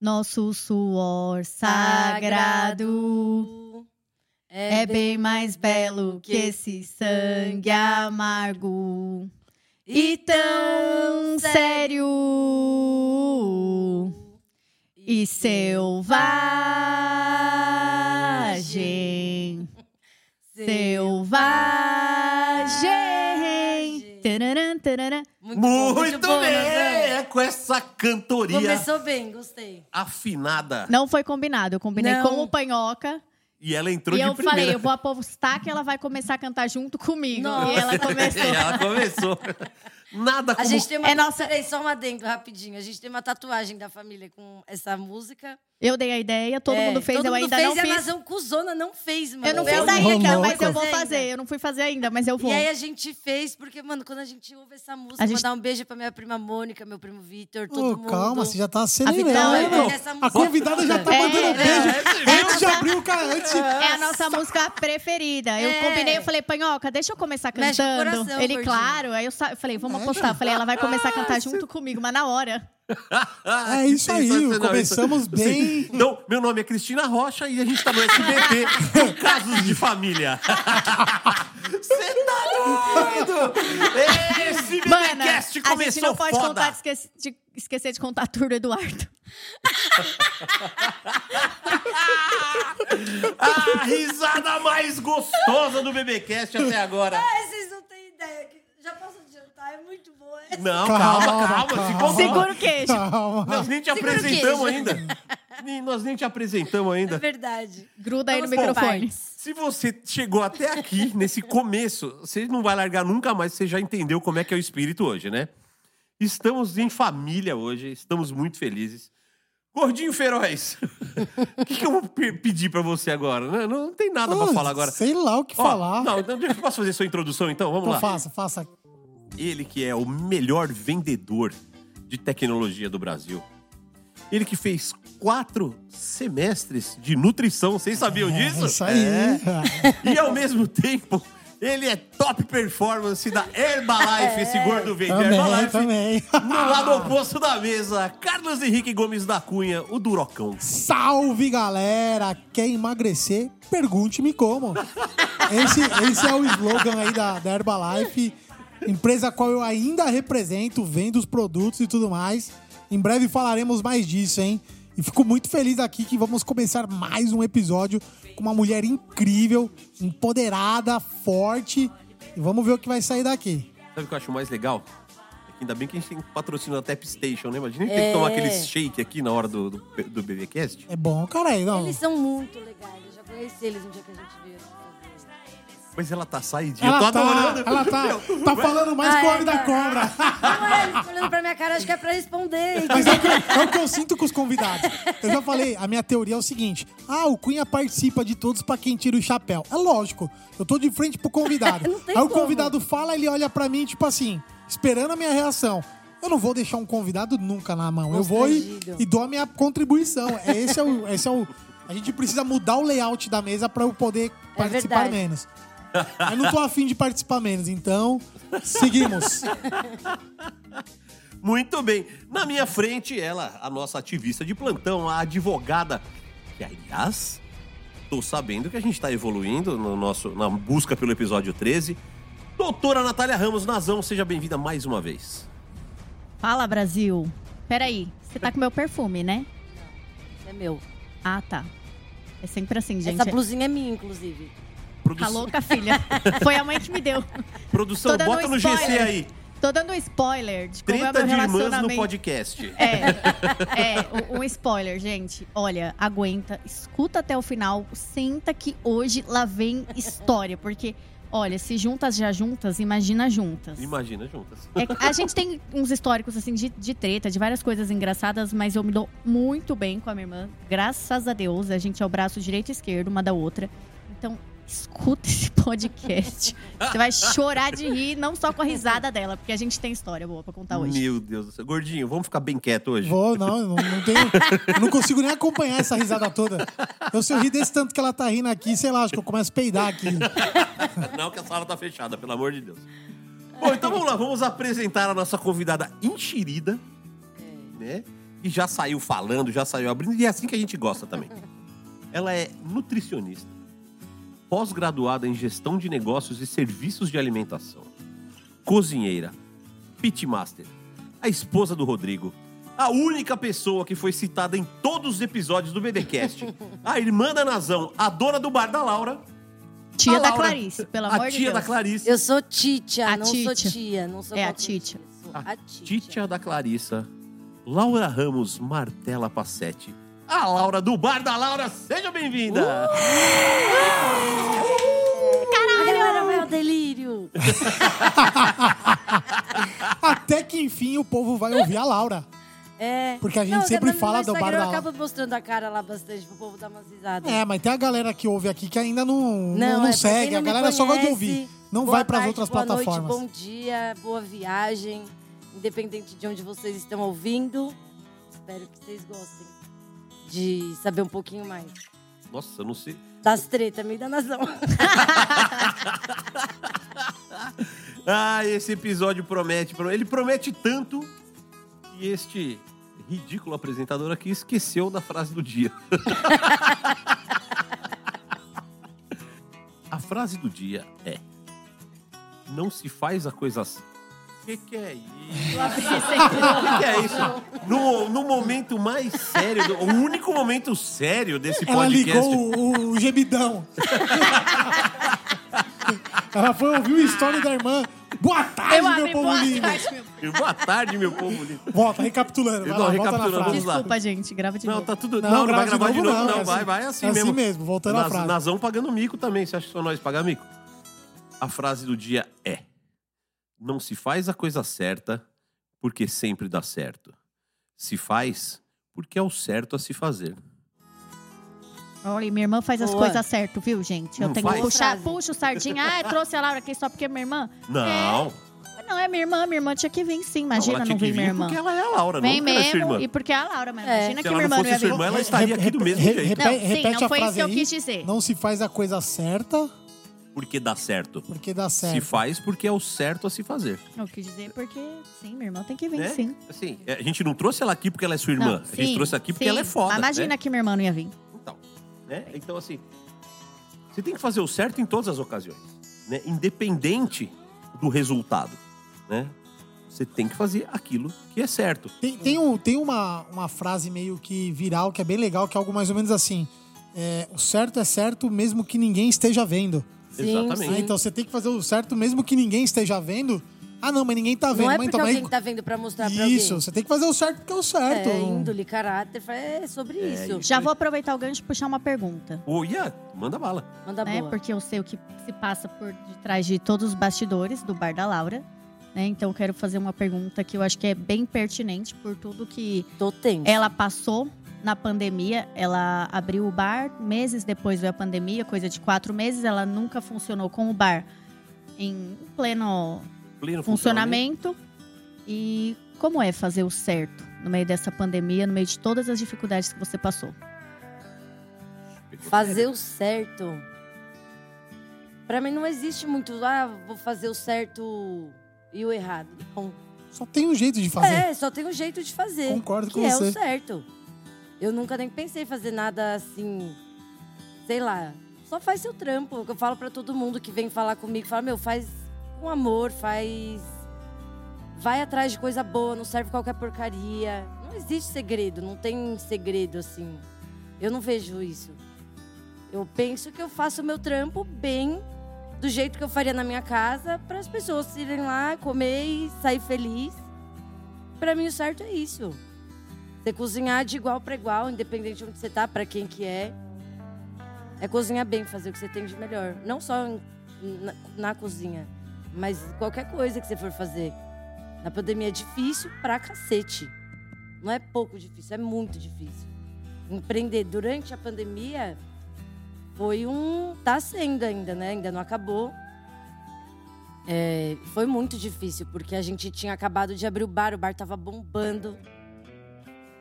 Nosso suor sagrado é bem mais belo que esse sangue amargo e tão sério e selvagem. Selvagem. Tararam, tararam. Muito, bom, Muito, bom, bem! É com essa cantoria Começou bem, gostei. afinada. Não foi combinado. Eu combinei Não. com o Panhoca. E ela entrou e de eu primeira. falei, eu vou apostar que ela vai começar a cantar junto comigo. Nossa. E ela começou. E ela começou. Nada A como... gente tem uma. É nossa- Peraí, só um adendo rapidinho. A gente tem uma tatuagem da família com essa música. Eu dei a ideia, todo É, mundo fez, todo eu mundo ainda fez não e a. Nazão Cusona não fez, mano. Eu não Foi fiz a ainda, mas eu vou fazer. Eu não fui fazer ainda, mas eu vou. E aí a gente fez, porque, mano, quando a gente ouve essa música, A gente- mandar um beijo pra minha prima Mônica, meu primo Vitor, todo mundo. calma, você já tá acelerando. porque essa A música- convidada já tá É, mandando é, beijo antes de abrir o cara. Antes de... É a nossa música preferida. Eu É. combinei, eu falei, Panhoca, deixa eu começar cantando. coração, Ele, gordinho. claro. Aí eu, eu falei, vamos apostar. Eu falei, ela vai começar a cantar junto comigo, mas na hora. É isso aí, começamos isso. bem. Então, meu nome é Cristina Rocha e a gente tá no SBT com Casos de Família. Você tá doido? Esse Mana, BBcast a gente começou não pode foda. contar, esquece- de- esquecer de contar a tour do Eduardo. A risada mais gostosa do BBcast até agora. Ah, vocês não têm ideia. que- Já posso adiantar? É muito boa essa. Não, calma, calma. Calma, calma. Segura o queijo. Calma. Nós nem te Segura apresentamos ainda. Nem- Nós nem te apresentamos É ainda. verdade. Gruda aí no Vamos por microfone. partes. Se você chegou até aqui, nesse começo, você não vai largar nunca mais, você já entendeu como é que é o espírito hoje, né? Estamos em família hoje, estamos muito felizes. Gordinho Feroz, o que, que eu vou pe- pedir pra você agora? Não, não tem nada pra Pô, falar agora. Sei lá o que Ó, falar. Não, então, posso fazer sua introdução então? Vamos Então lá. faça, faça. Ele que é o melhor vendedor de tecnologia do Brasil. Ele que fez quatro semestres de nutrição, vocês sabiam É, disso? isso aí. É. E ao mesmo tempo, ele é top performance da Herbalife, esse gordo vende Também, Herbalife. também. No lado oposto da mesa, Carlos Henrique Gomes da Cunha, o Durocão. Salve, galera! Quer emagrecer? Pergunte-me como. Esse, esse é o slogan aí da, da Herbalife, empresa a qual eu ainda represento, vendo os produtos e tudo mais. Em breve falaremos mais disso, hein? E fico muito feliz aqui que vamos começar mais um episódio com uma mulher incrível, empoderada, forte. E vamos ver o que vai sair daqui. Sabe o que eu acho mais legal? É ainda bem que a gente tem patrocínio da Tap Station, né? Imagina a gente ter que tomar aquele shake aqui na hora do, do, do BBcast. É bom, caralho. Não. Eles são muito legais. Eu já conheci eles um dia que a gente veio. Mas ela tá saidinha. Ela eu tô tá, adorando. ela tá, tá falando mais Ah, com o homem é, da tá. cobra. Não é, ficam olhando pra minha cara, acho que é pra responder. Mas é o, que, é o que eu sinto com os convidados. Eu já falei, a minha teoria é o seguinte: ah, o Cunha participa de todos pra quem tira o chapéu. É lógico, eu tô de frente pro convidado. Não tem Aí o como. convidado fala, ele olha pra mim, tipo assim, esperando a minha reação. Eu não vou deixar um convidado nunca na mão. Eu vou e, e dou a minha contribuição. É, esse, é o, esse é o. A gente precisa mudar o layout da mesa pra eu poder participar verdade. menos. Eu não tô afim de participar menos, então seguimos. Muito bem. Na minha frente, ela, a nossa ativista de plantão, a advogada. Que, aliás, tô sabendo que a gente tá evoluindo no nosso, na busca pelo episódio 13. Doutora Natália Ramos Nazão, seja bem-vinda mais uma vez. Fala, Brasil. Peraí, você tá com meu perfume, né? É meu. Ah, tá. É sempre assim, gente. Essa blusinha é minha, inclusive. Produ- Tá louca, filha? Foi a mãe que me deu. Produção, bota um no GC aí. Tô dando um spoiler de como é o Treta meu de irmãs no podcast. É, é, um, spoiler, gente. Olha, aguenta, escuta até o final, senta que hoje lá vem história, porque, olha, se juntas já juntas, imagina juntas. Imagina juntas. É a gente tem uns históricos, assim, de, de treta, de várias coisas engraçadas, mas eu me dou muito bem com a minha irmã. Graças a Deus, a gente é o braço direito e esquerdo uma da outra. Então, escuta esse podcast. Você vai chorar de rir, não só com a risada dela, porque a gente tem história boa pra contar hoje. Meu Deus do céu. Gordinho, vamos ficar bem quieto hoje. Vou, não, eu não, não tenho. Eu não consigo nem acompanhar essa risada toda. Eu, se eu rir desse tanto que ela tá rindo aqui, sei lá, acho que eu começo a peidar aqui. Não, que a sala tá fechada, pelo amor de Deus. Bom, então vamos lá, vamos apresentar a nossa convidada enxerida, né? e já saiu falando, já saiu abrindo, e é assim que a gente gosta também. Ela é nutricionista, pós-graduada em gestão de negócios e serviços de alimentação, cozinheira, pitmaster, a esposa do Rodrigo, a única pessoa que foi citada em todos os episódios do BBcast, a irmã da Nazão, a dona do bar da Laura, Tia a da Laura, Clarice, pelo a amor de tia Deus. da Clarice, Eu sou Titia, A não sou Titia. tia. Não sou É a Titia. Eu sou a a Titia. Titia da Clarissa, Laura Ramos Martela Passetti, a Laura do bar da Laura, seja bem-vinda! A galera vai ao delírio. Até que enfim o povo vai ouvir a Laura. É. Porque a gente Não, sempre fala meu do bar da Eu Laura. acabo mostrando a cara lá bastante pro povo dar umas risadas. É, mas tem a galera que ouve aqui que ainda não, não, Não, não é, segue. A não me galera só gosta de conhece, ouvir. Não vai pras tarde, outras boa plataformas. Noite, bom dia, boa viagem. Independente de onde vocês estão ouvindo. Espero que vocês gostem de saber um pouquinho mais. Nossa, eu não sei. Das tretas, meio da nação. Ah, esse episódio promete. pro- Ele promete tanto que este ridículo apresentador aqui esqueceu da frase do dia. a frase do dia é: Não se faz a coisa que, que é isso? O que, que é isso? No, no momento mais sério, do- o único momento sério desse Ela podcast. ligou o, o gemidão. Ela foi ouvir o story da irmã. Boa tarde, Eu meu amei, povo lindo. tarde, meu- Boa tarde, meu povo lindo. Volta, recapitulando. Vai Não, lá, volta na recapitulando, frase. vamos lá. Desculpa, gente. Grava de Não, novo. tá tudo. Não, Não, não, grava vai de gravar de novo, novo, não, não. é vai, assim- vai assim é assim mesmo. mesmo, voltando à Naz- frase. Nazão pagando mico também. Você acha que só nós pagar mico? A frase do dia é: Não se faz a coisa certa porque sempre dá certo. Se faz porque é o certo a se fazer. Olha, minha irmã faz as Boa. coisas certo, viu, gente? Eu Não tenho que faz? puxar, Frase. puxa o sardinha. Ah, trouxe a Laura aqui só porque é minha irmã? Não. Não, é minha irmã. Minha irmã tinha que vir sim. Imagina ela não, tinha que vir minha irmã. Porque ela é a Laura, Vem não é sua mesmo, irmã. e porque é a Laura, mas É. imagina Se que minha não irmã não fosse ia sua irmã, ela estaria aqui do mesmo jeito. repete- Não, sim, não foi isso que eu quis dizer. Não se faz a coisa certa Porque dá certo. porque dá Se certo. faz porque é o certo a se fazer. Eu quis dizer porque, sim, minha irmã tem que vir, Né? sim. Assim, a gente não trouxe ela aqui porque ela é sua irmã. Não, a gente sim, trouxe aqui porque sim. ela é foda. Mas imagina né? que minha irmã não ia vir. Então, né? Então, assim, você tem que fazer o certo em todas as ocasiões, né? Independente do resultado, né? Você tem que fazer aquilo que é certo. Tem, tem, um- tem uma, uma frase meio que viral que é bem legal, que é algo mais ou menos assim. é, o certo é certo mesmo que ninguém esteja vendo. Sim, Exatamente. Ah, então você tem que fazer o certo mesmo que ninguém esteja vendo. Ah, não, mas ninguém tá vendo. Não é mas porque então, mas- alguém tá vendo pra mostrar pra Isso, alguém. você tem que fazer o certo porque é o certo. É, índole, caráter, é sobre É, isso. isso. Já vou aproveitar o gancho e puxar uma pergunta. Ô, Ia, manda bala. Manda né? boa. Porque eu sei o que se passa por detrás de todos os bastidores do Bar da Laura. Né? Então eu quero fazer uma pergunta que eu acho que é bem pertinente por tudo que ela passou na pandemia. Ela abriu o bar, meses depois veio a pandemia, coisa de quatro meses. Ela nunca funcionou com o bar em pleno Pleno funcionamento. E como é fazer o certo no meio dessa pandemia, no meio de todas as dificuldades que você passou? Fazer o certo. Pra mim não existe muito, ah, vou fazer o certo e o errado. Não. Só tem um jeito de fazer. É, só tem um jeito de fazer. Concordo que com é você. o certo. Eu nunca nem pensei em fazer nada assim, sei lá. Só faz seu trampo. Eu falo pra todo mundo que vem falar comigo, fala, meu, faz com amor, faz. Vai atrás de coisa boa, não serve qualquer porcaria. Não existe segredo, não tem segredo assim. Eu não vejo isso. Eu penso que eu faço o meu trampo bem, do jeito que eu faria na minha casa, para as pessoas irem lá, comer e sair feliz. Pra mim o certo é isso. Você cozinhar de igual para igual, independente de onde você tá, para quem que é. É cozinhar bem, fazer o que você tem de melhor. Não só na, na cozinha, mas qualquer coisa que você for fazer. Na pandemia é difícil pra cacete. Não é pouco difícil, é muito difícil. Empreender durante a pandemia foi um. tá sendo ainda, né? Ainda não acabou. É, foi muito difícil, porque a gente tinha acabado de abrir o bar, o bar tava bombando.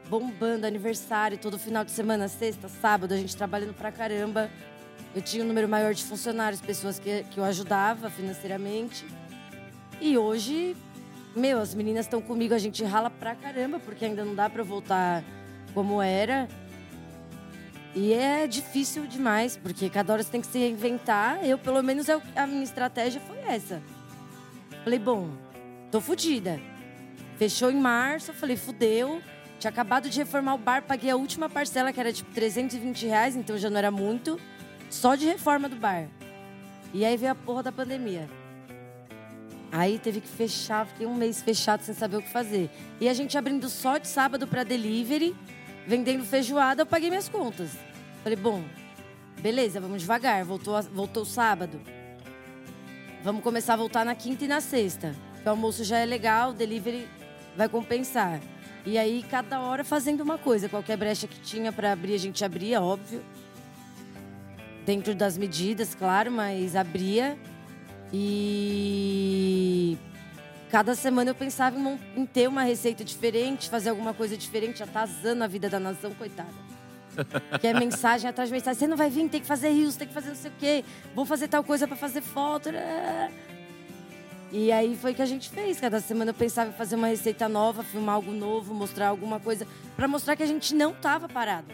Bombando, aniversário, todo final de semana, sexta, sábado, a gente trabalhando pra caramba. Eu tinha um número maior de funcionários, pessoas que, que eu ajudava financeiramente. E hoje, meu, as meninas estão comigo, a gente rala pra caramba, porque ainda não dá pra voltar como era. E é difícil demais, porque cada hora você tem que se reinventar. Eu, pelo menos, eu- a minha estratégia foi essa. Falei, bom, tô fodida. Fechou em março, falei, fudeu. Tinha acabado de reformar o bar, paguei a última parcela, que era tipo 320 reais, então já não era muito. Só de reforma do bar. E aí veio a porra da pandemia. Aí teve que fechar, fiquei um mês fechado sem saber o que fazer. E a gente abrindo só de sábado para delivery, vendendo feijoada, eu paguei minhas contas. Falei, bom, beleza, vamos devagar. Voltou, voltou sábado. Vamos começar a voltar na quinta e na sexta. O almoço já é legal, delivery vai compensar. E aí, cada hora fazendo uma coisa. Qualquer brecha que tinha para abrir, a gente abria, óbvio. Dentro das medidas, claro, mas abria. E cada semana eu pensava em, ter uma receita diferente, fazer alguma coisa diferente, atazando a vida da nação, coitada. Que é mensagem atrás de mensagem. Você não vai vir, tem que fazer rios, tem que fazer não sei o quê. Vou fazer tal coisa para fazer foto. E aí foi que a gente fez. Cada semana eu pensava em fazer uma receita nova, filmar algo novo, mostrar alguma coisa. para mostrar que a gente não tava parado.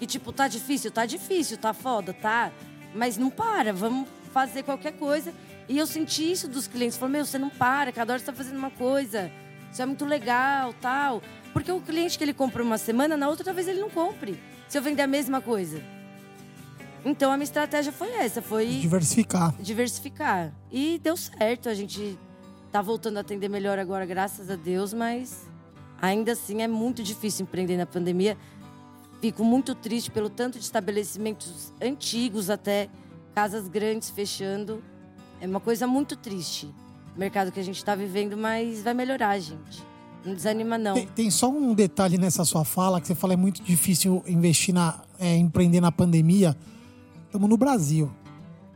E tipo, tá difícil? Tá difícil, tá foda, tá? Mas não para, vamos fazer qualquer coisa. E eu senti isso dos clientes. Falaram, meu, você não para, cada hora você tá fazendo uma coisa. Isso é muito legal, tal. Porque o cliente que ele compra uma semana, na outra talvez ele não compre. Se eu vender a mesma coisa. Então a minha estratégia foi essa, foi Diversificar. diversificar. E deu certo, a gente tá voltando a atender melhor agora, graças a Deus, mas ainda assim é muito difícil empreender na pandemia. Fico muito triste pelo tanto de estabelecimentos antigos até casas grandes fechando. É uma coisa muito triste. O mercado que a gente está vivendo, mas vai melhorar, gente. Não desanima, não. Tem, tem só um detalhe nessa sua fala, que você fala é muito difícil investir na. é, empreender na pandemia. Estamos no Brasil.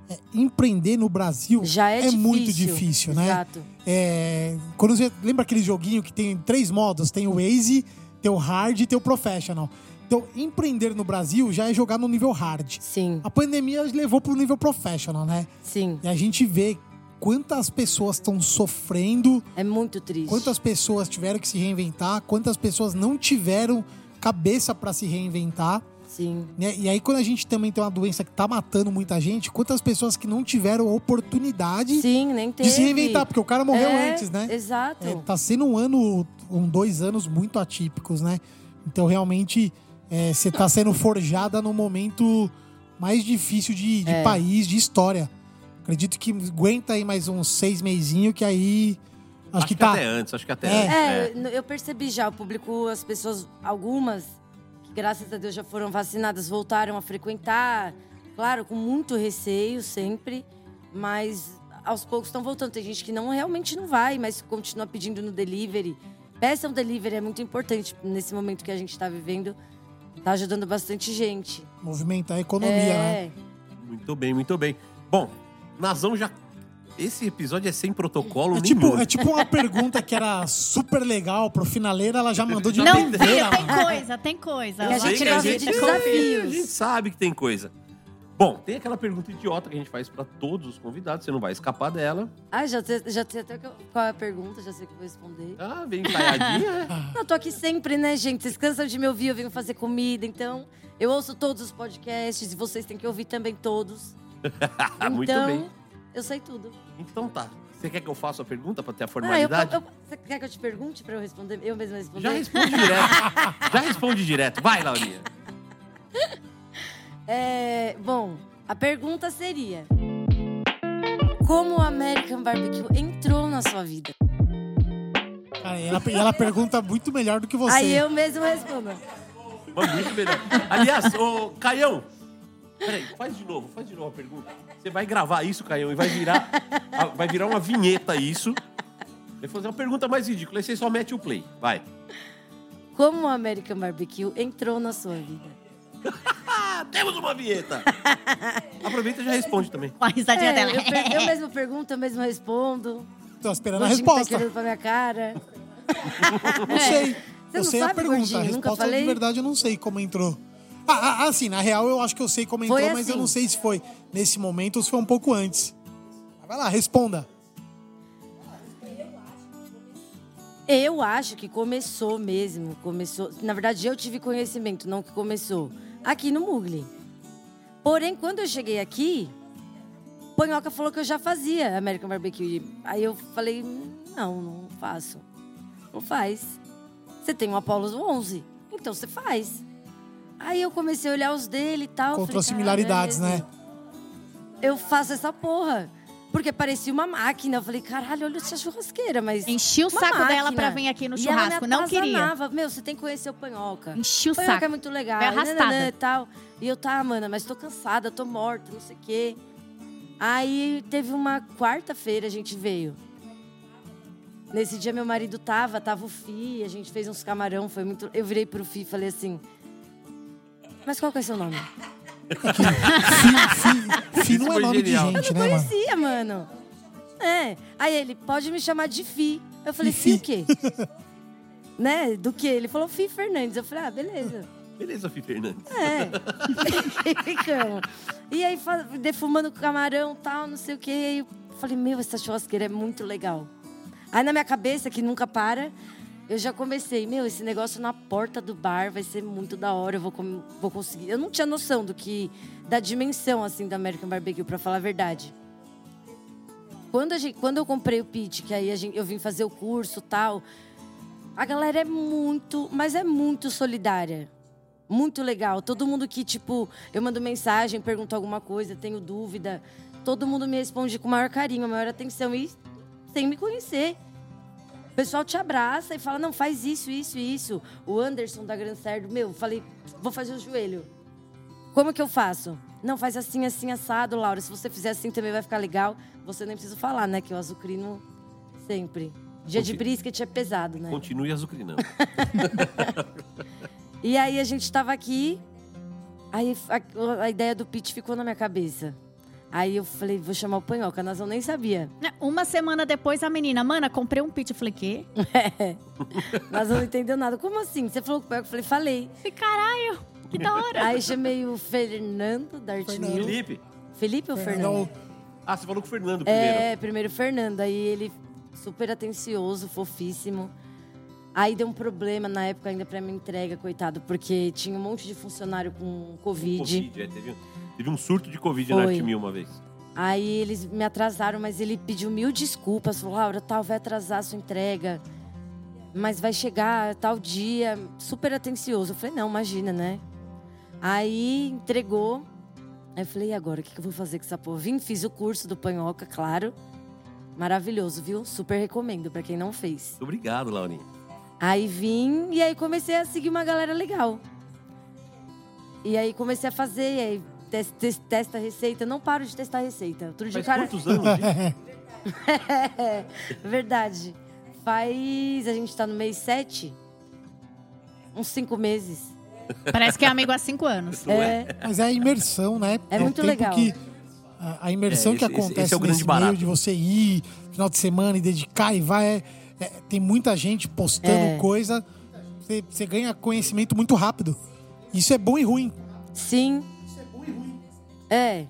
É, empreender no Brasil Já é, difícil. muito difícil, né? Exato. É, quando você lembra aquele joguinho que tem três modos? Tem o Easy, tem o Hard e tem o Professional. Então, empreender no Brasil já é jogar no nível hard. Sim, A pandemia levou pro nível professional, né? sim. E a gente vê quantas pessoas estão sofrendo, É muito triste. quantas pessoas tiveram que se reinventar, quantas pessoas não tiveram cabeça para se reinventar. Sim. né? E aí, quando a gente também tem uma doença que tá matando muita gente, quantas pessoas que não tiveram oportunidade Sim, nem teve. de se reinventar, porque o cara morreu É, antes, né? Exato. É, tá sendo um ano, um, dois anos muito atípicos, né? Então, realmente, é, você tá sendo forjada no momento mais difícil de, de É. país, de história. Acredito que aguenta aí mais uns seis meizinhos, que aí. Acho, que, tá. até antes, acho que até É. antes. É, é. eu- percebi já, o público, as pessoas, algumas, que graças a Deus já foram vacinadas, voltaram a frequentar. Claro, com muito receio sempre, mas aos poucos estão voltando. Tem gente que não realmente não vai, mas continua pedindo no delivery. Peça um delivery, é muito importante nesse momento que a gente está vivendo. Tá ajudando bastante gente. Movimenta a economia, né? é, Muito bem, muito bem. Bom, Nazão já. Esse episódio é sem protocolo É nenhum. tipo, é tipo uma pergunta que era super legal pro finaleiro, ela já mandou de Não, Não, primeira. tem mano. coisa, tem coisa. E a gente gosta de desafios. A gente sabe que tem coisa. Bom, tem aquela pergunta idiota que a gente faz pra todos os convidados, você não vai escapar dela. Ah, já sei, já sei até qual é a pergunta, já sei o que eu vou responder. Ah, vem ensaiadinha. Eu tô aqui sempre, né, gente? Vocês cansam de me ouvir, eu venho fazer comida, então eu ouço todos os podcasts e vocês têm que ouvir também todos. Muito então, bem. eu sei tudo. Então tá. Você quer que eu faça a pergunta pra ter a Ah, eu, formalidade? eu- você quer que eu te pergunte pra eu responder? Eu mesma responder? Já responde direto. Já responde direto. Vai, Laurinha. É, bom, a pergunta seria: Como o American Barbecue entrou na sua vida? E ela, ela pergunta muito melhor do que você. Aí eu mesma respondo. Mas muito melhor. Aliás, ô, Caião. Peraí, faz de novo, faz de novo a pergunta. Você vai gravar isso, Caião, e vai virar, a- vai virar uma vinheta isso. Vai fazer uma pergunta mais ridícula. Aí você só mete o play. Vai. Como o American Barbecue entrou na sua vida? Temos uma vinheta! Aproveita e já responde também. Com a risadinha É, dela. eu, per- eu mesmo pergunto, eu mesmo respondo. Tô esperando a Gordinho tá resposta. querendo pra minha cara. Não sei. Você eu não sei a sabe, pergunta. gordinho? A resposta de verdade eu não sei como entrou. Ah, ah, assim, na real eu acho que eu sei como entrou, Foi mas eu assim. não sei se foi nesse momento ou se foi um pouco antes. Vai lá, responda. Eu acho que começou mesmo. Começou. Na verdade, eu tive conhecimento, não que começou. Aqui no Mugli. Porém, quando eu cheguei aqui, Panhoca falou que eu já fazia American Barbecue. Aí eu falei, não, não faço. Não faz. Você tem um Apollo 11, então você faz. Aí eu comecei a olhar os dele e tal. Encontrou falei, similaridades, "Caralho, né? Eu faço essa porra. Porque parecia uma máquina. Eu falei, caralho, olha essa churrasqueira, mas. Enchi o saco dela máquina. pra vir aqui no E ela me churrasco. Não queria. Meu, você tem que conhecer o panhoca. Enchi o Panhoca saco. é muito legal. Foi e nananã arrastada. E tal. E eu, tá, mana, mas tô cansada, tô morta, não sei o quê. Aí teve uma quarta-feira, a gente veio. Nesse dia meu marido tava, tava o Fi, a gente fez uns camarão, foi muito. Eu virei pro Fi e falei assim. Mas qual que é seu nome? Fi, fi, fi não é nome de genial. gente, Eu né, não mano? conhecia, mano. É. Aí ele, pode me chamar de Fi. Eu falei, Fi, Fi. o quê? né? Do quê? Ele falou, Fi Fernandes. Eu falei, ah, beleza. Beleza, Fih Fernandes. É. e ficamos. E aí, defumando com camarão e tal, não sei o quê. E aí eu falei, meu, essa churrasqueira é muito legal. Aí na minha cabeça, que nunca para, eu já comecei, meu, esse negócio na porta do bar vai ser muito da hora, eu vou, vou conseguir. Eu não tinha noção do que, da dimensão, assim, da American Barbecue, pra falar a verdade. Quando, gente, quando eu comprei o pit, que aí gente, eu vim fazer o curso tal, a galera é muito, mas é muito solidária. Muito legal. Todo mundo que, tipo, eu mando mensagem, pergunto alguma coisa, tenho dúvida. Todo mundo me responde com o maior carinho, a maior atenção e sem me conhecer. O pessoal te abraça e fala: não, faz isso, isso isso. O Anderson da Gran Cerdo, meu, falei: vou fazer o joelho. Como que eu faço? Não, faz assim, assim, assado, Laura. Se você fizer assim também vai ficar legal. Você nem precisa falar, né? Que o azucrino sempre. Dia de Continua. brisket é pesado, né? Continue azucrinando. E aí a gente tava aqui, aí a, a ideia do pitch ficou na minha cabeça. Aí eu falei, vou chamar o Panhoca, nós eu nem sabia. Uma semana depois, a menina, mana, comprei um pit. Eu falei, quê? Nós não entendeu nada. Como assim? Você falou com o Panhoca? Eu falei, falei. Falei, caralho, que da hora. Aí chamei o Fernando da Arte Fernando. Mil. Felipe? Felipe ou Fernando? Não, Ah, você falou com o Fernando primeiro. É, primeiro o Fernando. Aí ele super atencioso, fofíssimo. Aí deu um problema na época ainda pra minha entrega, coitado, porque tinha um monte de funcionário com Covid. Covid, é, teve, teve um surto de Covid na Foi. Arte Mil uma vez. Aí eles me atrasaram, mas ele pediu mil desculpas. Falou, Laura, tal, vai atrasar a sua entrega. Mas vai chegar tal dia. Super atencioso. Eu falei, não, imagina, né? Aí entregou. Aí eu falei, e agora? O que eu vou fazer com essa porra? Vim, fiz o curso do Panhoca, claro. Maravilhoso, viu? Super recomendo pra quem não fez. Obrigado, Laurinha. Aí vim e aí comecei a seguir uma galera legal. E aí comecei a fazer, e aí tes- tes- testa a receita. Não paro de testar a receita. Outro dia Faz cara. quantos anos? É, verdade. Faz. A gente tá no mês 7. Uns cinco meses. Parece que é amigo há cinco anos. É. Mas é a imersão, né? É o muito tempo legal. Que, a, a imersão É, que esse- acontece esse é o grande nesse barato. meio de você ir final de semana e dedicar e vai. é- é- tem muita gente postando É. coisa. Você, você ganha conhecimento muito rápido. Isso é bom e ruim. Sim. É.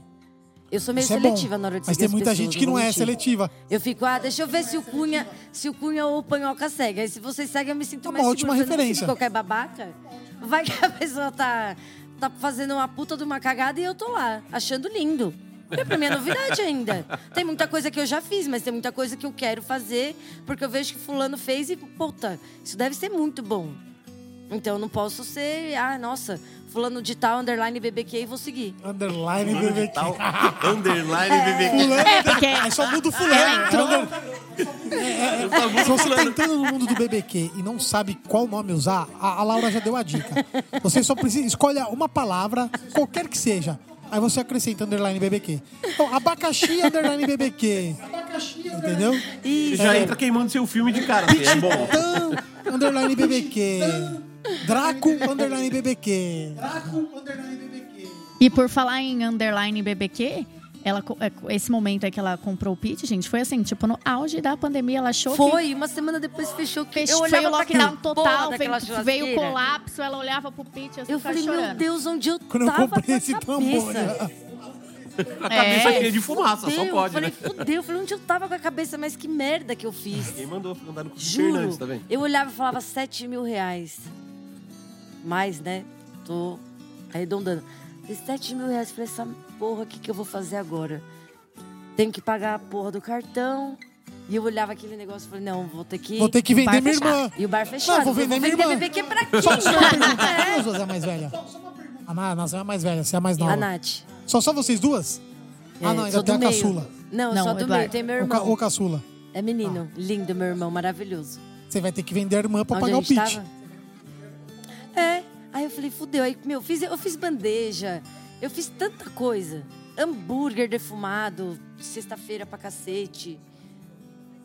Eu sou meio Isso é bom. seletiva na hora de Mas tem muita as pessoas, gente que não é seletiva. Eu fico, ah, deixa eu ver se o Cunha, se o Cunha ou o Panhoca segue. Aí se vocês seguem, eu me sinto É uma mais ótima segura. Referência. qualquer babaca. Vai que a pessoa tá, tá fazendo uma puta de uma cagada e eu tô lá, achando lindo. Porque pra mim é novidade ainda. Tem muita coisa que eu já fiz, mas tem muita coisa que eu quero fazer, porque eu vejo que fulano fez e, puta, isso deve ser muito bom. Então eu não posso ser, ah, nossa, fulano de tal, underline BBQ e vou seguir. Underline BBQ. Tal, underline BBQ. Fulano, É, porque é só muda o fulano. ela entrou. É under- Se você tá entrando no mundo do BBQ e não sabe qual nome usar, a, a Laura já deu a dica. Você só precisa escolhe uma palavra, qualquer que seja. Aí você acrescenta underline BBQ. Então, abacaxi underline BBQ. Entendeu? Você Isso. já entra queimando seu filme de cara. Assim, é bom. Underline BBQ. Draco underline BBQ. Draco underline BBQ. E por falar em underline BBQ, ela, é, esse momento aí que ela comprou o pit, gente, foi assim, tipo, no auge da pandemia, ela achou que Foi, uma semana depois fechou. Que fech- eu foi olhava o pra aquela lockdown total, veio, veio o colapso, ela olhava pro pit assim, Eu falei, meu chorando. Deus, onde eu Quando eu tava comprei com a esse cabeça? trambolho. A cabeça É. de fumaça, só Fudeu, pode, eu falei, né? fudeu. Eu falei, onde eu tava com a cabeça, mas que merda que eu fiz. Quem mandou andar no Juro. Fernandes, tá vendo? Eu olhava e falava 7 mil reais. Mais, né? Tô arredondando. Falei, 7 mil reais. Falei, essa porra, o que, que eu vou fazer agora? Tenho que pagar a porra do cartão. E eu olhava aquele negócio e falei, não, vou ter que. Vou ter que vender minha fechado. irmã. E o bar fechado. Não, vou vender minha irmã. bebê que é pra quê, Só, só uma pergunta. Quem das duas é a mais velha? A Na- Nossa, é a mais velha, você é a mais nova. A Nath. Só, só vocês duas? É, ah, não, ainda tem a meio. caçula. Não, Não, só do meio. Tem meu O, ca, irmão. o caçula. É menino. Lindo, meu irmão. Maravilhoso. Você vai ter que vender a irmã pra Onde pagar a o pitch. tava? É. Aí eu falei, fudeu. Aí, meu, fiz, eu fiz bandeja. Eu fiz tanta coisa. Hambúrguer defumado, sexta-feira pra cacete.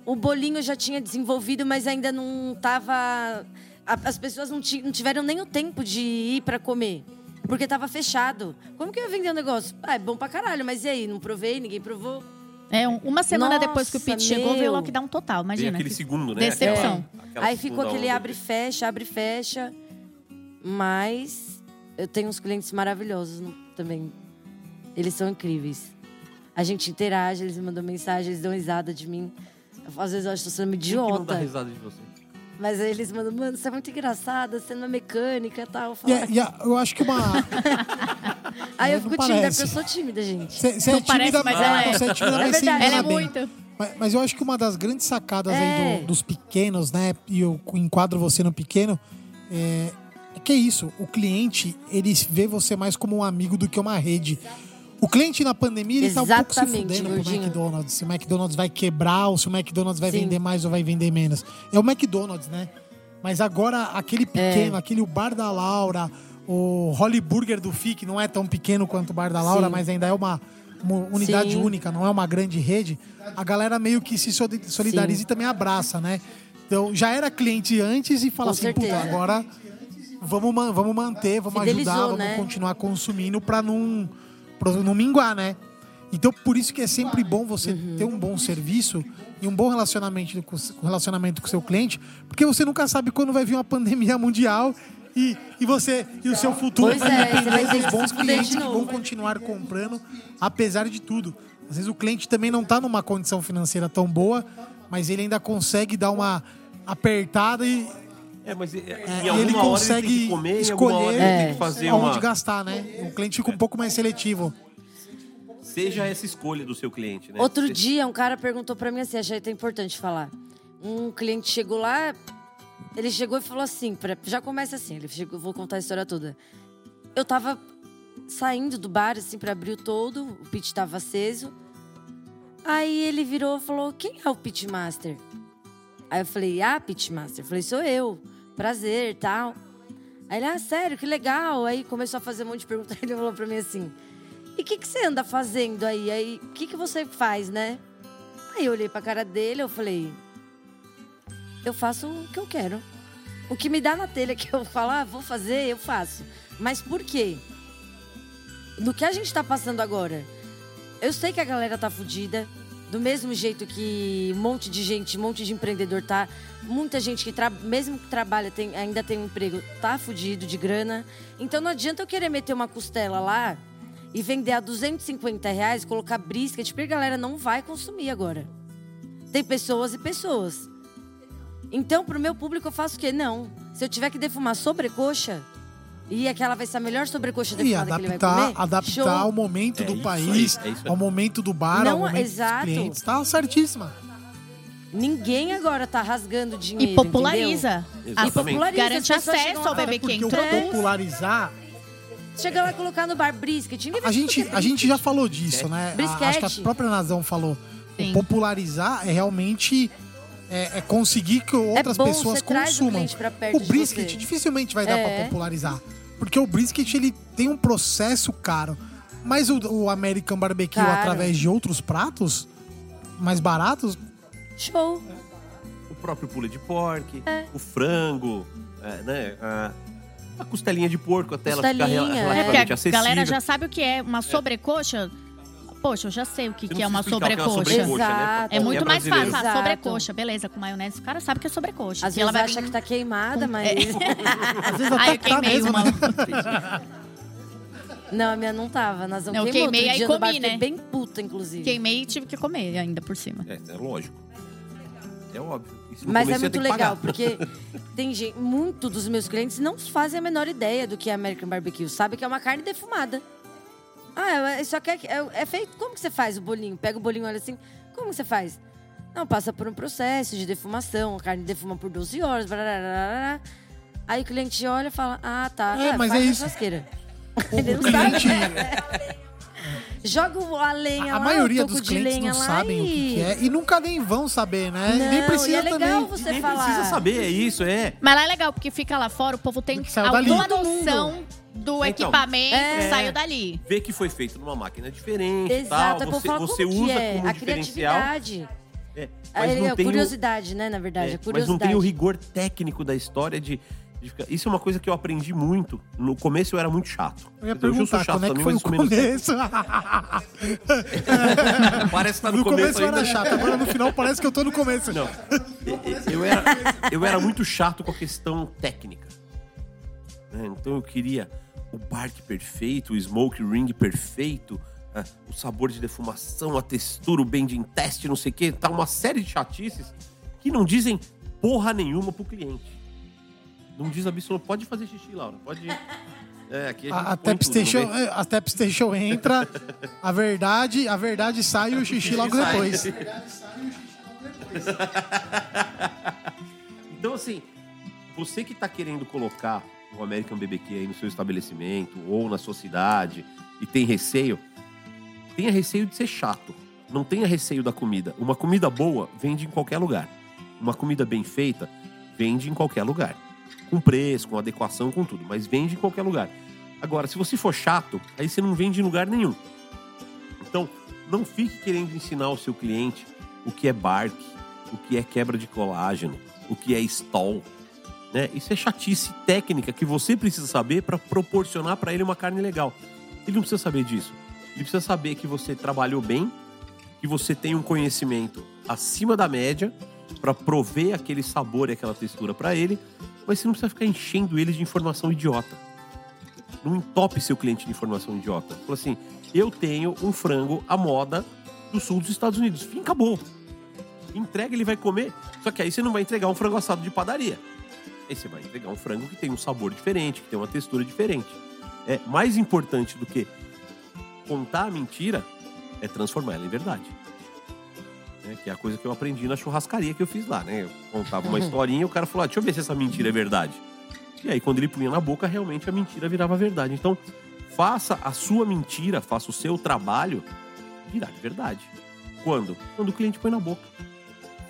O bolinho eu já tinha desenvolvido, mas ainda não tava. As pessoas não, não tiveram nem o tempo de ir pra comer. Porque tava fechado. Como que eu ia vender o negócio? Ah, é bom pra caralho, mas e aí? Não provei, ninguém provou. É, um- uma semana Nossa, depois que o Pete chegou, veio o lockdown total, Tem imagina. aquele que segundo, né? Decepção. Aquela- aquela Aí ficou aquele onda. abre e fecha, abre e fecha. Mas eu tenho uns clientes maravilhosos no- também. Eles são incríveis. A gente interage, eles me mandam mensagem, eles dão risada de mim. Eu, Às vezes eu acho que eu tô sendo Quem que não dá idiota. risada de você? Mas aí eles mandam, mano, você é muito engraçada, você não é mecânica e tal. Eu falo, e a- eu acho que uma. aí eu não fico tímida, parece. porque eu sou tímida, gente. Você é tímida, mas ela é. Você é tímida, É mas você verdade. Ela é bem. muito. Mas, mas eu acho que uma das grandes sacadas aí É. do- dos pequenos, né? E eu enquadro você no pequeno, é, é que é isso. O cliente, ele vê você mais como um amigo do que uma rede. O cliente na pandemia, ele tá um pouco se Exatamente, fudendo pro. McDonald's. Se o McDonald's vai quebrar ou se o McDonald's vai Sim. vender mais ou vai vender menos. É o McDonald's, né? Mas agora, aquele pequeno, É. aquele o Bar da Laura, o Holly Burger do FIC, não é tão pequeno quanto o Bar da Laura, Sim. mas ainda é uma, uma unidade Sim. única, não é uma grande rede. A galera meio que se soli- solidariza e também abraça, né? Então, já era cliente antes e fala Com assim, puta, certeza. agora vamos, man- vamos manter, vamos Fidelizou, ajudar, vamos né? continuar consumindo pra não, pra não minguar, né? Então, por isso que é sempre bom você Uhum. ter um bom serviço e um bom relacionamento com, o- relacionamento com seu cliente, porque você nunca sabe quando vai vir uma pandemia mundial e, e você e o seu futuro Pois vai é, depender vai ter dos bons clientes que vão continuar comprando, apesar de tudo. Às vezes o cliente também não está numa condição financeira tão boa, mas ele ainda consegue dar uma apertada e É, mas é, é, e alguma ele hora consegue ele tem que comer, escolher ele tem É. que fazer aonde uma... gastar, né? O cliente fica um pouco mais seletivo. Seja essa escolha do seu cliente, né? Outro Você- dia, um cara perguntou pra mim assim, achei até importante falar. Um cliente chegou lá, ele chegou e falou assim, pra- já começa assim, ele chegou, vou contar a história toda. Eu tava saindo do bar, assim, pra abrir o todo, o pit tava aceso. Aí ele virou e falou, quem é o pitmaster? Aí eu falei, ah, pitmaster. Eu falei, sou eu, prazer, tal. Aí ele, ah, sério, que legal. Aí começou a fazer um monte de perguntas, ele falou pra mim assim... E o que, que você anda fazendo aí? Aí, o que, que você faz, né? Aí eu olhei pra cara dele, eu falei... Eu faço o que eu quero. O que me dá na telha que eu falo, ah, vou fazer, eu faço. Mas por quê? No que a gente tá passando agora, eu sei que a galera tá fudida. Do mesmo jeito que um monte de gente, um monte de empreendedor tá. Muita gente que, mesmo que trabalha, tem- ainda tem um emprego, tá fudido de grana. Então não adianta eu querer meter uma costela lá e vender a 250 reais, colocar brisket, porque a galera não vai consumir agora. Tem pessoas e pessoas. Então, pro meu público, eu faço o quê? Não. Se eu tiver que defumar sobrecoxa, e aquela vai ser a melhor sobrecoxa E defumada que ele vai adaptar, comer, adaptar show. ao momento É do isso país, aí, é isso aí. ao momento do bar, Não, ao momento exato. dos clientes. Tá certíssima. Ninguém agora tá rasgando dinheiro, E populariza. E populariza. Garante acesso ao bebê Porque quem o quer. popularizar, Chega lá e colocar no bar brisket. a gente, a gente já falou disso, né? A- Brisquete. acho que a própria Nazão falou. Sim. O popularizar é realmente é, é conseguir que outras bom, pessoas consumam. cliente pra perto O de brisket você. dificilmente vai dar É. pra popularizar. Porque o brisket ele tem um processo caro. Mas o, o American Barbecue, Caro. através de outros pratos mais baratos, Show. O próprio pule de porco, É. o frango, é, né? A, a costelinha de porco até ela ficar rela- é. É relativamente porque a acessível. galera já sabe o que é uma sobrecoxa. Poxa, eu já sei o que, Você que é uma sobrecoxa. é uma sobrecoxa, né? Exato. É muito mais brasileiro. fácil. A Exato. sobrecoxa, beleza, com maionese, o cara sabe que é sobrecoxa. Às que ela vezes vai acha vir... que tá queimada, mas... às vezes Ai, até eu tá queimei mesmo, uma. né? Não, a minha não tava. Nós não Não, eu queimei, no comi, bar, fiquei né? bem puta, inclusive. Queimei e tive que comer ainda por cima. É, é lógico. É óbvio. E Mas comer, é muito legal, porque tem gente, muito dos meus clientes não fazem a menor ideia do que é American Barbecue. Sabe que é uma carne defumada. Ah, é- só que é, é- é feito. Como que você faz o bolinho? Pega o bolinho, olha assim. Como que você faz? Não, passa por um processo de defumação. A carne defuma por 12 horas. barará. Aí o cliente olha e fala: Ah, tá. É, ah, mas é isso. churrasqueira. O, Ele o não sabe. Joga o- a lenha a lá, maioria o dos de clientes lenha não lá sabem o que e... que é e nunca nem vão saber, né? Não, nem precisa e é legal também. você Nem falar. precisa saber, é isso, é. Mas lá é legal, porque fica lá fora, o povo tem alguma noção do Então, equipamento é. saiu dali. Ver que foi feito numa máquina diferente Exato, tal. é Você, falar você como que usa é. como a diferencial. criatividade. É, A, mas a não tem o- curiosidade, né, na verdade. É, a mas curiosidade. não tem o rigor técnico da história de, Isso é uma coisa que eu aprendi muito. No começo eu era muito chato. Eu ia eu sou perguntar, chato quando é que foi eu menos começo? Parece que tá no, no começo eu ainda. era chato, agora no final parece que eu tô no começo. Não. Eu era, eu era muito chato com a questão técnica. né? Então eu queria o bark perfeito, o smoke ring perfeito, ah, o sabor de defumação, a textura, o bending test, não sei o quê. Tá uma série de chatices que não dizem porra nenhuma pro cliente. Não diz absolutamente. Pode fazer xixi, Laura. Pode. É, aqui a, A, a Tap Station, a Tap Station entra, a verdade, a verdade sai e o xixi logo sai. depois. Então, assim, você que tá querendo colocar o American BBQ aí no seu estabelecimento ou na sua cidade e tem receio, tenha receio de ser chato. Não tenha receio da comida. Uma comida boa vende em qualquer lugar. Uma comida bem feita vende em qualquer lugar. Com preço, com adequação, com tudo. Mas vende em qualquer lugar. Agora, se você for chato, aí você não vende em lugar nenhum. Então, não fique querendo ensinar ao seu cliente o que é bark, o que é quebra de colágeno, o que é stall. Né? Isso é chatice técnica que você precisa saber para proporcionar para ele uma carne legal. Ele não precisa saber disso. Ele precisa saber que você trabalhou bem, que você tem um conhecimento acima da média para prover aquele sabor e aquela textura para ele, mas você não precisa ficar enchendo ele de informação idiota. Não entope seu cliente de informação idiota. Fala assim, eu tenho um frango à moda do sul dos Estados Unidos. Fim, acabou. Entrega, ele vai comer. Só que aí você não vai entregar um frango assado de padaria. Aí você vai entregar um frango que tem um sabor diferente, que tem uma textura diferente. É mais importante do que contar a mentira é transformar ela em verdade. Né? Que é a coisa que eu aprendi na churrascaria que eu fiz lá, né? Eu contava uma historinha e o cara falou: ah, deixa eu ver se essa mentira é verdade. E aí, quando ele punha na boca, realmente a mentira virava verdade. Então, faça a sua mentira, faça o seu trabalho virar de verdade. Quando? Quando o cliente põe na boca.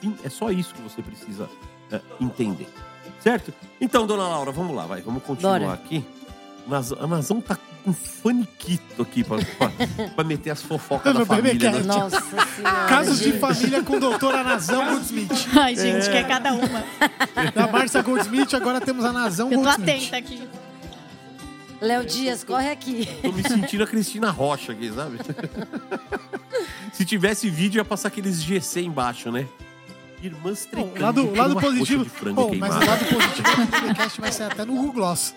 Sim, é só isso que você precisa é, entender. Certo? Então, dona Laura, vamos lá, vai. Vamos continuar Bora. aqui. A Nazão tá com faniquito aqui pra, pra, pra meter as fofocas da família. né? Nossa senhora. Casos de família com doutora Nazão Goldsmith. Ai, gente, que é cada uma. Da Márcia Goldsmith, agora temos a Nazão Eu tô Goldsmith. atenta aqui. Léo Dias, corre aqui. Tô me sentindo a Cristina Rocha aqui, sabe? Se tivesse vídeo, ia passar aqueles GC embaixo, né? Irmãs trecando. lado, lado positivo. frango Bom, mas o lado positivo é que o podcast vai sair até no Google Gloss.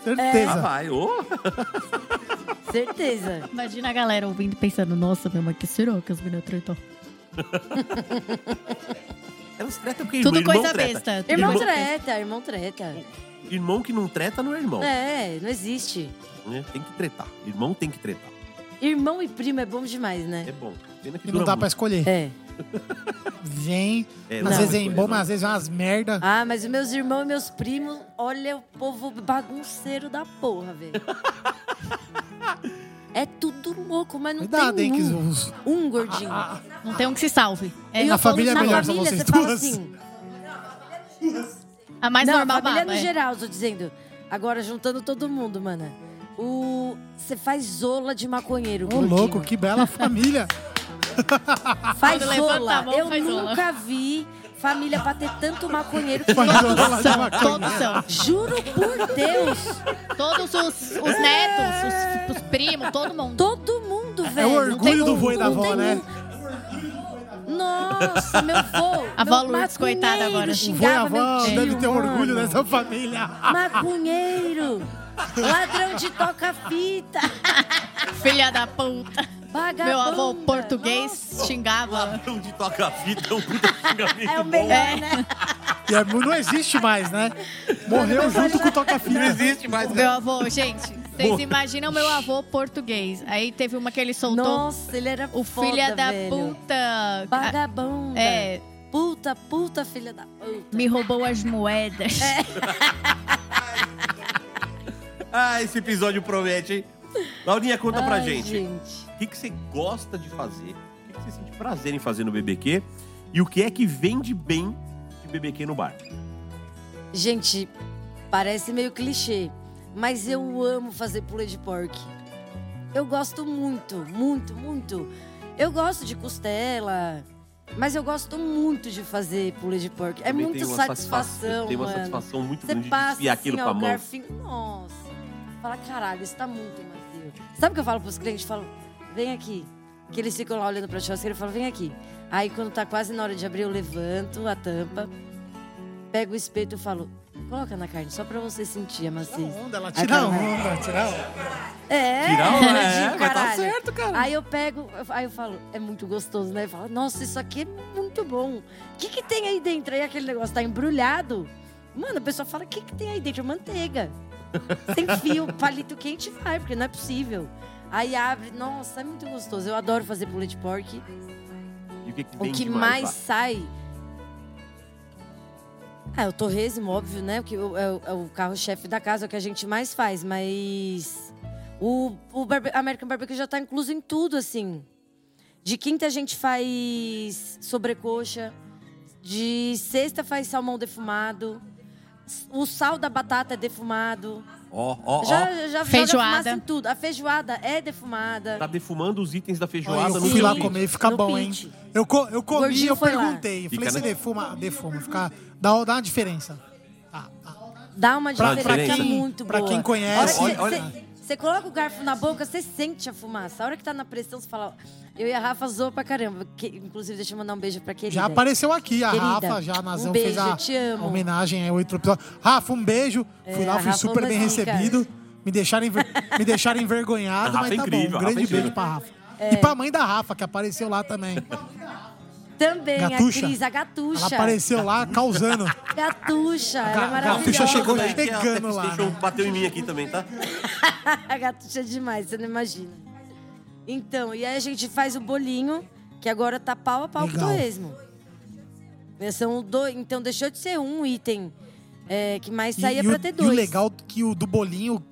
Ah, Certeza. vai. ô. Certeza. Imagina a galera ouvindo e pensando, nossa, meu, mas que será que as meninas tretam? Elas tretam porque Tudo irmão, irmão coisa treta. besta. Irmão besta. treta, irmão treta. Irmão que não treta não é irmão. É, não existe. né? Tem que tretar. Irmão tem que tretar. Irmão e primo é bom demais, É né? bom. Pena que E não dura dá pra muito. escolher. É. Vem, É, às não vezes é em bom, mas às vezes é umas merda. Ah, mas os meus irmãos e meus primos, olha o povo bagunceiro da porra, velho. É tudo louco, mas não Cuidado, tem hein, que um, os... um gordinho. Não tem um que se salve. É, Na família é na melhor família, vocês você fala duas. assim, a mais não, normal a família baba, no é. geral, tô dizendo. Agora, juntando todo mundo, mana. O... Você faz zola de maconheiro, Ô, gordinho. louco, que bela família. Faz Quando levanta zola. a mão, Eu faz zola. nunca vi família pra ter tanto maconheiro que de São, todos são. Juro por Deus. Todos os, os netos, os, os primos, todo mundo. Todo mundo, velho. É o orgulho do vô e da avó, né? Nossa, meu vô. A avó Lourdes, coitada agora. O vô e a avó deve ter um mano. orgulho dessa família. Maconheiro. Ladrão de toca-fita. Filha da puta. Vagabunda. Meu avô português Nossa. xingava. Ladrão de toca-fita é um puta xingamento É o bom. melhor, né? E é- não existe mais, né? Morreu junto com o Não toca-fita. existe mais. né? Meu avô, gente, vocês imaginam meu avô português. Aí teve uma que ele soltou. Nossa, ele era o foda, filha da velho. puta. Vagabunda. É, Puta, puta, filha da puta. me roubou as moedas. É. Ah, esse episódio promete, hein? Laurinha, conta pra Ai, gente. O que, que você gosta de fazer? O que, que você sente prazer em fazer no BBQ? E o que é que vende bem de BBQ no bar? Gente, parece meio clichê, mas eu amo fazer pulê de pork. Eu gosto muito, muito, muito. Eu gosto de costela, mas eu gosto muito de fazer pulê de pork. É muita satisfação, Tem uma mano. satisfação muito Você grande de passa desfiar assim, aquilo ó, com a o mão. garfinho. Nossa. Fala, caralho, isso tá muito macio. Sabe o que eu falo pros clientes? Eu falo, vem aqui. Que eles ficam lá olhando pra churrasqueira e falam, vem aqui. Aí quando tá quase na hora de abrir, eu levanto a tampa, pego o espeto e falo, coloca na carne, só pra você sentir a maciez. Onda, ela tira fala, onda, tira onda. É, Tirar onda, é, mas tá certo, cara. Aí eu pego, aí eu falo, é muito gostoso, né? Eu falo, nossa, isso aqui é muito bom. O que que tem aí dentro? Aí aquele negócio tá embrulhado. Mano, a pessoa fala, o que que tem aí dentro? Manteiga. Sem fio, palito quente vai, porque não é possível. Aí abre, nossa, é muito gostoso. Eu adoro fazer pulê de pork. E o que, que O que mais, sai. Ah, o torresmo, óbvio, né? O- é o, é o carro-chefe da casa, é o que a gente mais faz, mas. O, o barbe- American Barbecue já tá incluso em tudo, assim. De quinta a gente faz sobrecoxa. De sexta faz salmão defumado. O sal da batata é defumado. Ó, ó, ó. Já, já Feijoada. joga em tudo. A feijoada é defumada. Tá defumando os itens da feijoada eu no fui lá pit. comer, fica No bom, pit. hein? Eu, co- eu comi e Gordinho eu lá. perguntei. Eu Fica, falei, você né? defuma? Defuma. Fica, dá, dá uma diferença. Tá, tá. Dá uma Pra- diferença pra quem- muito pra boa. quem conhece- Olha, Olha- você, você coloca o garfo na boca, você sente a fumaça. A hora que tá na pressão, você fala... Eu e a Rafa zoou pra caramba. Que- inclusive, deixa eu mandar um beijo pra querida. Já apareceu aqui, a Querida, Rafa, já a Nazão um beijo, fez a eu te amo. homenagem ao outro episódio. Rafa, um beijo. Fui É, lá, a fui Rafa super é bem recebido. Me deixaram, enver- me deixaram envergonhado, A Rafa mas é tá incrível, bom. Um Rafa é grande incrível. beijo pra Rafa. E pra mãe da Rafa, que apareceu lá também. Também, Gatuxa. a Cris, a Gatuxa. Ela apareceu lá causando. Gatuxa, ela é maravilhosa. Gatuxa chegou chegando lá, Deixou, né? bateu em mim aqui também, tá? a Gatuxa é demais, você não imagina. Então, e aí a gente faz o bolinho, que agora tá pau a pau com o Legal. torresmo. São dois, então deixou de ser um item é, que mais E, saía e pra o, ter e dois. o legal que o do bolinho.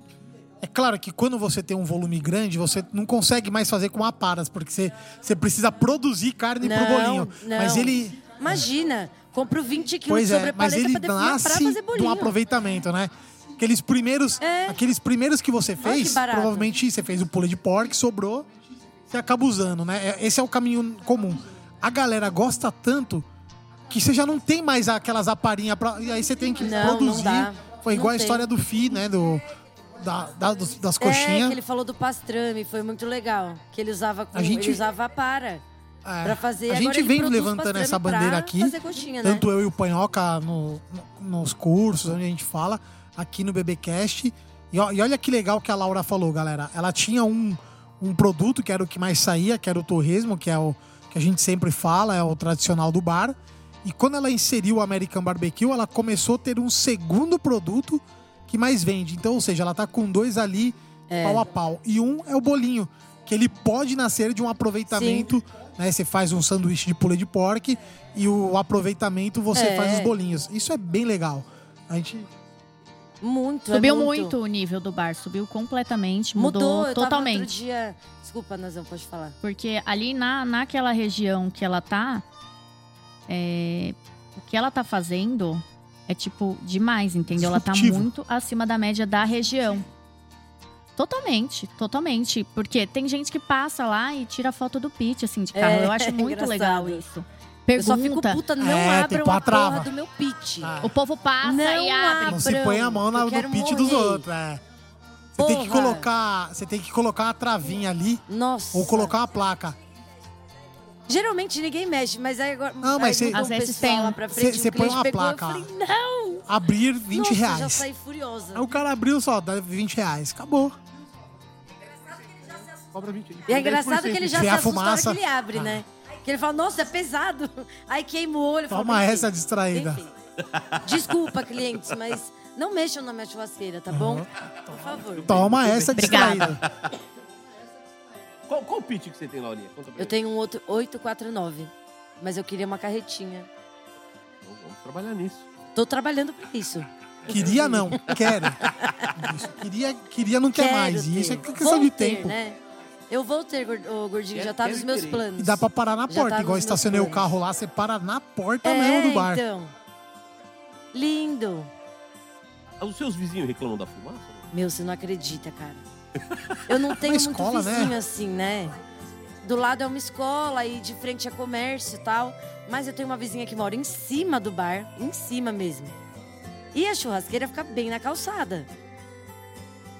É claro que quando você tem um volume grande, você não consegue mais fazer com aparas, porque você, você precisa produzir carne pro Não, bolinho. não. Mas ele. Imagina, compro 20 quilos Pois de é, mas sobrepaleta ele pra defumar pra nasce fazer de um aproveitamento, né? Aqueles primeiros, É. aqueles primeiros que você que fez, barato. provavelmente você fez o pulê de porco, sobrou, você acaba usando, né? É- Esse é o caminho comum. A galera gosta tanto que você já não tem mais aquelas aparinhas pra. E aí você tem que Não, não produzir. dá. Foi igual Não a história do Fi, né? Do, da, da- dos- das É, coxinhas. que ele falou do pastrame, foi muito legal. Que ele usava com, A gente- ele usava a para É, pra fazer. a gente vem levantando essa bandeira aqui. coxinha, né? Tanto eu e o Panhoca no- no- nos cursos, onde a gente fala, aqui no BBcast. E, e olha que legal que a Laura falou, galera. Ela tinha um, um produto que era o que mais saía, que era o torresmo, que é o que a gente sempre fala, é o tradicional do bar. E quando ela inseriu o American Barbecue, ela começou a ter um segundo produto que mais vende. Então, ou seja, ela tá com dois ali É. pau a pau. E um é o bolinho, que ele pode nascer de um aproveitamento, né? Você faz um sanduíche de pulê de porco e o aproveitamento você É. faz os bolinhos. Isso é bem legal. A gente Muito, Subiu é muito. o nível do bar, subiu completamente, mudou, Mudou, eu tava totalmente. outro dia... Desculpa, Nazão, pode falar. Porque ali na, naquela região que ela tá, é, o que ela tá fazendo é, tipo, demais, entendeu? Ela tá Disruptivo. muito acima da média da região. Totalmente, totalmente. Porque tem gente que passa lá e tira foto do pit, assim, de carro. É, Eu acho muito engraçado. legal isso. Eu só fico Pergunta, puta, não É, abram tipo, a a trava. porra do meu pitch. Ah, o povo passa Não e abre. não se põe a mão na, no pitch dos outros. É. Você tem que colocar, você tem que colocar uma travinha ali Nossa. ou colocar uma placa. Geralmente ninguém mexe, mas aí agora. Não, mas aí Às vezes tem. lá pra frente, Você- você um põe uma pegou, placa. Eu falei, não! abrir 20 Nossa, reais. já saí furiosa. Aí o cara abriu só, dá 20 reais. Acabou. Cobra 20. E é engraçado que ele já Vê se a assusta na hora que fumaça. ele abre, né? Que ele fala, nossa, é pesado. Aí queima o olho. fala, Toma "Enfim, essa distraída." enfim. Desculpa, clientes, mas não mexam na minha churrasqueira, tá bom? Por favor. Toma essa Obrigada. distraída. Qual, qual o pitch que você tem, Laurinha? Conta pra Eu tenho um outro 849, mas eu queria uma carretinha. Então, vamos trabalhar nisso. Tô trabalhando pra isso. Queria não, quero. Isso, queria, queria não quer Quero mais. E ter. isso é questão Vou de ter, tempo. né? Eu vou ter, gord- ô, gordinho, Quero- já tá quero nos meus querer. planos. E dá pra parar na Já porta, tá igual nos estacionei o carro lá, você para na porta É, mesmo do bar. então. Lindo. Os seus vizinhos reclamam da fumaça? Meu, você não acredita, cara. Eu não tenho Uma muito escola, né? vizinho assim, né? Do lado é uma escola e de frente é comércio e tal. Mas eu tenho uma vizinha que mora em cima do bar, em cima mesmo. E a churrasqueira fica bem na calçada.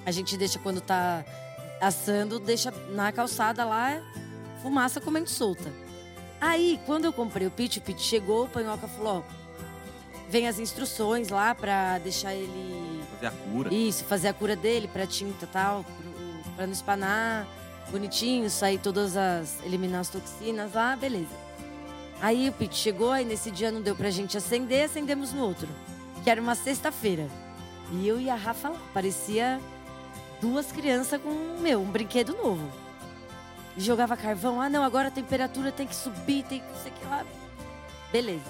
A gente deixa quando tá assando, deixa na calçada lá, fumaça comendo solta. Aí, quando eu comprei o pit, o pit chegou, o panhoca falou, ó, vem as instruções lá pra deixar ele Fazer a cura. isso, fazer a cura dele pra tinta e tal, pro- pra não espanar, bonitinho, sair todas as. eliminar as toxinas lá, beleza. Aí o Pete chegou, aí nesse dia não deu pra gente acender, acendemos no outro. Que era uma sexta-feira. E eu e a Rafa lá, parecia duas crianças com, meu, um brinquedo novo. Jogava carvão, ah não, agora a temperatura tem que subir, tem que não sei o que lá. Beleza.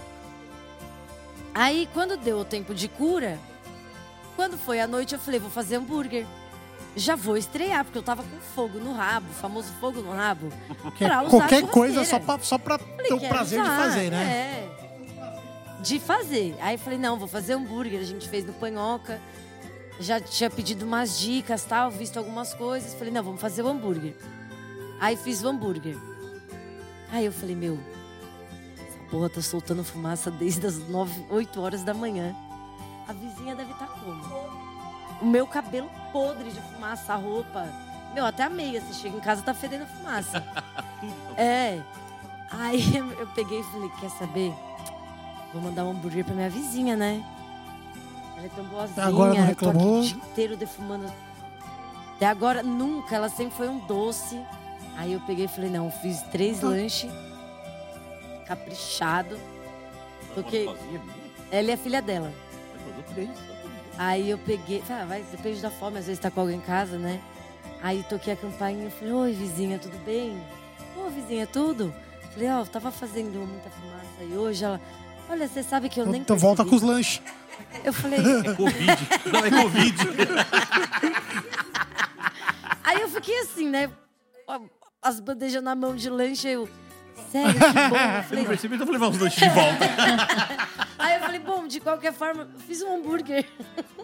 Aí quando deu o tempo de cura, quando foi à noite, eu falei, vou fazer hambúrguer. Já vou estrear, porque eu tava com fogo no rabo, famoso fogo no rabo. Que pra usar qualquer coisa só pra, só pra Falei, ter o prazer de usar, fazer, né? É. De fazer. Aí falei, não, vou fazer hambúrguer. A gente fez no Panhoca. Já tinha pedido umas dicas, tal, visto algumas coisas. Falei, não, vamos fazer o hambúrguer. Aí fiz o hambúrguer. Aí eu falei, meu, essa porra tá soltando fumaça desde as 9, 8 horas da manhã. A vizinha deve estar como? O meu cabelo podre de fumaça, a roupa. Meu, até a meia, você chega em casa, tá fedendo fumaça. É. Aí eu peguei e falei, quer saber? Vou mandar um hambúrguer pra minha vizinha, né? Ela é tão boazinha. agora não eu tô aqui reclamou? o dia inteiro defumando. Até agora, nunca. Ela sempre foi um doce. Aí eu peguei e falei, não, fiz três lanches. Caprichado. Menina? Ela a filha dela. Aí eu peguei, falei, ah, vai, depende da fome, às vezes tá com alguém em casa, né? Aí toquei a campainha e falei, oi vizinha, tudo bem? Ô vizinha, tudo? Falei, ó, tava fazendo muita fumaça aí hoje. Ela, olha, você sabe que eu nem Então volta com os percebi." lanches. Eu falei, É Covid. Não, é Covid. aí eu fiquei assim, né? As bandejas na mão de lanche, eu, sério, que bom. Eu Eu não falei, percebi, então eu vou levar os lanches de volta. Aí eu falei, bom, de qualquer forma, eu fiz um hambúrguer.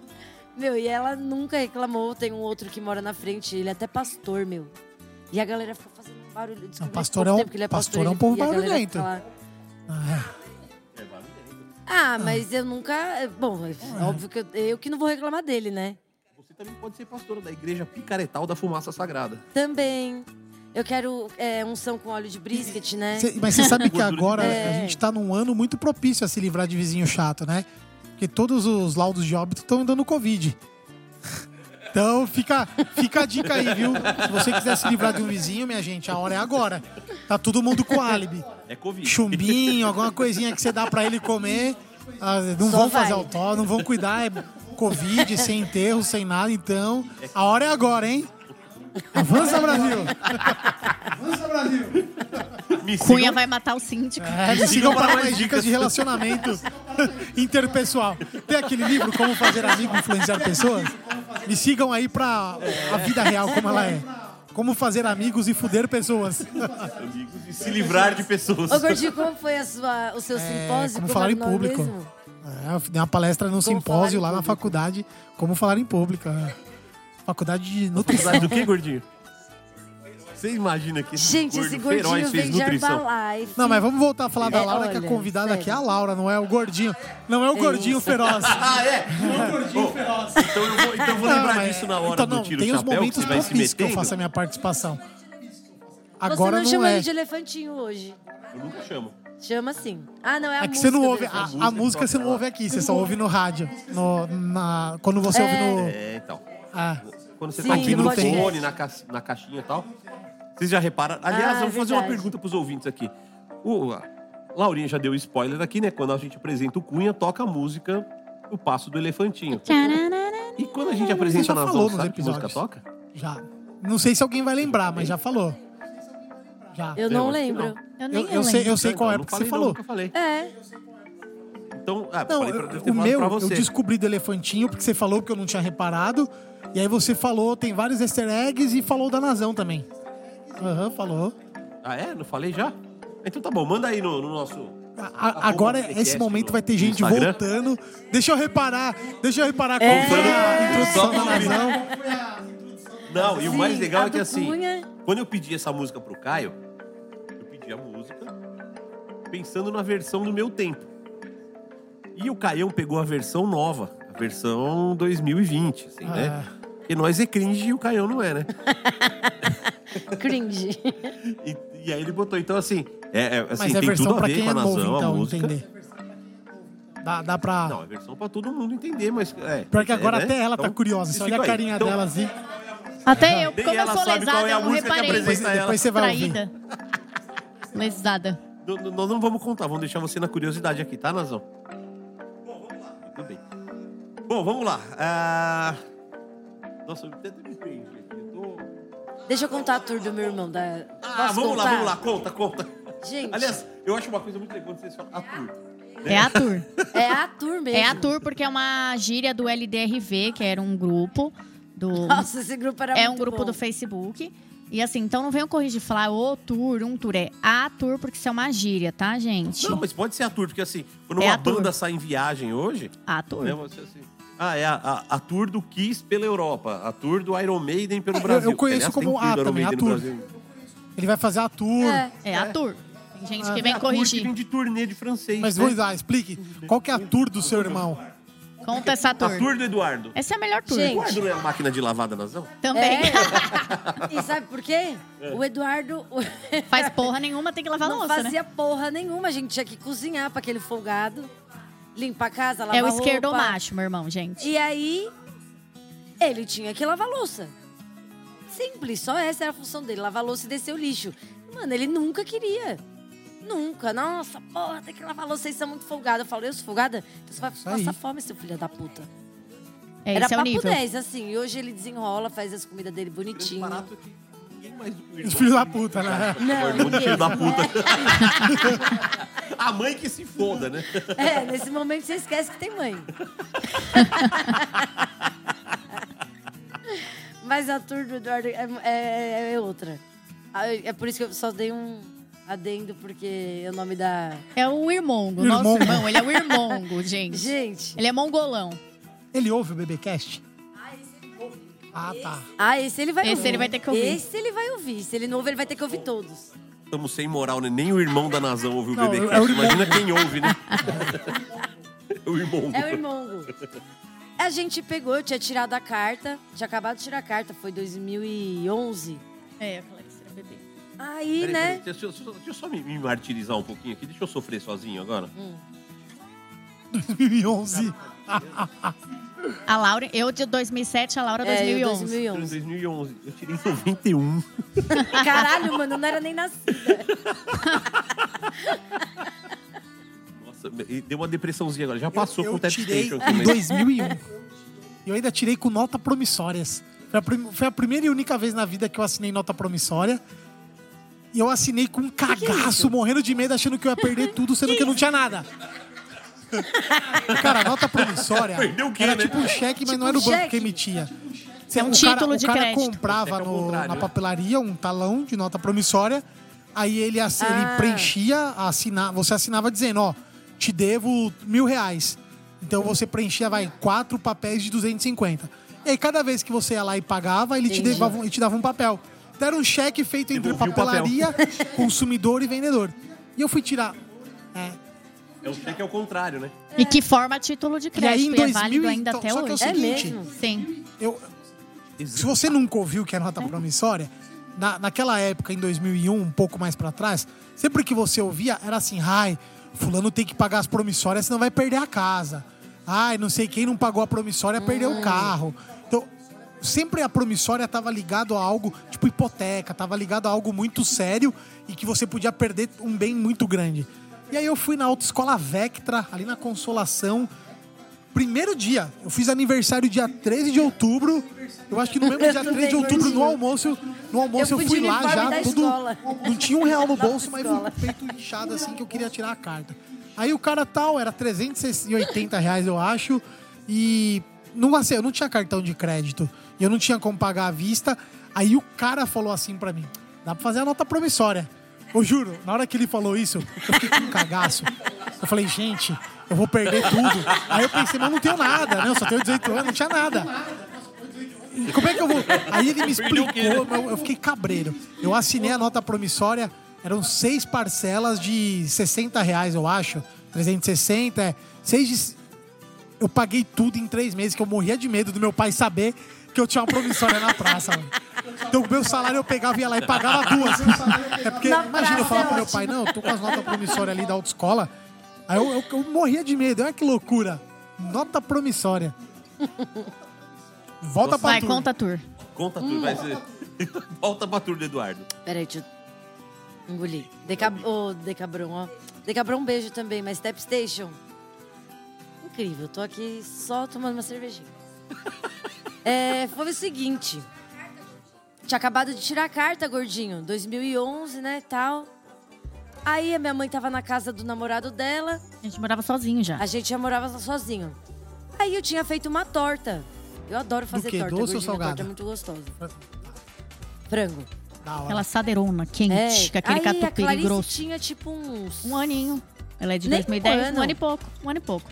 meu, e ela nunca reclamou. Tem um outro que mora na frente, ele é até pastor, meu. E a galera ficou fazendo um barulho. Descobri pastor é um- ele é pastor pastor, é um povo e a galera barulhento. Ah, Ah, mas eu nunca. Bom, é óbvio que eu, eu que não vou reclamar dele, né? Você também pode ser pastora da igreja picaretal da fumaça sagrada. Também. Eu quero é, unção com óleo de brisket, né? Cê- mas você sabe que agora É. a gente tá num ano muito propício a se livrar de vizinho chato, né? Porque todos os laudos de óbito estão dando Covid. Então fica, fica a dica aí, viu? Se você quiser se livrar de um vizinho, minha gente, a hora é agora. Tá todo mundo com álibi. É Covid. Chumbinho, alguma coisinha que você dá pra ele comer. Ah, não Só vão vai. fazer autódromo, não vão cuidar. É Covid, sem enterro, sem nada. Então, a hora é agora, hein? Avança, Brasil! Avança, Brasil! Me Cunha sigam- vai matar o síndico. É, me sigam para mais dicas de relacionamento interpessoal. Tem aquele livro Como Fazer Amigo e Influenciar Pessoas? Me sigam aí para a vida real, como ela é. Como fazer amigos e fuder pessoas. amigos e se livrar de pessoas. Ô, Gordinho, como foi a sua, o seu simpósio? como falar em público. mesmo? É, eu dei uma palestra num Como simpósio lá na faculdade, como falar em público. é. Faculdade de nutrição. Faculdade do que, gordinho? Você imagina que esse Gente, gordo esse feroz gordinho fez vem de nutrição? Herbalife. Não, mas vamos voltar a falar da É, Laura, que a olha, convidada aqui é a sério. Laura, não é o gordinho. Não é o gordinho feroz. Ah, é? Então eu vou, então eu vou lembrar Não, mas- disso na hora então, do não, tiro tem os chapéu, que momentos você vai se propícios que eu metendo. faço a minha participação. Você Agora não, não, chama é. ele de elefantinho hoje. Eu nunca chamo. Chama assim. Ah, não, é a É que música. você não ouve. A, música a música você não ouve aqui, você só ouve no rádio. No, na, quando você ouve no. É, então. Ah, Quando você Sim, tá ouvindo no não tem. fone, na, ca... na caixinha e tal. Vocês já repararam? Aliás, Ah, eu vou fazer uma verdade. pergunta pros ouvintes aqui. O a Laurinha já deu spoiler aqui, né? Quando a gente apresenta o Cunha, toca a música O Passo do Elefantinho. E quando a gente apresenta já a Nazão, falou nos sabe que música episódios. toca? já. Não sei se alguém vai lembrar, mas já falou. Já. Eu Eu não acho que lembro. Eu nem Eu, eu sei, eu sei qual é não porque você falei, não, falou. nunca falei. É. Então, ah, Não, falei pra, eu- ter o falado meu, pra eu você. descobri do elefantinho porque você falou que eu não tinha reparado. E aí você falou, tem vários easter eggs e falou da Nazão também. Aham, falou. Ah, é? Não falei já? Então tá bom, manda aí no, no nosso. A- agora, esse momento no- vai ter gente Instagram. voltando. Deixa eu reparar, deixa eu reparar qual É. foi a introdução da Nazão. Não, e o mais legal é que assim, Cunha. quando eu pedi essa música pro Caio, eu pedi a música pensando na versão do meu tempo. E o Caião pegou a versão nova, a versão 2020, assim, né? Porque nós é cringe e o Caião não é, né? Cringe. E, e aí ele botou, então assim, é, é, assim Mas é tem versão tudo a pra ver quem com a é novo, Nazão, a então, música. entender. Dá, dá pra. Não, é versão pra todo mundo entender, mas. É, Pior que é, agora né? até ela tá Então, curiosa. Você olha a carinha Então, dela assim. Até eu, Nem como eu ela sou qual lesada, é a eu não reparei. Depois, depois você vai ouvir. Traída. Lesada. N- n- Nós não vamos contar, vamos deixar você na curiosidade aqui, tá, Nazão? Bom, vamos lá. Muito bem. Bom, vamos lá. Ah, Nossa, eu até me perdi aqui. Tô... Deixa eu contar a tour do meu irmão. Da... Ah, Posso vamos lá, contar? vamos lá, conta, conta. Gente, Aliás, eu acho uma coisa muito legal quando vocês falam a tour. É a tour. é a tour mesmo. É a tour porque é uma gíria do LDRV, que era um grupo do. Nossa, esse grupo era é um grupo bom. do Facebook. E assim, então não venham corrigir falar o tour, um tour. É a tour, porque isso é uma gíria, tá, gente? Não, mas pode ser a tour, porque assim, quando É uma tour. banda sai em viagem hoje, A tour. né, você assim. Ah, é a, a, a tour do Kiss pela Europa, a tour do Iron Maiden pelo Eu- Brasil. eu conheço Aliás, como A Iron também, a tour. Ele vai fazer a tour. É. É a tour. Tem gente que É vem a tour que corrigir. vem de turnê de francês. Mas né? vamos lá, explique. Qual que é a tour do seu irmão? Conta essa tour. A tour do Eduardo. Essa é a melhor tour. Gente. Eduardo não é a máquina de lavada nazão? Também. É. e sabe por quê? O Eduardo Faz porra nenhuma, tem que lavar não louça, né? fazia porra nenhuma. A gente tinha que cozinhar pra aquele folgado, limpar a casa, lavar É o roupa. esquerdo macho, meu irmão, gente. E aí, ele tinha que lavar louça. Simples, só essa era a função dele, lavar louça e descer o lixo. Mano, ele nunca queria. Nunca. Nossa, porra, tem que lavar louça, vocês são muito folgados. Eu falo, eu sou folgada? Então você vai aí. passar fome, seu filho da puta. É, Era esse é o papo nível. 10, assim. E hoje ele desenrola, faz as comidas dele bonitinho. Barato é Os filhos da puta, né? O Não, filho da puta. a mãe que se foda, né? É, nesse momento você esquece que tem mãe. Mas a tour do Eduardo é, é- é outra. Ah, É por isso que eu só dei um adendo, porque é o nome da. É o irmongo. Irmongo. Nosso irmão, ele é o irmongo, gente. Gente. Ele é mongolão. Ele ouve o BBcast? Ah, tá. Ah, esse ele vai Esse ouvir. ele vai ter que ouvir. Esse ele vai ouvir. Se ele não ouvir, ele vai ter que ouvir todos. Estamos sem moral, né? Nem o irmão da Nazão ouviu o Não, bebê é o irmão. Imagina quem ouve, né? É o irmão. É o irmão. A gente pegou, eu tinha tirado a carta. Tinha acabado de tirar a carta, foi 2011. É, a Clarice era bebê. Aí, Peraí, né? peraí, deixa, eu- deixa eu só me, me martirizar um pouquinho aqui. Deixa eu sofrer sozinho agora. 2011. A Laura, eu de 2007, a Laura É, eu 2011. Em 2011. 2011. Eu tirei 91. Caralho, mano, eu não era nem nascida. Nossa, e deu uma depressãozinha agora. Já passou eu, com o eu tirei em também. 2001. Eu ainda tirei com nota promissórias. Foi a, prim- foi a primeira e única vez na vida que eu assinei nota promissória. E eu assinei com um cagaço, morrendo de medo, achando que eu ia perder tudo, sendo que, eu não tinha nada. Cara, a nota promissória Perdeu o quê, era né? tipo um cheque, mas Tipo não era o um banco cheque. que emitia. É um o título cara, de o cara crédito. comprava ao no- na papelaria um talão de nota promissória. Aí ele, assi- ele Ah. preenchia, assina, você assinava dizendo, ó, te devo mil reais. Então você preenchia, vai, quatro papéis de 250. E aí cada vez que você ia lá e pagava, ele te, ele te dava um papel. Então era um cheque feito entre papel. papelaria, consumidor e vendedor. E eu fui tirar. É, É o cheque ao contrário, né? E que forma título de E aí, em crédito. E é 2000 válido ainda então, até só que é o hoje. É seguinte, mesmo? Sim. eu, se você nunca ouviu o que é nota promissória, na, naquela época, em 2001, um pouco mais pra trás, sempre que você ouvia, era assim, ai, fulano tem que pagar as promissórias, senão vai perder a casa. Ai, não sei quem não pagou a promissória, perdeu o carro. Então, sempre a promissória estava ligado a algo, tipo hipoteca, estava ligado a algo muito sério e que você podia perder um bem muito grande. E aí eu fui na autoescola Vectra, ali na Consolação, primeiro dia. Eu fiz aniversário dia 13 de outubro. Eu acho que no mesmo dia 13 de outubro, no almoço, no almoço eu, fui lá já, tudo. Não tinha um real no bolso, mas escola. com o peito inchado assim que eu queria tirar a carta. Aí o cara tal, era 380 reais, eu acho. E não, assim, eu não tinha cartão de crédito. E eu não tinha como pagar à vista. Aí o cara falou assim pra mim: dá pra fazer a nota promissória. Eu juro, na hora que ele falou isso, eu fiquei com um cagaço. Eu falei, gente, eu vou perder tudo. Aí eu pensei, mas não tenho nada, né? Eu só tenho 18 anos, não tinha nada. E como é que eu vou? Aí ele me né? explicou, eu, eu fiquei cabreiro. Eu assinei a nota promissória, eram seis parcelas de 60 reais, eu acho. 360, é. Seis de... Eu paguei tudo em três meses, que eu morria de medo do meu pai saber que eu tinha uma promissória na praça. mano. Então o meu salário eu pegava e ia lá e pagava duas. É porque, Na imagina eu falar é pro meu pai, não, eu tô com as notas promissórias ali da autoescola. Aí eu, eu- eu morria de medo, olha que loucura. Nota promissória. Volta pra Vai, tu. conta a tour. Conta tudo, vai ser. Volta pra turma do Eduardo. Peraí, deixa eu engolir. Decab... Ô, Decabron, ó. Decabron, um beijo também, mas Step Station. Incrível, tô aqui só tomando uma cervejinha. É, foi o seguinte. Tinha acabado de tirar a carta, gordinho. 2011, né, tal. Aí a minha mãe tava na casa do namorado dela. A gente morava sozinho já. A gente já morava sozinho. Aí eu tinha feito uma torta. Eu adoro fazer quê? torta. Doce ou gordinho, salgada? Torta é muito gostosa. Frango. Da hora. Aquela sadeirona quente, É, com aquele aí a catupiry Clarice grosso. tinha tipo uns... Um aninho. Ela é de Nem 2010, um um ano. ano e pouco. Um ano e pouco.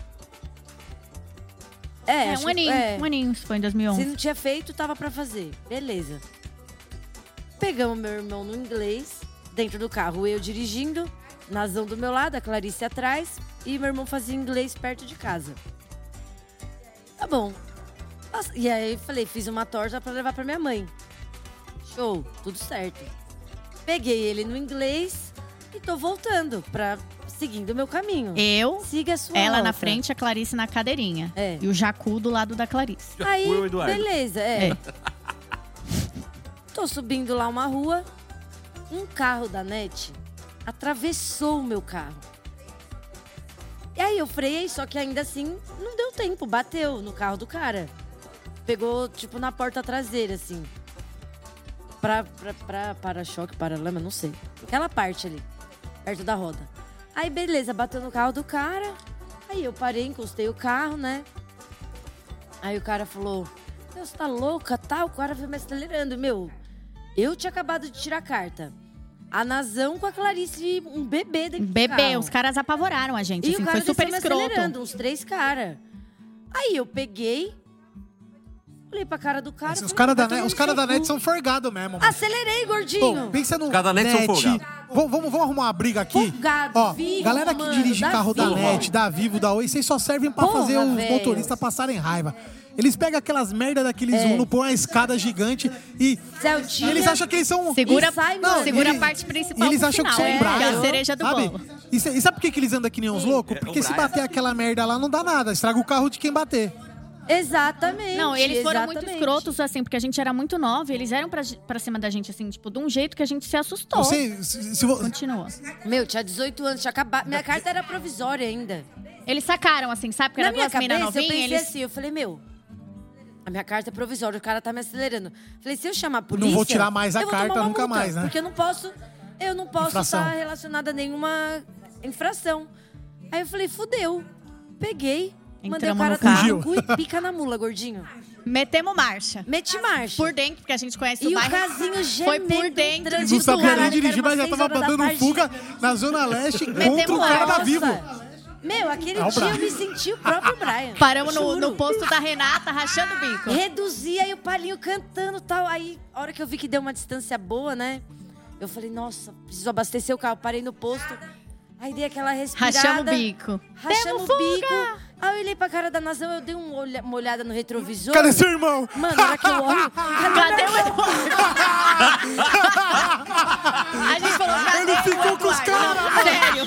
É, É, um aninho. é. Um aninho, foi em Se 2011. não tinha feito, tava pra fazer. Beleza. Pegamos meu irmão no inglês, dentro do carro, eu dirigindo, Nazão do meu lado, a Clarice atrás, e meu irmão fazia inglês perto de casa. Tá bom. E aí falei, fiz uma torta pra levar pra minha mãe. Show, tudo certo. Peguei ele no inglês e tô voltando pra seguindo o meu caminho. Eu, Siga a sua ela na frente, a Clarice na cadeirinha. É. E o Jacu do lado da Clarice. Já Aí, foi o Eduardo. beleza, é. É. Tô subindo lá uma rua, um carro da NET atravessou o meu carro. E aí eu freiei, só que ainda assim não deu tempo, bateu no carro do cara. Pegou, tipo, na porta traseira, assim. Pra, pra, pra para-choque, para-lama, não sei. Aquela parte ali, perto da roda. Aí, beleza, bateu no carro do cara. Aí eu parei, encostei o carro, né? Aí o cara falou: Meu, você tá louca? Tá? O cara veio me acelerando. Meu, eu tinha acabado de tirar a carta. A Nazão com a Clarice, um bebê dentro do Bebê, carro. os caras apavoraram a gente. E assim, o cara foi super me escroto. acelerando, uns três caras. Aí eu peguei, olhei pra cara do cara. Os falei, caras da, "Vai tomar net, os cara da net cu." são forgados mesmo. mano. Acelerei, Pô, gordinho. pensa no Os caras da net são folgados. Vamos, vamos, vamos arrumar uma briga aqui? Ó, Vivo, galera que mano, dirige carro da Vivo. net, da Vivo, da Oi, vocês só servem pra Porra, fazer os velho. motoristas passarem raiva. Eles pegam aquelas merda daqueles É. Uno, põem uma escada gigante e, Celtinha. e eles acham que eles são... Segura, E sai, Não, mano. segura a parte principal eles pro acham que final, são é, bravos. que é a cereja do sabe? bolo. E, cê- e sabe por que, que eles andam que nem uns loucos? Porque o se bater aquela merda lá, não dá nada. Estraga o carro de quem bater. Exatamente. Não, eles foram muito exatamente. escrotos, assim, porque a gente era muito nova e eles eram pra, pra cima da gente, assim, tipo, de um jeito que a gente se assustou. Você, se, se vo- Continua. Meu, tinha 18 anos, tinha acabado. Minha carta era provisória ainda. Eles sacaram, assim, sabe? Porque Na era minha duas cabeça, eu pensei eles... assim, eu falei, meu, a minha carta é provisória, o cara tá me acelerando. Falei, se eu chamar a polícia... Não vou tirar mais a carta nunca multa, mais, né? Porque eu não posso, eu não posso Infração. estar relacionada a nenhuma infração. Aí eu falei, fudeu. Peguei, mandei o Entramos cara no tomar carro. cu e pica na mula, gordinho. Metemos marcha. Meti marcha. Por dentro, porque a gente conhece E o o bairro. casinho gemendo. Foi por dentro. trânsito não do sabia nem dirigir, mas já tava tarde. fuga na Zona Leste contra Metemos o cara da Nossa. Vivo. Meu, aquele É o dia Brian. eu me senti o próprio Brian. Paramos no, Juro. no posto da Renata, rachando o bico. Reduzi, aí o palinho cantando e tal. Aí, a hora que eu vi que deu uma distância boa, né? Eu falei, nossa, preciso abastecer o carro. Parei no posto. Aí dei aquela respirada. Rachamos o bico. Rachamos Temos o bico. Aí eu olhei pra cara da Nazão, eu dei um olha- uma olhada no retrovisor. Cadê seu irmão? Mano, hora que eu olho, Cadê o Eduardo? A gente falou, cadê Ele ficou com os caras, Sério.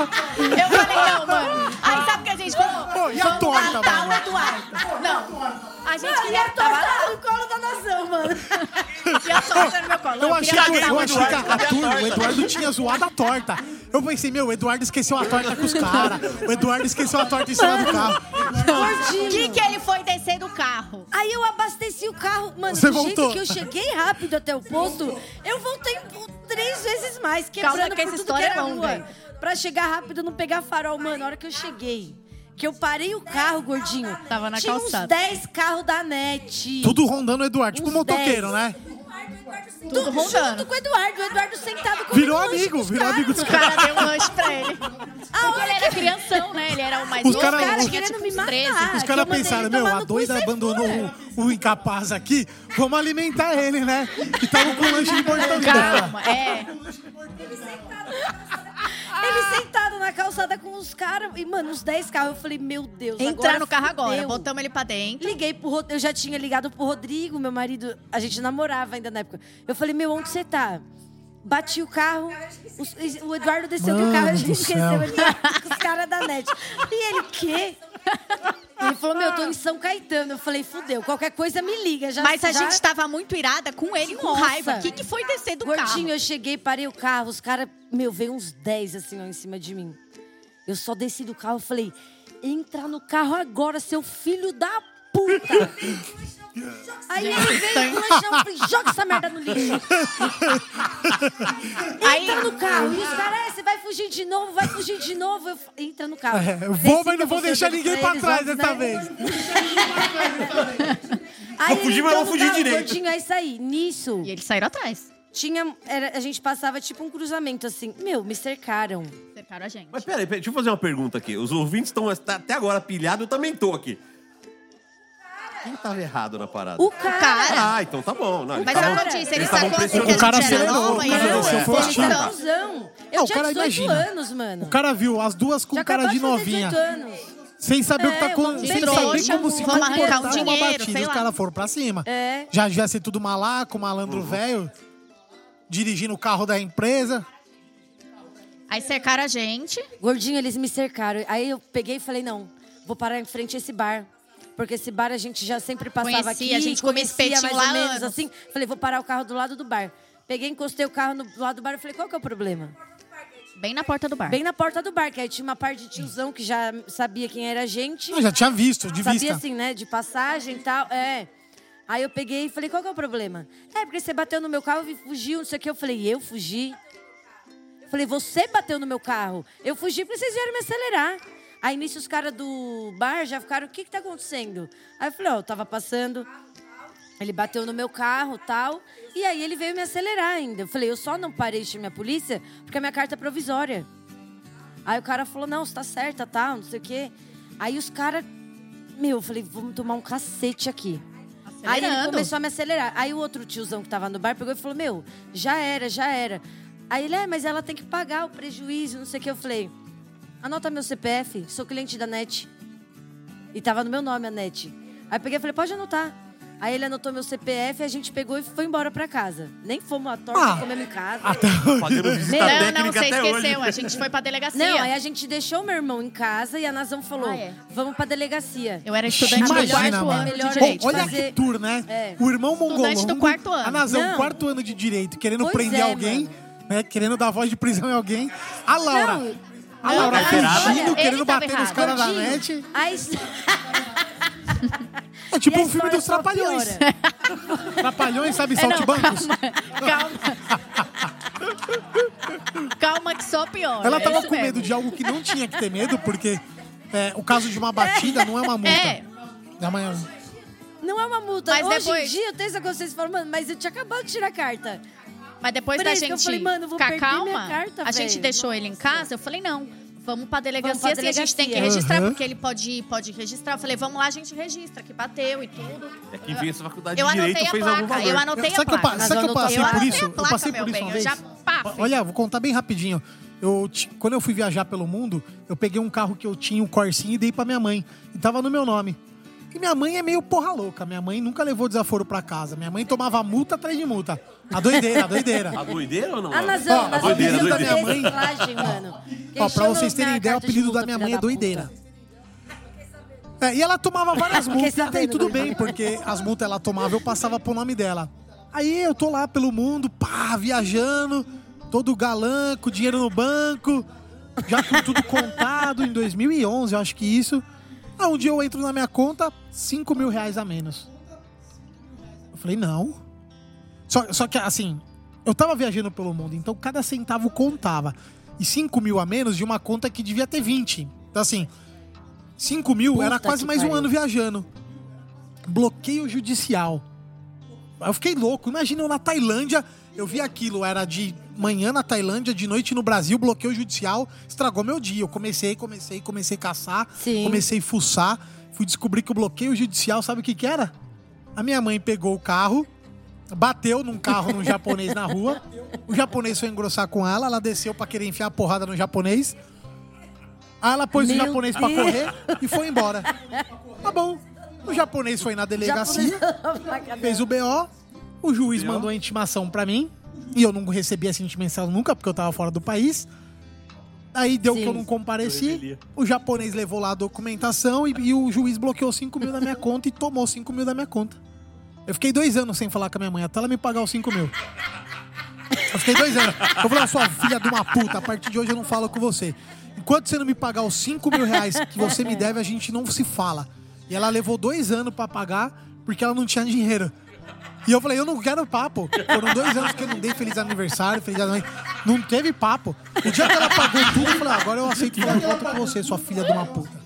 Eu falei, não, mano. Aí sabe o que a gente falou? Pô, e a Vamos torta, matar mano? o Eduardo. Não. A gente queria a torta no colo da Nazão, mano. E a torta no meu colo. Eu achei, que, matar eu o achei que a, turma, o Eduardo tinha zoado a torta. Eu pensei, meu, o Eduardo esqueceu a torta com os caras. O Eduardo esqueceu a torta em cima do carro. Gordinho. O que, que ele foi descer do carro? Aí eu abasteci o carro. Mano, Você do voltou. jeito que eu cheguei rápido até o posto, eu voltei três vezes mais, quebrando Calma que por essa tudo história que era é longa, rua. Pra chegar rápido, não pegar farol. Mano, a hora que eu cheguei, que eu parei o carro, gordinho, Tava na tinha calçada. uns 10 carros da NET. Tudo rondando o Eduardo, tipo Uns motoqueiro, 10. né? Tudo Junto rondando. com o Eduardo. O Eduardo sentado com Virou um amigo, com os virou caras. amigo dos O cara deu um lanche pra ele. A hora ele era crianção, né? Ele era o mais Os novo. cara- ele caras os- tinha, querendo tipo, me uns matar. 13. Os que caras eu mandei pensaram, ele meu, tomar a no cu e doida abandonou fora. o, o incapaz aqui, vamos alimentar ele, né? E tava com o lanche importante. Calma, é. Ele sentado na calçada com os caras. E, mano, uns 10 carros. Eu falei, meu Deus, Entrar agora no carro agora. fudeu. Botamos ele pra dentro. Liguei pro Rodrigo, eu já tinha ligado pro Rodrigo, meu marido, a gente namorava ainda na época. Eu falei, meu, onde você tá? Bati o carro, os- o Eduardo desceu do carro, a gente desceu ele os caras da net. E ele, quê? Ele falou, meu, eu tô em São Caetano. Eu falei, fudeu, qualquer coisa me liga. Já, Mas a já... gente tava muito irada com ele, com Nossa. raiva. O que, que foi descer do Gordinho, carro? eu cheguei, parei o carro, os caras, meu, veio uns 10 assim, ó, em cima de mim. Eu só desci do carro e falei, entra no carro agora, seu filho da puta. Aí ele veio com o lanchão, falei, joga essa merda no lixo. Aí- Entra no carro. E os caras, é, você vai fugir de novo, vai fugir de novo. Eu, entra no carro. É, eu vou, mas não vou deixar ninguém pra trás óbvio, dessa né? vez. Aí Vou fugir, mas vou fugir direito. Gordinho, é isso aí. Nisso, E eles saíram atrás. tinha, era, a gente passava tipo um cruzamento assim. Meu, me cercaram. Cercaram a gente. Mas peraí, peraí, deixa eu fazer uma pergunta aqui. Os ouvintes estão até agora pilhados, eu também tô aqui. Quem tava errado na parada? O cara. cara. Ah, então tá bom. Não, Mas eu não disse, ele sacou assim que. O cara a gente era acelerou, nova o e cara ele foi hostil. então. Tiozão. Eu o tinha cara 18 imagina. anos, mano. O cara viu as duas com Já cara acabou de fazer novinha. 18 anos. Sem saber o que tá É, com, uma sem saber trouxa, como se vamos arrancar um numa dinheiro, batida. sei Os lá. caras foram pra cima. É. Já devia ser tudo malaco, malandro velho, dirigindo o carro da empresa. Aí cercaram a gente. Gordinho, eles me cercaram. Aí eu peguei e falei, não, vou parar em frente a esse bar. Porque esse bar a gente já sempre passava Conhecia, aqui. a gente comia conhecia espetinho mais lá ou menos anos. assim. Falei, vou parar o carro do lado do bar. Peguei, encostei o carro no, do lado do bar e falei, qual que é o problema? Bem na porta do bar. Bem na porta do bar, que aí tinha uma parte de tiozão que já sabia quem era a gente. Eu já tinha visto, de Sabia vista. assim, né? De passagem e tal. É. Aí eu peguei e falei, qual que é o problema? É, porque você bateu no meu carro e fugiu, não sei o que. Eu falei, eu fugi? Falei, você bateu no meu carro. Eu fugi porque vocês vieram me acelerar. Aí nisso os caras do bar já ficaram, o que que tá acontecendo? Aí eu falei, ó, eu tava passando, ele bateu no meu carro tal. E aí ele veio me acelerar ainda. Eu falei, eu só não parei de chamar a polícia porque a minha carta é provisória. Aí o cara falou, não, você tá certa, tal, não sei o quê. Aí os caras, meu, eu falei, vamos tomar um cacete aqui. Aí ele começou a me acelerar. Aí o outro tiozão que tava no bar pegou e falou, meu, já era, já era. Aí ele, é, mas ela tem que pagar o prejuízo, não sei o que. Eu falei, anota meu CPF, sou cliente da NET. E tava no meu nome a NET. Aí eu peguei e falei, pode anotar. Aí ele anotou meu CPF, a gente pegou e foi embora pra casa. Nem fomos à torta, Ah. comemos em casa. Até visita Não, Não, você esqueceu. hoje. A gente foi pra delegacia. Não, aí a gente deixou meu irmão em casa e a Nazão falou, Ah, é. vamos pra delegacia. Eu era estudante do Imagina, quarto mano. ano de Melhor direito. Olha fazer- que tour, né? É. O irmão mongol. Estudante do quarto ano. A Nazão, Não. quarto ano de direito, querendo Pois prender é, alguém, mano. né? Querendo dar voz de prisão em alguém. A Laura. Não, a Laura não, querendo bater nos errado. caras da net. a his- É tipo um filme dos Trapalhões. Trapalhões, sabe? É, não, Saltimbancos. Calma. Calma que só piora. Ela é tava isso com mesmo. medo de algo que não tinha que ter medo, porque é, o caso de uma batida não é uma multa. É. É uma- Não é uma multa. Mas Hoje depois- em dia eu tenho essa consciência e falo, mano, mas eu tinha acabado de tirar a carta. Mas depois Por da eu gente falei, mano, eu vou ficar calma, carta, a gente deixou ele em casa. Eu falei, não, vamos pra delegacia, Vamos pra assim, a gente tem que registrar, Uhum. porque ele pode, pode registrar. Eu falei, vamos lá, a gente registra, que bateu e tudo. É que vem essa faculdade Eu de direito anotei a fez algum placa, valor. eu anotei Sabe a que eu, placa. pa- sabe que eu passei eu por isso? placa, eu passei meu por isso bem, uma eu vez. já, paf. Olha, vou contar bem rapidinho. Eu, quando eu fui viajar pelo mundo, eu peguei um carro que eu tinha, um Corsinha, e dei pra minha mãe. E tava no meu nome. E minha mãe é meio porra louca. Minha mãe nunca levou desaforo pra casa. Minha mãe tomava multa atrás de multa. A doideira, a doideira. A doideira ou não? A doideira, tem doideira. reciclagem, mano. Ó, pra vocês terem ideia, o carta de apelido da minha filha mãe é doideira. É, e ela tomava várias multas, e até aí tudo bem, porque as multas ela tomava, eu passava pro nome dela. Aí eu tô lá pelo mundo, pá, viajando, todo galã, com dinheiro no banco, já com tudo contado, em 2011, eu acho que isso. Ah, um dia eu entro na minha conta, 5 mil reais a menos. Eu falei, não. Só, só que, assim, eu tava viajando pelo mundo, então cada centavo contava. E 5 mil a menos de uma conta que devia ter 20. Então, assim, 5 mil Puta era quase mais um pariu. ano viajando. Bloqueio judicial. Eu fiquei louco. Imagina eu na Tailândia, eu vi aquilo, era de manhã na Tailândia, de noite no Brasil, bloqueio judicial, estragou meu dia. Eu comecei, comecei, comecei a caçar, Sim. comecei a fuçar, fui descobrir que o bloqueio judicial, sabe o que que era? A minha mãe pegou o carro, bateu num carro num japonês na rua, o japonês foi engrossar com ela, ela desceu pra querer enfiar a porrada no japonês, aí ela pôs o Meu japonês pra Deus. correr e foi embora. Tá bom. O japonês foi na delegacia, fez o BO, o juiz mandou a intimação pra mim, e eu não recebi essa intimação nunca, porque eu tava fora do país. Aí deu Sim. que eu não compareci, o japonês levou lá a documentação e, e o juiz bloqueou 5 mil da minha conta e tomou 5 mil da minha conta. Eu fiquei dois anos sem falar com a minha mãe, até ela me pagar os 5 mil. Eu fiquei dois anos. Eu falei, "Ó, sua filha de uma puta, a partir de hoje eu não falo com você. Enquanto você não me pagar os 5 mil reais que você me deve, a gente não se fala. E ela levou dois anos pra pagar porque ela não tinha dinheiro. E eu falei, eu não quero papo. Foram dois anos que eu não dei feliz aniversário, feliz ano. Não teve papo. O dia que ela pagou tudo, eu falei, ah, agora eu aceito falar volta com você, sua filha de uma puta.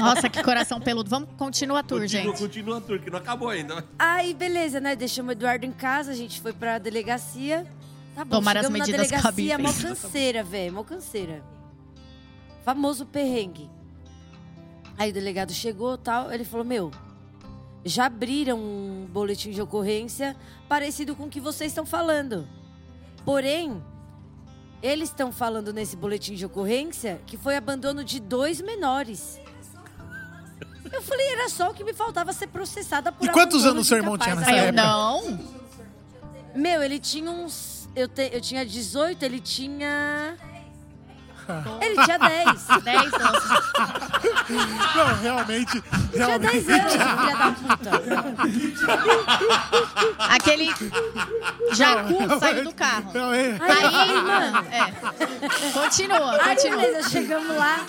Nossa, que coração peludo. Vamos, continua a tour, Continua, gente. continua a tour, que não acabou ainda. Aí, beleza, né? Deixamos o Eduardo em casa, a gente foi pra delegacia. Tá bom, Tomar as chegamos na medidas delegacia, mó cabíveis. canseira, velho, mó canseira. Famoso perrengue. Aí o delegado chegou tal, ele falou, meu, já abriram um boletim de ocorrência parecido com o que vocês estão falando. Porém, eles estão falando nesse boletim de ocorrência que foi abandono de dois menores. Eu falei, era só o que me faltava ser processada por E quantos anos seu irmão tinha nessa Aí eu, época? não. Meu, ele tinha uns. Eu, te- eu tinha 18, ele tinha. Ele tinha 10. 10 anos. Não, realmente, Tinha realmente. 10 anos, filha da puta. Aquele jacu saiu do carro. Aí, mano, é. Continua, Aí, continua. beleza, chegamos lá.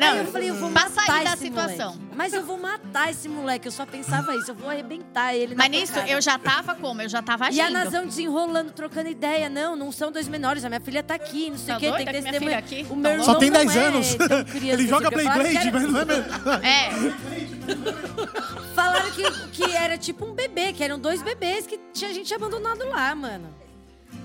Não, aí eu falei, eu vou pra matar sair da esse situação. moleque. Mas eu vou matar esse moleque. Eu só pensava isso. Eu vou arrebentar ele na Mas nisso, pancada. eu já tava como? Eu já tava E agindo. a Nazão desenrolando, trocando ideia. Não, não são dois menores. A minha filha tá aqui, não sei o Tá quê. doida Tem que minha testemunha. filha aqui? O meu Tá irmão Só tem não 10 é anos. tão criança Ele joga porque falaram que Playblade, mas não é mesmo. É, Falaram que, que era tipo um bebê, que eram dois bebês que tinha gente abandonado lá, mano.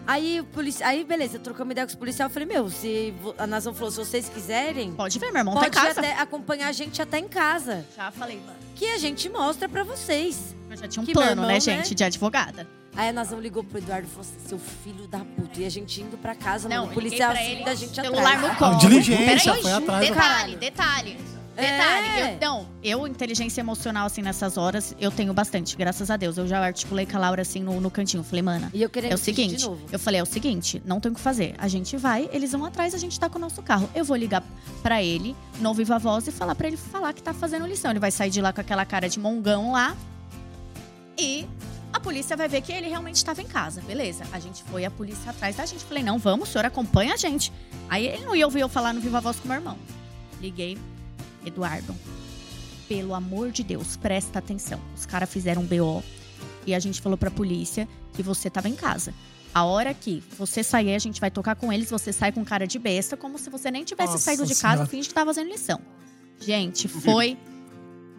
Aí, o polici... aí beleza, trocamos ideia com os policiais. Eu falei, meu, se a Nazão falou, se vocês quiserem, pode ver, meu irmão tá em pode casa. até acompanhar a gente até em casa. Já falei, mano. Que a gente mostra pra vocês. Eu já tinha um Que plano, meu irmão, né, né? gente, de advogada. Aí a Nazão ligou pro Eduardo e falou assim, seu filho da puta. E a gente indo pra casa, Não, mano. O policial assim ele, da gente celular atrás. no colo. Diligência, Peraí, foi atrás. Detalhe, Caralho. Detalhe. É. Eu, não, eu, inteligência emocional, assim, nessas horas, eu tenho bastante, graças a Deus. Eu já articulei com a Laura, assim, no, no cantinho. Falei, mana, E eu querendo é o seguinte. Eu falei, é o seguinte, não tem o que fazer. A gente vai, eles vão atrás, a gente tá com o nosso carro. Eu vou ligar pra ele, no Viva Voz, e falar pra ele falar que tá fazendo lição. Ele vai sair de lá com aquela cara de mongão lá. E a polícia vai ver que ele realmente estava em casa. Beleza. A gente foi a polícia atrás da gente. Falei, não, vamos, o senhor acompanha a gente. Aí ele não ia ouvir eu falar no Viva Voz com meu irmão. Liguei, Eduardo. Pelo amor de Deus, presta atenção. Os caras fizeram um BO e a gente falou pra polícia que você tava em casa. A hora que você sair, a gente vai tocar com eles, você sai com cara de besta, como se você nem tivesse Nossa saído de casa, Senhora. finge que tava fazendo lição. Gente, foi.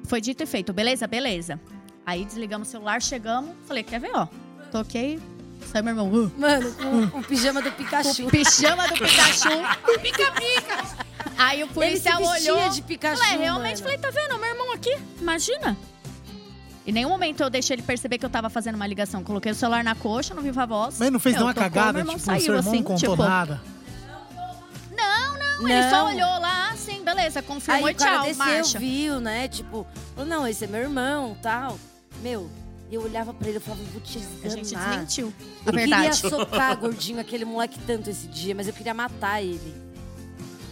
Foi dito e feito, beleza? Beleza. Aí desligamos o celular, chegamos, falei, quer ver, ó? Toquei, saiu meu irmão. "Uh, Mano, com o pijama do Pikachu. o pijama do Pikachu. Pica-pica! Aí o policial Ele se vestia olhou. de Pikachu, Falei, realmente, mano. falei, tá vendo? Meu irmão aqui, imagina. Em nenhum momento eu deixei ele perceber que eu tava fazendo uma ligação. Coloquei o celular na coxa, não viva a voz. Mas não fez nenhuma tocou, cagada, meu irmão tipo, saiu, seu irmão assim, não contou tipo, nada. Não, não, ele só Não. olhou lá, assim, beleza, Aí confirmou e o cara tchau, desceu, marcha. viu, né? Tipo, falou, não, esse é meu irmão, tal. Meu, eu olhava pra ele, eu falava, vou te A gente esganar. desmentiu. A Eu queria verdade. socar gordinho aquele moleque tanto esse dia, mas eu queria matar ele.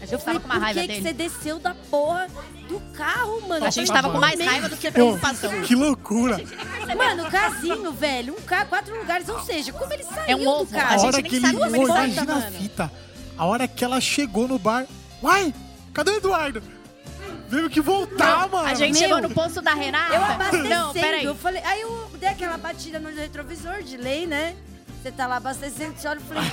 A Eu tava com uma por raiva que, que dele. você desceu da porra do carro, mano? A gente tava falei, com mais "Meu raiva do que Pô, preocupação. que loucura. Mano, casinho, velho. Um carro, quatro lugares. Ou seja, como ele saiu É um ovo. do A, carro? A gente hora nem que ele. sabe como Pô, ele foi, imagina a fita. A hora que ela chegou no bar. Uai, cadê o Eduardo? Veio que voltar, mano. A gente Meu. chegou no posto da Renata. Eu abastecendo. Não, peraí. Eu falei, aí eu dei aquela batida no retrovisor de lei, né? Você tá lá abastecendo, você olha e falei,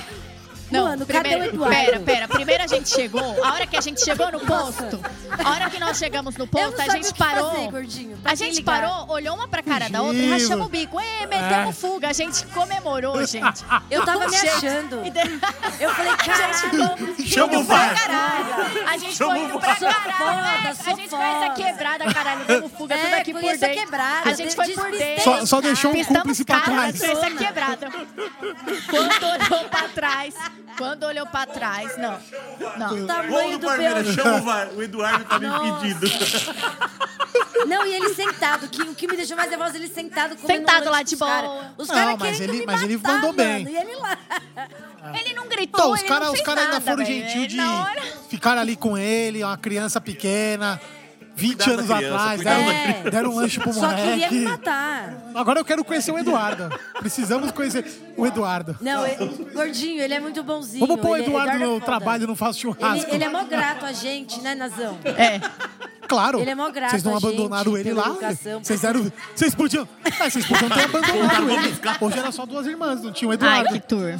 Não, mano, cadê o primeiro, Eduardo? pera, pera. Primeiro a gente chegou, a hora que a gente chegou no posto, a hora que nós chegamos no Eu não posto, a gente o que parou. fazer, gordinho. A gente ligar? parou, olhou uma pra cara da outra e rachamos o bico. Ê, metemos É. fuga. A gente comemorou, gente. Eu tava me achando. Eu falei, A gente caralho. ficou Chama o pra VAR. caralho. A gente Chama foi indo pra caralho. Foda, a gente fez a foda. quebrada, caralho. Demos fuga tudo É, aqui por a dentro. quebrada, A gente foi por dentro. Só, só deixou um Pistamos cúmplice pra trás. fez a quebrada. Quando olhou pra trás, quando olhou pra trás, não. Não. O tamanho do do Parmeira, meu... chama o VAR. O Eduardo tá me impedindo. Não, e ele sentado. Que, o que me deixou mais nervosa, ele sentado comendo Sentado um lá de cara. boa. Os Não, caras mas querendo ele- me mas ele matar, mandou bem. mano, E ele lá. Ele não gritou, Não, os ele caras os cara ainda foram gentil de hora... ficar ali com ele, uma criança pequena, 20 Cuidado anos criança, atrás, cuidado deram, da criança. deram um lanche pro Só queria me matar. Agora eu quero conhecer o Eduardo. Precisamos conhecer o Eduardo. Não, ele- gordinho, ele é muito bonzinho. Vamos pôr o ele- Eduardo é no foda. trabalho, não faço churrasco. Ele, ele é mó grato a gente, né, Nazão? É. Claro. ele é mó grato Vocês não a gente abandonaram ele pela lá? educação. Vocês deram. Vocês podiam. Ah, vocês podiam ter abandonado ele. Hoje era só duas irmãs, não tinha o Ai, Eduardo. que tour.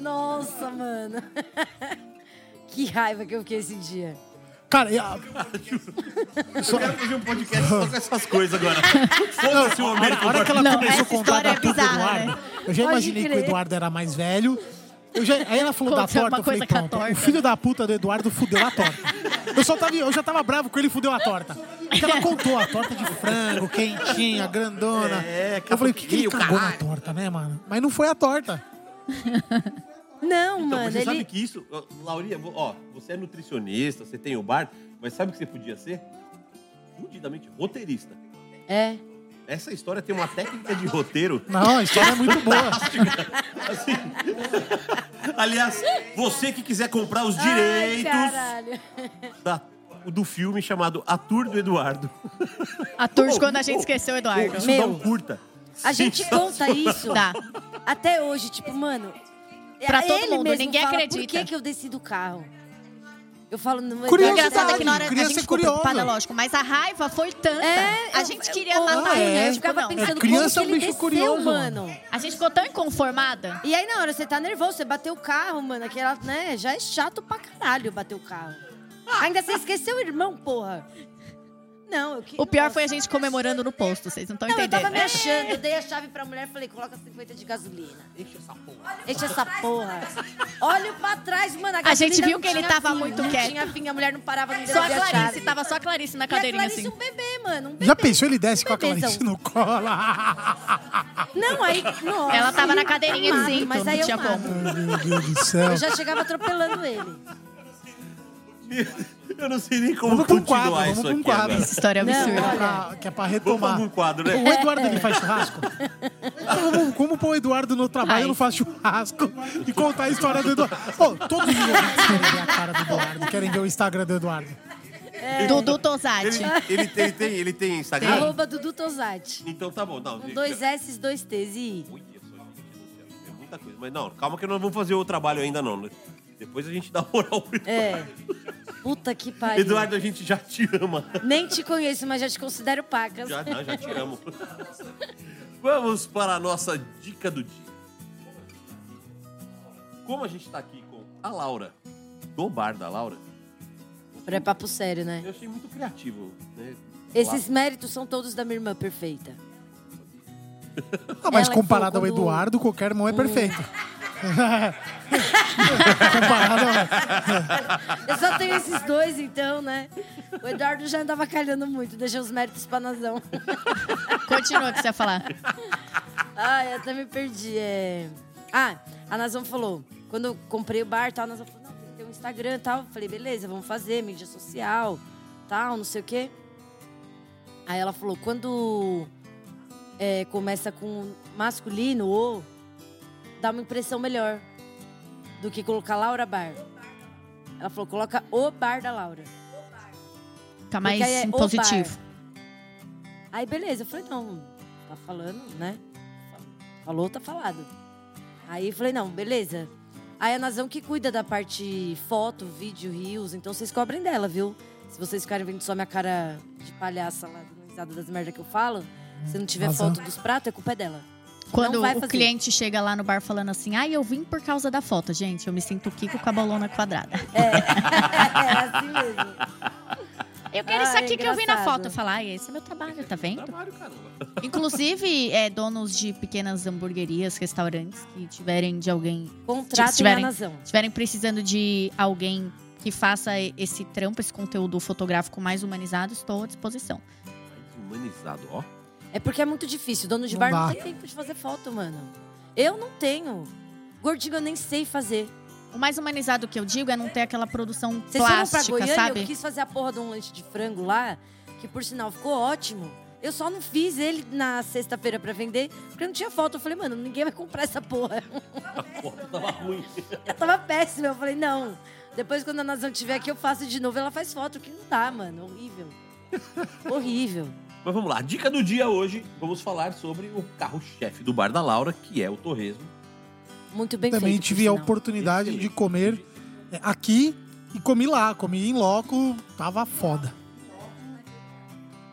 Nossa, mano. que raiva que eu fiquei esse dia. Cara, e a- Eu quero fazer um podcast só com essas coisas agora. Foda-se o a hora, América a hora que ela Não, começou a contar da é puta do bizarra, Eduardo, né? eu já Pode imaginei que o. Eduardo era mais velho. Eu já- aí ela falou da Conta torta, eu falei, pronto, o filho da puta do Eduardo fudeu a torta. Eu, só tava, eu já tava bravo com ele fudeu a torta. Porque ela contou a torta de frango, quentinha, grandona. É, eu falei, o que, que ele cagou na torta, né, mano? Mas não foi a torta. Não, Então, mano, mas você ele. sabe que isso, Laurinha, ó, você é nutricionista, você tem o bar, mas sabe o que você podia ser? Fudidamente roteirista. É. Essa história tem uma técnica de roteiro. Não, a história é muito boa. Assim. Aliás, você que quiser comprar os Ai, direitos caralho. da- do filme chamado A Tour do Eduardo. A tour de Ô, quando a gente esqueceu o Eduardo. Isso Meu, dá um curta. A gente conta isso Dá. até hoje, tipo, mano. Pra todo ele mundo, mesmo ninguém fala, acredita. Por que, que eu desci do carro? Eu falo, não O Curiosidade, engraçado é que na hora a gente ficou curiosa. preocupada, lógico, mas a raiva foi tanta. É, a eu- gente queria eu- matar é. ele. Eu tipo, ficava não. pensando criança como é um que ele bicho desceu, curioso. mano. A gente ficou tão inconformada. E aí, na hora, você tá nervoso, você bateu o carro, mano. Aquela, né? Já é chato pra caralho bater o carro. Ainda você esqueceu o irmão, porra. Não, eu que... O pior Nossa. foi a gente comemorando no posto, vocês não estão Não, eu entendendo. tava me achando. Eu dei a chave pra mulher e falei, coloca 50 de gasolina. Enche essa porra. Enche essa porra. Olha pra trás, mano. A, A gente viu que ele tava fim, muito não quieto. tinha fim, a mulher não parava, não Só a Clarice, chave. tava só a Clarice na E a cadeirinha Clarice, assim. um bebê, mano. Um bebê. Já pensou ele desce com a. Clarice no colo? Não, aí. Nossa, Ela tava na cadeirinha assim, mas não aí eu tinha como. Meu Deus do céu. Eu já chegava atropelando ele. Eu não sei nem como Vamos pra um continuar quadro, isso vamos pra um aqui quadro. Essa história é Não, absurda. É olha. pra, que é pra Vamos retomar. pra um quadro, né? O Eduardo ele faz churrasco? Como, como pôr o Eduardo no trabalho Ai. não faz churrasco e contar a história do Eduardo? Pô, todos os ouvintes querem ver a cara do Eduardo, querem ver o Instagram do Eduardo. Dudu Tosati. Ele, ele, tem- ele tem, ele tem Instagram? Arroba Dudu Tosati. Então tá bom. Não, Com dois S, dois T's e I. É muita coisa. Mas não, calma que nós não vamos fazer o trabalho ainda não. Depois a gente dá moral pro Eduardo. É. Puta que pariu. Eduardo, a gente já te ama. Nem te conheço, mas já te considero pacas. Já, não, já te amo. Vamos para a nossa dica do dia. Como a gente tá aqui com a Laura, do bar da Laura, Pra papo sério, né? eu achei muito criativo. Né? Esses méritos são todos da minha irmã perfeita. Ah, mas Ela comparado ao Eduardo, qualquer irmão é perfeito. Eu só tenho esses dois, então, né? O Eduardo já andava calhando muito, deixou os méritos pra Nazão. Continua o que você ia falar. Ai, eu até me perdi. É... Ah, a Nazão falou, quando eu comprei o bar, tal, a Nazão falou, não, tem que ter um Instagram e tal. Eu falei, beleza, vamos fazer, mídia social, tal, não sei o quê. Aí ela falou, quando é, começa com masculino ou dá uma impressão melhor do que colocar Laura Bar. Ela falou, coloca o bar da Laura. Fica mais Porque aí é positivo. Aí, beleza. Eu falei, não, tá falando, né? Falou, tá falado. Aí eu falei, não, beleza. Aí a Nazão que cuida da parte foto, vídeo, rios. Então vocês cobrem dela, viu? Se vocês ficarem vendo só minha cara de palhaça lá, risada das merdas que eu falo, se não tiver foto dos pratos, é culpa dela. Quando não vai o fazer. cliente chega lá no bar falando assim, ai, eu vim por causa da foto, gente. Eu me sinto Kiko com a bolona quadrada. é assim mesmo. Eu quero isso Ai, aqui que eu vi na foto. Eu falo, ai, esse é meu trabalho, tá vendo? Trabalho, caramba. Inclusive, é, donos de pequenas hamburguerias, restaurantes que tiverem de alguém, Contratem tiverem- a Nazão. tiverem precisando de alguém que faça esse trampo, esse conteúdo fotográfico mais humanizado, estou à disposição. Mais Humanizado, ó. É porque é muito difícil. Dono de Não bar não dá. tem tempo de fazer foto, mano. Eu não tenho. Gordinho eu nem sei fazer. O mais humanizado que eu digo é não ter aquela produção Vocês foram pra plástica, Goiânia, sabe? eu quis fazer a porra de um lanche de frango lá, que por sinal ficou ótimo. Eu só não fiz ele na sexta-feira pra vender, porque não tinha foto. Eu falei, mano, ninguém vai comprar essa porra. Pô, tava ruim. Eu tava péssima. Eu falei, não. Depois, quando a Nazão estiver aqui, eu faço de novo. Ela faz foto, que não dá, mano. Horrível. Horrível. Mas vamos lá, dica do dia hoje, vamos falar sobre o carro-chefe do Bar da Laura, que é o torresmo. Muito bem Também feito. tive a oportunidade de comer é, aqui e comi lá. Comi em loco, tava foda.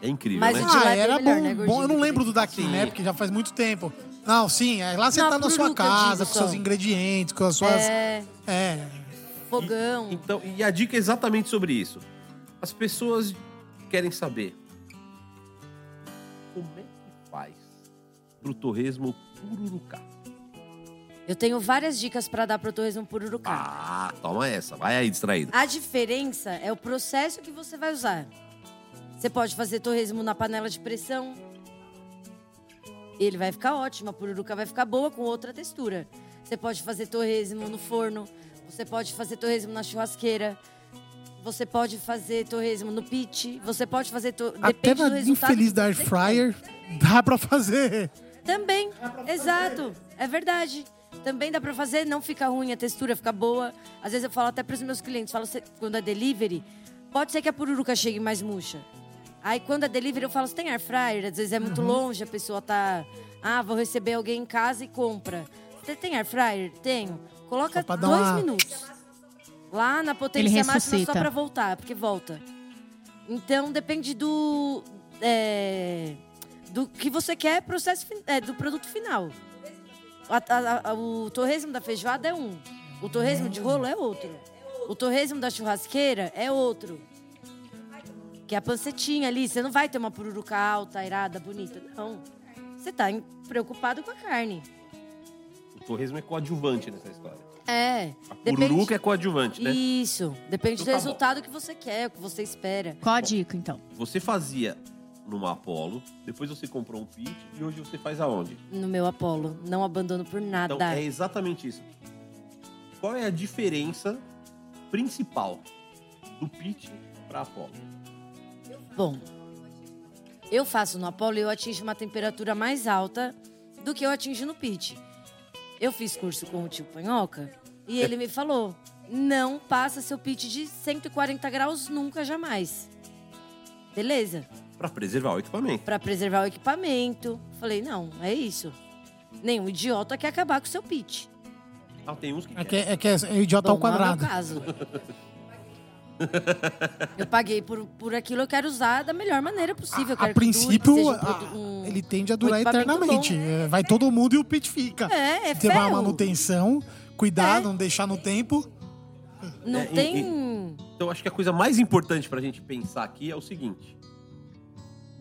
É incrível, Mas né? o de lá Ah, é bem era melhor, bom, né, bom. Eu não lembro do daqui, Sim. né? Porque já faz muito tempo. Não, sim, é, lá você Não, tá na sua casa, digo com seus só. ingredientes, com as suas. É, É. fogão. Então, e a dica é exatamente sobre isso. As pessoas querem saber faz pro torresmo pururucá. Eu tenho várias dicas pra dar pro torresmo pururucá. Ah, toma essa. Vai aí, distraído. A diferença é o processo que você vai usar. Você pode fazer torresmo na panela de pressão. Ele vai ficar ótimo, a pururuca vai ficar boa com outra textura. Você pode fazer torresmo no forno. Você pode fazer torresmo na churrasqueira. Você pode fazer torresmo no pit. Você pode fazer... To... Até Depende do na resultado infeliz da Air Fryer dá pra fazer. também, exato. É verdade. Também dá pra fazer, não fica ruim, a textura fica boa. Às vezes eu falo até pros meus clientes, falo, "Cê- quando é delivery, pode ser que a pururuca chegue mais murcha. Aí quando é delivery eu falo, você tem air fryer? Às vezes é muito longe, a pessoa tá, ah, vou receber alguém em casa e compra. Você tem air fryer? Tenho. Coloca pra dois uma- minutos. Lá na potência máxima só pra voltar, porque volta. Então depende do é, do que você quer processo fin- é, do produto final. A- a- a- o torresmo da feijoada é um, o torresmo de rolo é outro, o torresmo da churrasqueira é outro. Que é a pancetinha ali, você não vai ter uma pururuca alta, irada, bonita, não. Você tá em- preocupado com a carne. O torresmo é coadjuvante nessa história. É. A depende- pururuca é coadjuvante, né? Isso. Depende Então do tá bom. resultado que você quer, o que você espera. Qual a dica, então? Você fazia numa Apollo, depois você comprou um pit e hoje você faz aonde? No meu Apolo. Não abandono por nada. Então é exatamente isso. Qual é a diferença principal do pit para Apollo? Bom, eu faço no Apollo e eu atinjo uma temperatura mais alta do que eu atinjo no pit. Eu fiz curso com o tio Panhoca e ele me falou: não passa seu pit de 140 graus nunca, jamais. Beleza. Para preservar o equipamento. Pra preservar o equipamento. Falei: não, é isso. Nenhum idiota quer acabar com o seu pit. Ah, tem uns que É que é, que é idiota ao Bom, não é o meu quadrado. caso. Eu paguei por, por aquilo, eu quero usar da melhor maneira possível. A, a dure, princípio, seja um um- ele tende a durar equipamento eternamente. bom. É, Vai todo mundo e o pit fica. É, é Tem uma manutenção, cuidar, É. não deixar no tempo. Não É, e- tem. Então acho que a coisa mais importante pra gente pensar aqui é o seguinte: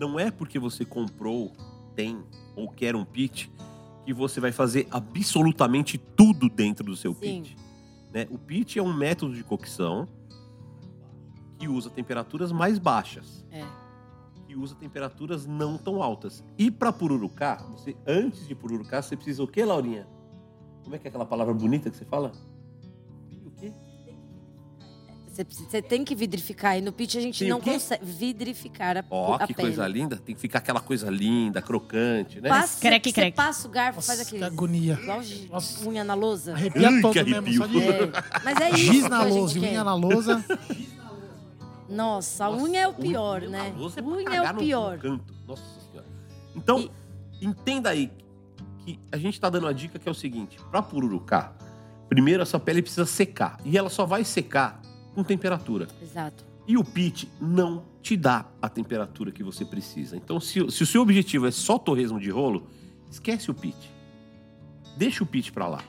não é porque você comprou, tem ou quer um pit que você vai fazer absolutamente tudo dentro do seu Sim. pit. Né? O pit é um método de cocção que usa temperaturas mais baixas, É. que usa temperaturas não tão altas. E para pururucá, você antes de pururucá, você precisa o quê, Laurinha? Como é que é aquela palavra bonita que você fala? Você, tem que vidrificar. E no pitch a gente Tem não consegue vidrificar a, Ó, a que pele. coisa linda. Tem que ficar aquela coisa linda, crocante, né? Passa, Creque, você creque. passa o garfo, Nossa, faz que aquele. agonia. Igual Nossa. unha na lousa. Arrepia Ui, todo que mesmo. Só de É. Mas é isso. giz que na a gente lousa, quer. unha na lousa. Nossa, a unha é o pior, Unha né? na lousa é Unha é o pior. no canto. Nossa senhora. Então, E- entenda aí que a gente tá dando uma dica que é o seguinte: pra pururucar, primeiro essa pele precisa secar. E ela só vai secar com temperatura. Exato. E o pit não te dá a temperatura que você precisa. Então, se, se o seu objetivo é só torresmo de rolo, esquece o pit. Deixa o pit pra lá.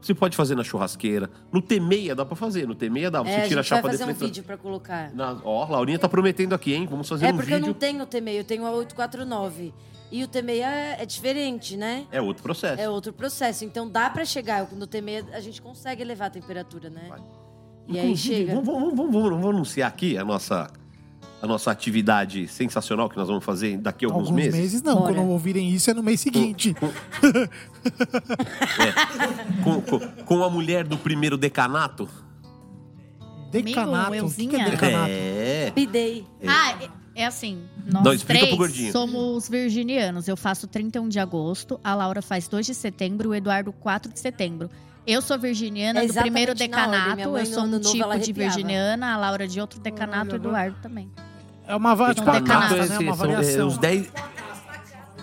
Você pode fazer na churrasqueira. No T6 dá pra fazer. No T6 dá. Você É, a tira a gente vai chapa fazer um vídeo pra colocar. Na- Ó, Laurinha tá prometendo aqui, hein? Vamos fazer É um porque eu vídeo. não tenho o T6, eu tenho a 849. E o T6 é, é diferente, né? É outro processo. É outro processo. Então dá pra chegar. No T6 a gente consegue elevar a temperatura, né? Vai. E aí Inclusive, chega. Vamos, vamos, vamos, vamos- anunciar aqui a nossa, a nossa atividade sensacional que nós vamos fazer daqui a alguns, Alguns meses, meses. não. Bora. Quando ouvirem isso é no mês seguinte. Com, com, com a mulher do primeiro decanato. Decanato. Amigo, O que é decanato? É. Bidei. Ah, é, é assim. Nós Não, explica pro três gordinho. somos virginianos. Eu faço 31 de agosto, a Laura faz 2 de setembro, o Eduardo 4 de setembro. Eu sou virginiana É do primeiro decanato. Eu sou um novo, tipo de virginiana, a Laura de outro decanato, o Eduardo também. É uma, va- tipo uma Decanato, é, né? esse- Uma são- é, variação. os 10.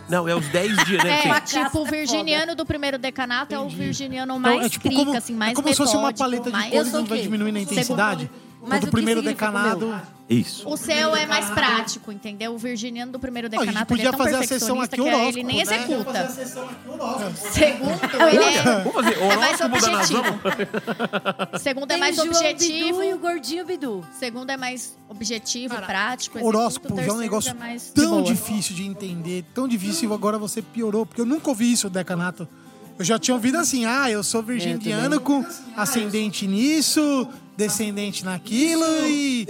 Não, é os 10 dias, né? É, tipo, o é virginiano do primeiro decanato é o Entendi. virginiano Então, mais é tipo crica, como, assim, mais é como se fosse uma metódico, paleta de cores e o vai diminuindo a intensidade. Mas do o primeiro o decanado. Isso. O seu é mais prático, entendeu? O virginiano do primeiro a gente decanato ele podia é tão fazer a sessão perfeccionista aqui que horóscopo, ele nem né? executa. Segundo, ele é, Vamos fazer é mais horóscopo da objetivo. Segundo é Tem mais o João Bidu e o objetivo. gordinho Bidu. Segundo é mais objetivo, prático. Horóscopo já é um O negócio terceiro mais de tão boa. difícil de entender, tão difícil, agora você piorou, porque eu nunca ouvi isso, decanato. Eu já tinha ouvido assim, ah, eu sou virginiano com ascendente nisso, descendente naquilo e,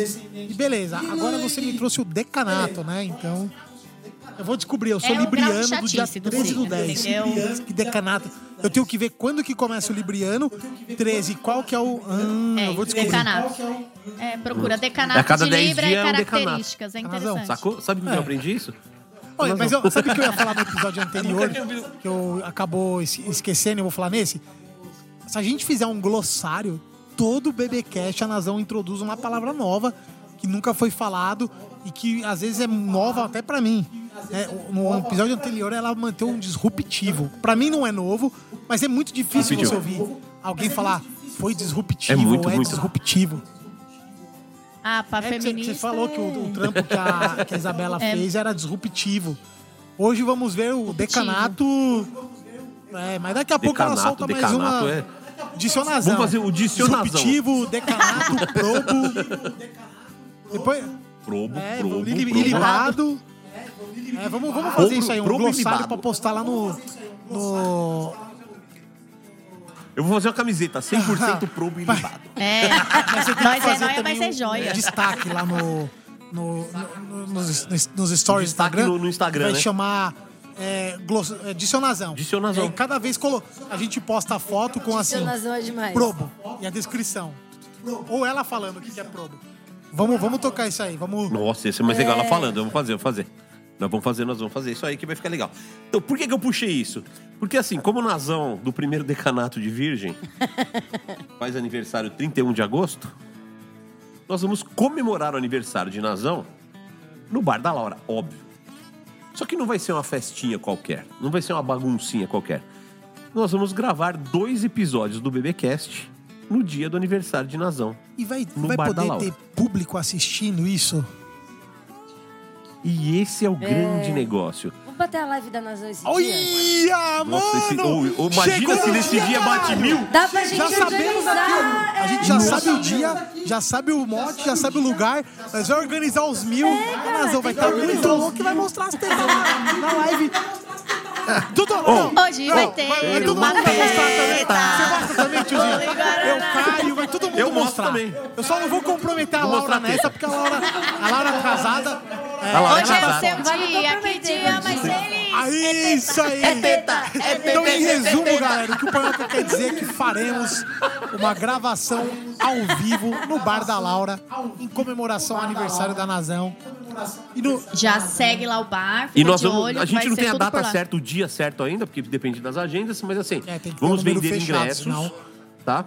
e beleza. Agora você me trouxe o decanato, né? Então, eu vou descobrir, eu sou É libriano do dia chatice do 13 do signo, 10. entendeu? Que decanato. Eu tenho que ver quando que começa o libriano, 13, qual que é o... Hum, É, eu vou descobrir. decanato. É, procura decanato A cada de 10 Libra e dias é um decanato. características. É interessante. Sacou? Sabe como É. eu aprendi isso? Olha, mas eu, sabe o que eu ia falar no episódio anterior? que eu acabou es- esquecendo e eu vou falar nesse? Se a gente fizer um glossário, todo BBcast a Nazão introduz uma palavra nova que nunca foi falado e que às vezes é nova até pra mim. É, no episódio anterior ela manteve um disruptivo. Pra mim não é novo, mas é muito difícil você Disruptivo. ouvir alguém falar foi disruptivo É muito, ou é muito. disruptivo. Ah, pra É você- feminista. Você falou que o, o trampo que a, que a Isabela É. fez era disruptivo. Hoje vamos ver o decanato. É, mas daqui a pouco ela Decanato, solta mais decanato, uma. é. Dicionazão. Vamos fazer o dicionazão. Disruptivo, decanato, probo. Depois. Probo, É, probo, ili- probo. ilibado. É, vamos, vamos fazer Probo- isso aí, um probo glossário ilibado. pra postar lá no. no Eu vou fazer uma camiseta 100% probo e libado. É, Mas você tem que nós é nóia, também mas é um joia. Destaque lá no, no- no- nos, nos- nos stories do Instagram. no- no Instagram, Vai né? chamar é, gloss, é, dicionazão. Dicionazão. E aí, cada vez colo- a gente posta a foto com assim, Dicionazão é demais. probo. E a descrição. Ou ela falando o que que é probo. Vamos, vamos tocar isso aí. Vamos. Nossa, esse é mais legal ela falando. Vamos fazer, vamos fazer. Nós vamos fazer, nós vamos fazer isso aí que vai ficar legal. Então, por que, que eu puxei isso? Porque assim, como o Nazão do primeiro decanato de Virgem faz aniversário 31 de agosto, nós vamos comemorar o aniversário de Nazão no bar da Laura, óbvio. Só que não vai ser uma festinha qualquer, não vai ser uma baguncinha qualquer. Nós vamos gravar dois episódios do BBcast no dia do aniversário de Nazão. E vai, No vai bar da poder Laura. ter público assistindo isso? E esse é o grande negócio. Vamos bater a live da Nazão esse dia? Olha, mano! Nossa, esse, ô, imagina Chegou se nesse dia, dia bate mil. Dá pra gente Já sabemos aqui, organizar. a gente já sabe o dia, já sabe o mote, já sabe o lugar, nós vamos organizar os mil. a Nazão vai estar muito louco e vai mostrar as tetas lá na live. Tudo, não, Hoje vai ter vai todo uma mundo mostrar também. treta. Você mostra também, tiozinho? Eu caio, vai todo mundo Eu mostro mostrar. também. Eu só não vou comprometer a Vou Laura nessa, teta. porque a Laura, a Laura é casada. Laura Hoje é o seu dia, que dia mais feliz. Aí, isso aí. Então, em resumo, galera, o que o Panhoca quer dizer é que faremos uma gravação ao vivo no Bar da Laura, em comemoração ao aniversário da Nazão. E no, Já segue lá o bar, E fica nós de vamos. olho, A gente não tem a data lá. certa, o dia certo ainda, porque depende das agendas, mas assim, É, vamos vender fechado, ingressos. senão- Tá?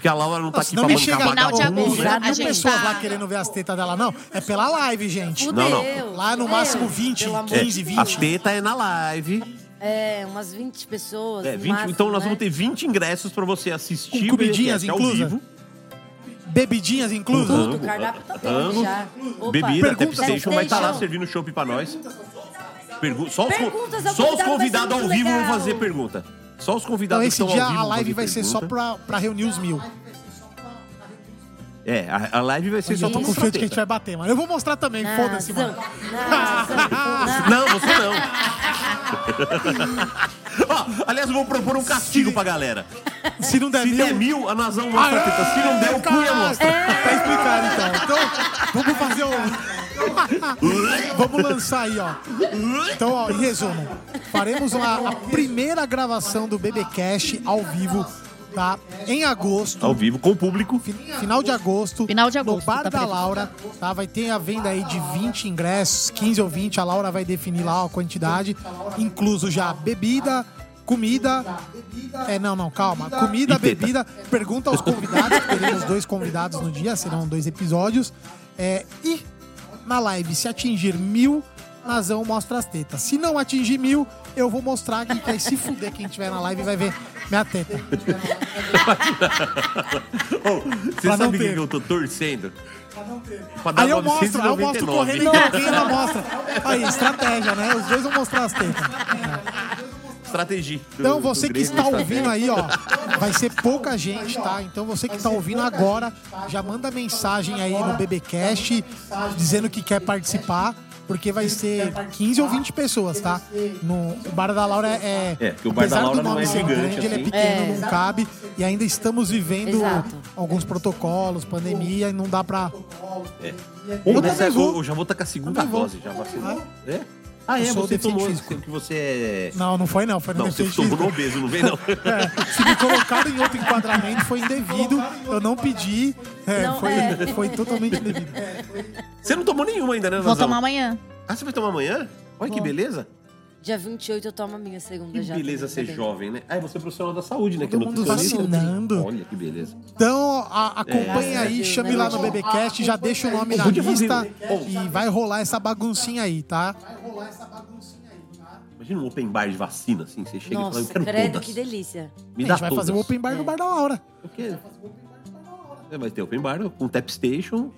Porque a Laura não tá Não, aqui pra me bancar chega Final de vagabundo, agosto. né? já mil A gente pessoas tá- lá querendo ver as tetas dela, não. É pela live, gente. Fudeu. Não, não. Lá no máximo 20, Pelo amor 15, É, 20. a teta é na live. É, umas 20 pessoas. É, no 20 máximo, então nós né? vamos ter 20 ingressos pra você assistir Com comidinhas o BBcast ao inclusa? vivo. Bebidinhas inclusas. Tudo, o cardápio tá Amo. já. Opa. Bebida, Pergunta- Tap Station vai estar lá Station. servindo chopp pra nós. Pergu só os, con- Perguntas ao só os convidado vai ser convidados ao muito vivo vão legal. fazer pergunta. Só os Então, convidados que esse estão dia ao vivo a live vai ser só pra, pra reunir os mil. É, a, a live vai ser só Eu tô pra mostrar confiante que a gente vai bater, mano. Eu vou mostrar também, foda-se, mano. Não, você não. Ó, aliás, eu vou propor um castigo pra galera. Se não der Se mil... der mil, a Nazão mostra a teta. Se não der, o Cunha Caralho. mostra. Tá explicado, então. Então, vamos fazer o... vamos lançar aí, ó. Então, ó, em resumo. Faremos lá a primeira gravação do BBcast ao vivo, tá? Em agosto. Ao vivo, com o público. Fi- Final de agosto. Final de No agosto, Bar tá da. Laura, tá? Vai ter a venda aí de 20 ingressos, 15 ou 20. A Laura vai definir lá a quantidade. Incluso já bebida, comida. É, não, não, calma. Comida, bebida. Pergunta aos convidados, que teremos dois convidados no dia, serão dois episódios. É, e na live, se atingir mil, Nazão mostra as tetas. Se não atingir mil, eu vou mostrar que vai se fuder quem tiver na live vai ver minha teta. Ô, você Pra não sabe o que ter. eu tô torcendo? Pra dar Aí eu mostro, aí eu 999. mostro correndo e ela mostra. Aí, estratégia, né? Os dois vão mostrar as tetas. Estratégia. do- Então do você que está ouvindo aí, ó, vai ser pouca gente, tá? Então você que está ouvindo agora, já manda mensagem aí no BBcast dizendo que quer participar, porque vai ser 15 ou 20 pessoas, tá? No, o Bar da Laura é. É, porque o Bar da apesar Laura do não nome é ser gigante, grande, ele é assim. pequeno, É. não cabe. E ainda estamos vivendo Exato. alguns protocolos, pandemia, e não dá pra. Ou Eu nessa- também vou. eu já vou estar com a segunda dose, já vacinou. É? Ah, Eu é, sou você tomou, físico. que você é... Não, não foi não, foi no Não, você tomou no obeso, não vem não. É, se me colocaram em outro enquadramento, foi indevido. Eu não pedi. É, Não, foi, é. foi totalmente indevido. Você não tomou nenhuma ainda, né, Vou Nazão? tomar amanhã. Ah, você vai tomar amanhã? Olha que beleza. Dia 28 eu tomo a minha segunda Que já. beleza também, ser tá bem. jovem, né? Ah, você é profissional da saúde, né? que é Todo mundo nutricionista. vacinando. Olha que beleza. Então, a- acompanhe É. aí, chame lá no BBcast, já deixa o nome na lista e vai rolar essa baguncinha aí, tá? Imagina um open bar de vacina, assim. Você chega e fala, Nossa, eu quero credo, todas. que delícia. Me A dá gente vai todas. fazer o open bar no Bar da Laura. O quê? É, vai ter open bar com tap station,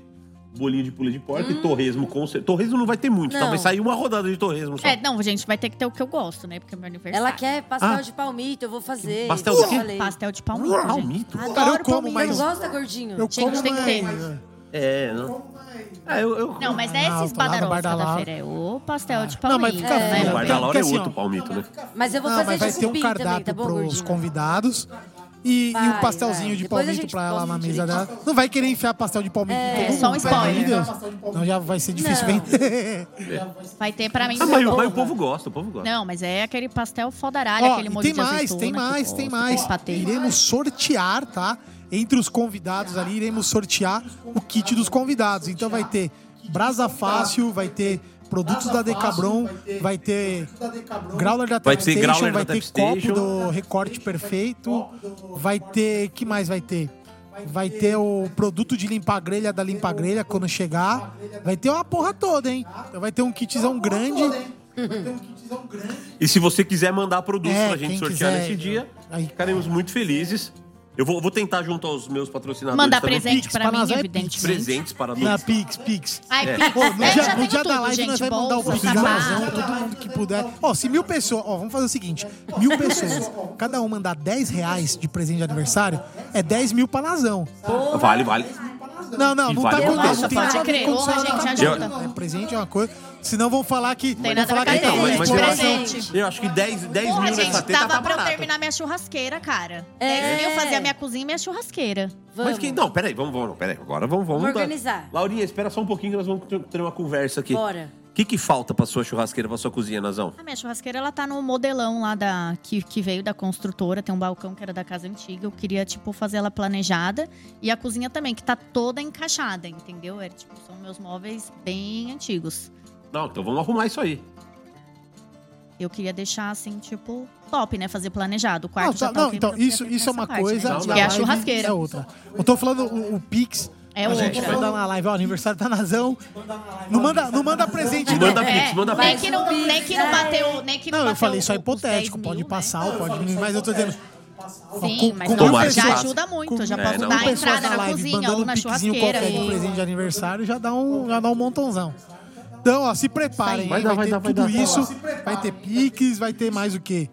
bolinho de pula de porca e torresmo com... Torresmo não vai ter muito? Não. Vai sair uma rodada de torresmo só. É, não, gente, vai ter que ter o que eu gosto, né? Porque é meu aniversário. Ela quer pastel Ah. de palmito, eu vou fazer. Pastel Eu do quê? Pastel de palmito, gente. Palmito? Adoro Cara, eu como, palmito. mas- Não gosta, gordinho? Eu Gente, como tem que ter. mais- É, não. Ah, eu... eu... Não, mas não é Não, esses Bar da feira. É o pastel de Não, palmito. mas fica né? frio, O Eu bar da tenho- Laura é outro palmito, né? Mas eu vou Não, fazer mas vai de ter um cupim também, cardápio tá bom, pros gordinho? convidados. E, e Vai, um pastelzinho vai. de Depois palmito pra ela na mesa dela. Não vai querer enfiar pastel de palmito É, todo só um spoiler. Não, já vai ser difícil Não. vender. Vai ter pra mim. Ah, mas, mas o povo gosta, o povo gosta. Não, mas é aquele pastel fodaralho, Ó, aquele e molho tem de mais, azeitona. tem mais, tem mais. com patê. Iremos sortear, tá? Entre os convidados ali, iremos sortear o kit dos convidados. Então vai ter brasa fácil, vai ter produtos da Decabron, vai ter growler da Vai ter Tapstation, vai ter copo do recorte perfeito, vai ter, que mais vai ter? Vai ter o produto de limpar grelha da limpa grelha quando chegar. Vai ter uma porra toda, hein? Então vai ter um kitzão grande. E se você quiser mandar produtos É, pra gente sortear quiser. nesse dia, Aí. ficaremos muito felizes. Eu vou, vou tentar junto aos meus patrocinadores Mandar também, presente Pix, pra pra mim, nós é evidentemente. presentes para Na nós. Pix, Pix. Ai, É. Pix. Ô, no dia, já no dia da tudo, live gente. nós vamos mandar o Pix. Nazão, todo mundo que puder. Ó, se mil pessoas, ó, vamos fazer o seguinte: mil pessoas, cada um mandar 10 reais de presente de aniversário, é 10 mil pra Nazão. Vale, vale. Não, não, E não vale tá a com. Deus. Não Pode a crer. condicionar gente, na ajuda. É, presente é uma coisa. Senão vão falar que. Tem vão nada falar ver que é Então, mas- mas eu decoração. acho- Eu acho que 10, 10 Porra, mil gente, nessa teta tá pra eu barato. terminar minha churrasqueira, cara. É. 10 mil fazer a minha cozinha e minha churrasqueira. Vamos. Mas que, não, peraí, vamos, vamos, peraí. Agora vamos, vamos. Vamos organizar. Laurinha, espera só um pouquinho que nós vamos ter- ter uma conversa aqui. Bora. O que, que falta pra sua churrasqueira, pra sua cozinha, Nazão? A minha churrasqueira, ela tá no modelão lá da que, que veio da construtora. Tem um balcão que era da casa antiga. Eu queria, tipo, fazer ela planejada. E a cozinha também, que tá toda encaixada, entendeu? É, tipo, são meus móveis bem antigos. Não, então vamos arrumar isso aí. Eu queria deixar, assim, tipo, top, né? Fazer planejado. O quarto Não, já tá- tá não, ok, então, eu isso, isso é uma parte, coisa. né? Que é a churrasqueira. É outra. Eu tô falando o, o Pix. É a gente manda na live, ó, aniversário da Nazão. Não manda, não manda presente, não. Manda Pix, manda nem Pix. que não, nem que não bateu, nem que não, Não, eu bateu falei, isso é os hipotético. 10 Pode mil, passar, né? pode diminuir, mas eu tô dizendo. Sim, com- mas com não, já ajuda muito. Com- já é, posso não. dar a entrada na live cozinha ou na um churrasqueira. qualquer de e- presente de aniversário já dá um, já dá um montãozão. Então, ó, se preparem, Vai dar, vai, vai ter dar, vai tudo dar. isso, vai ter piques, vai ter mais o quê?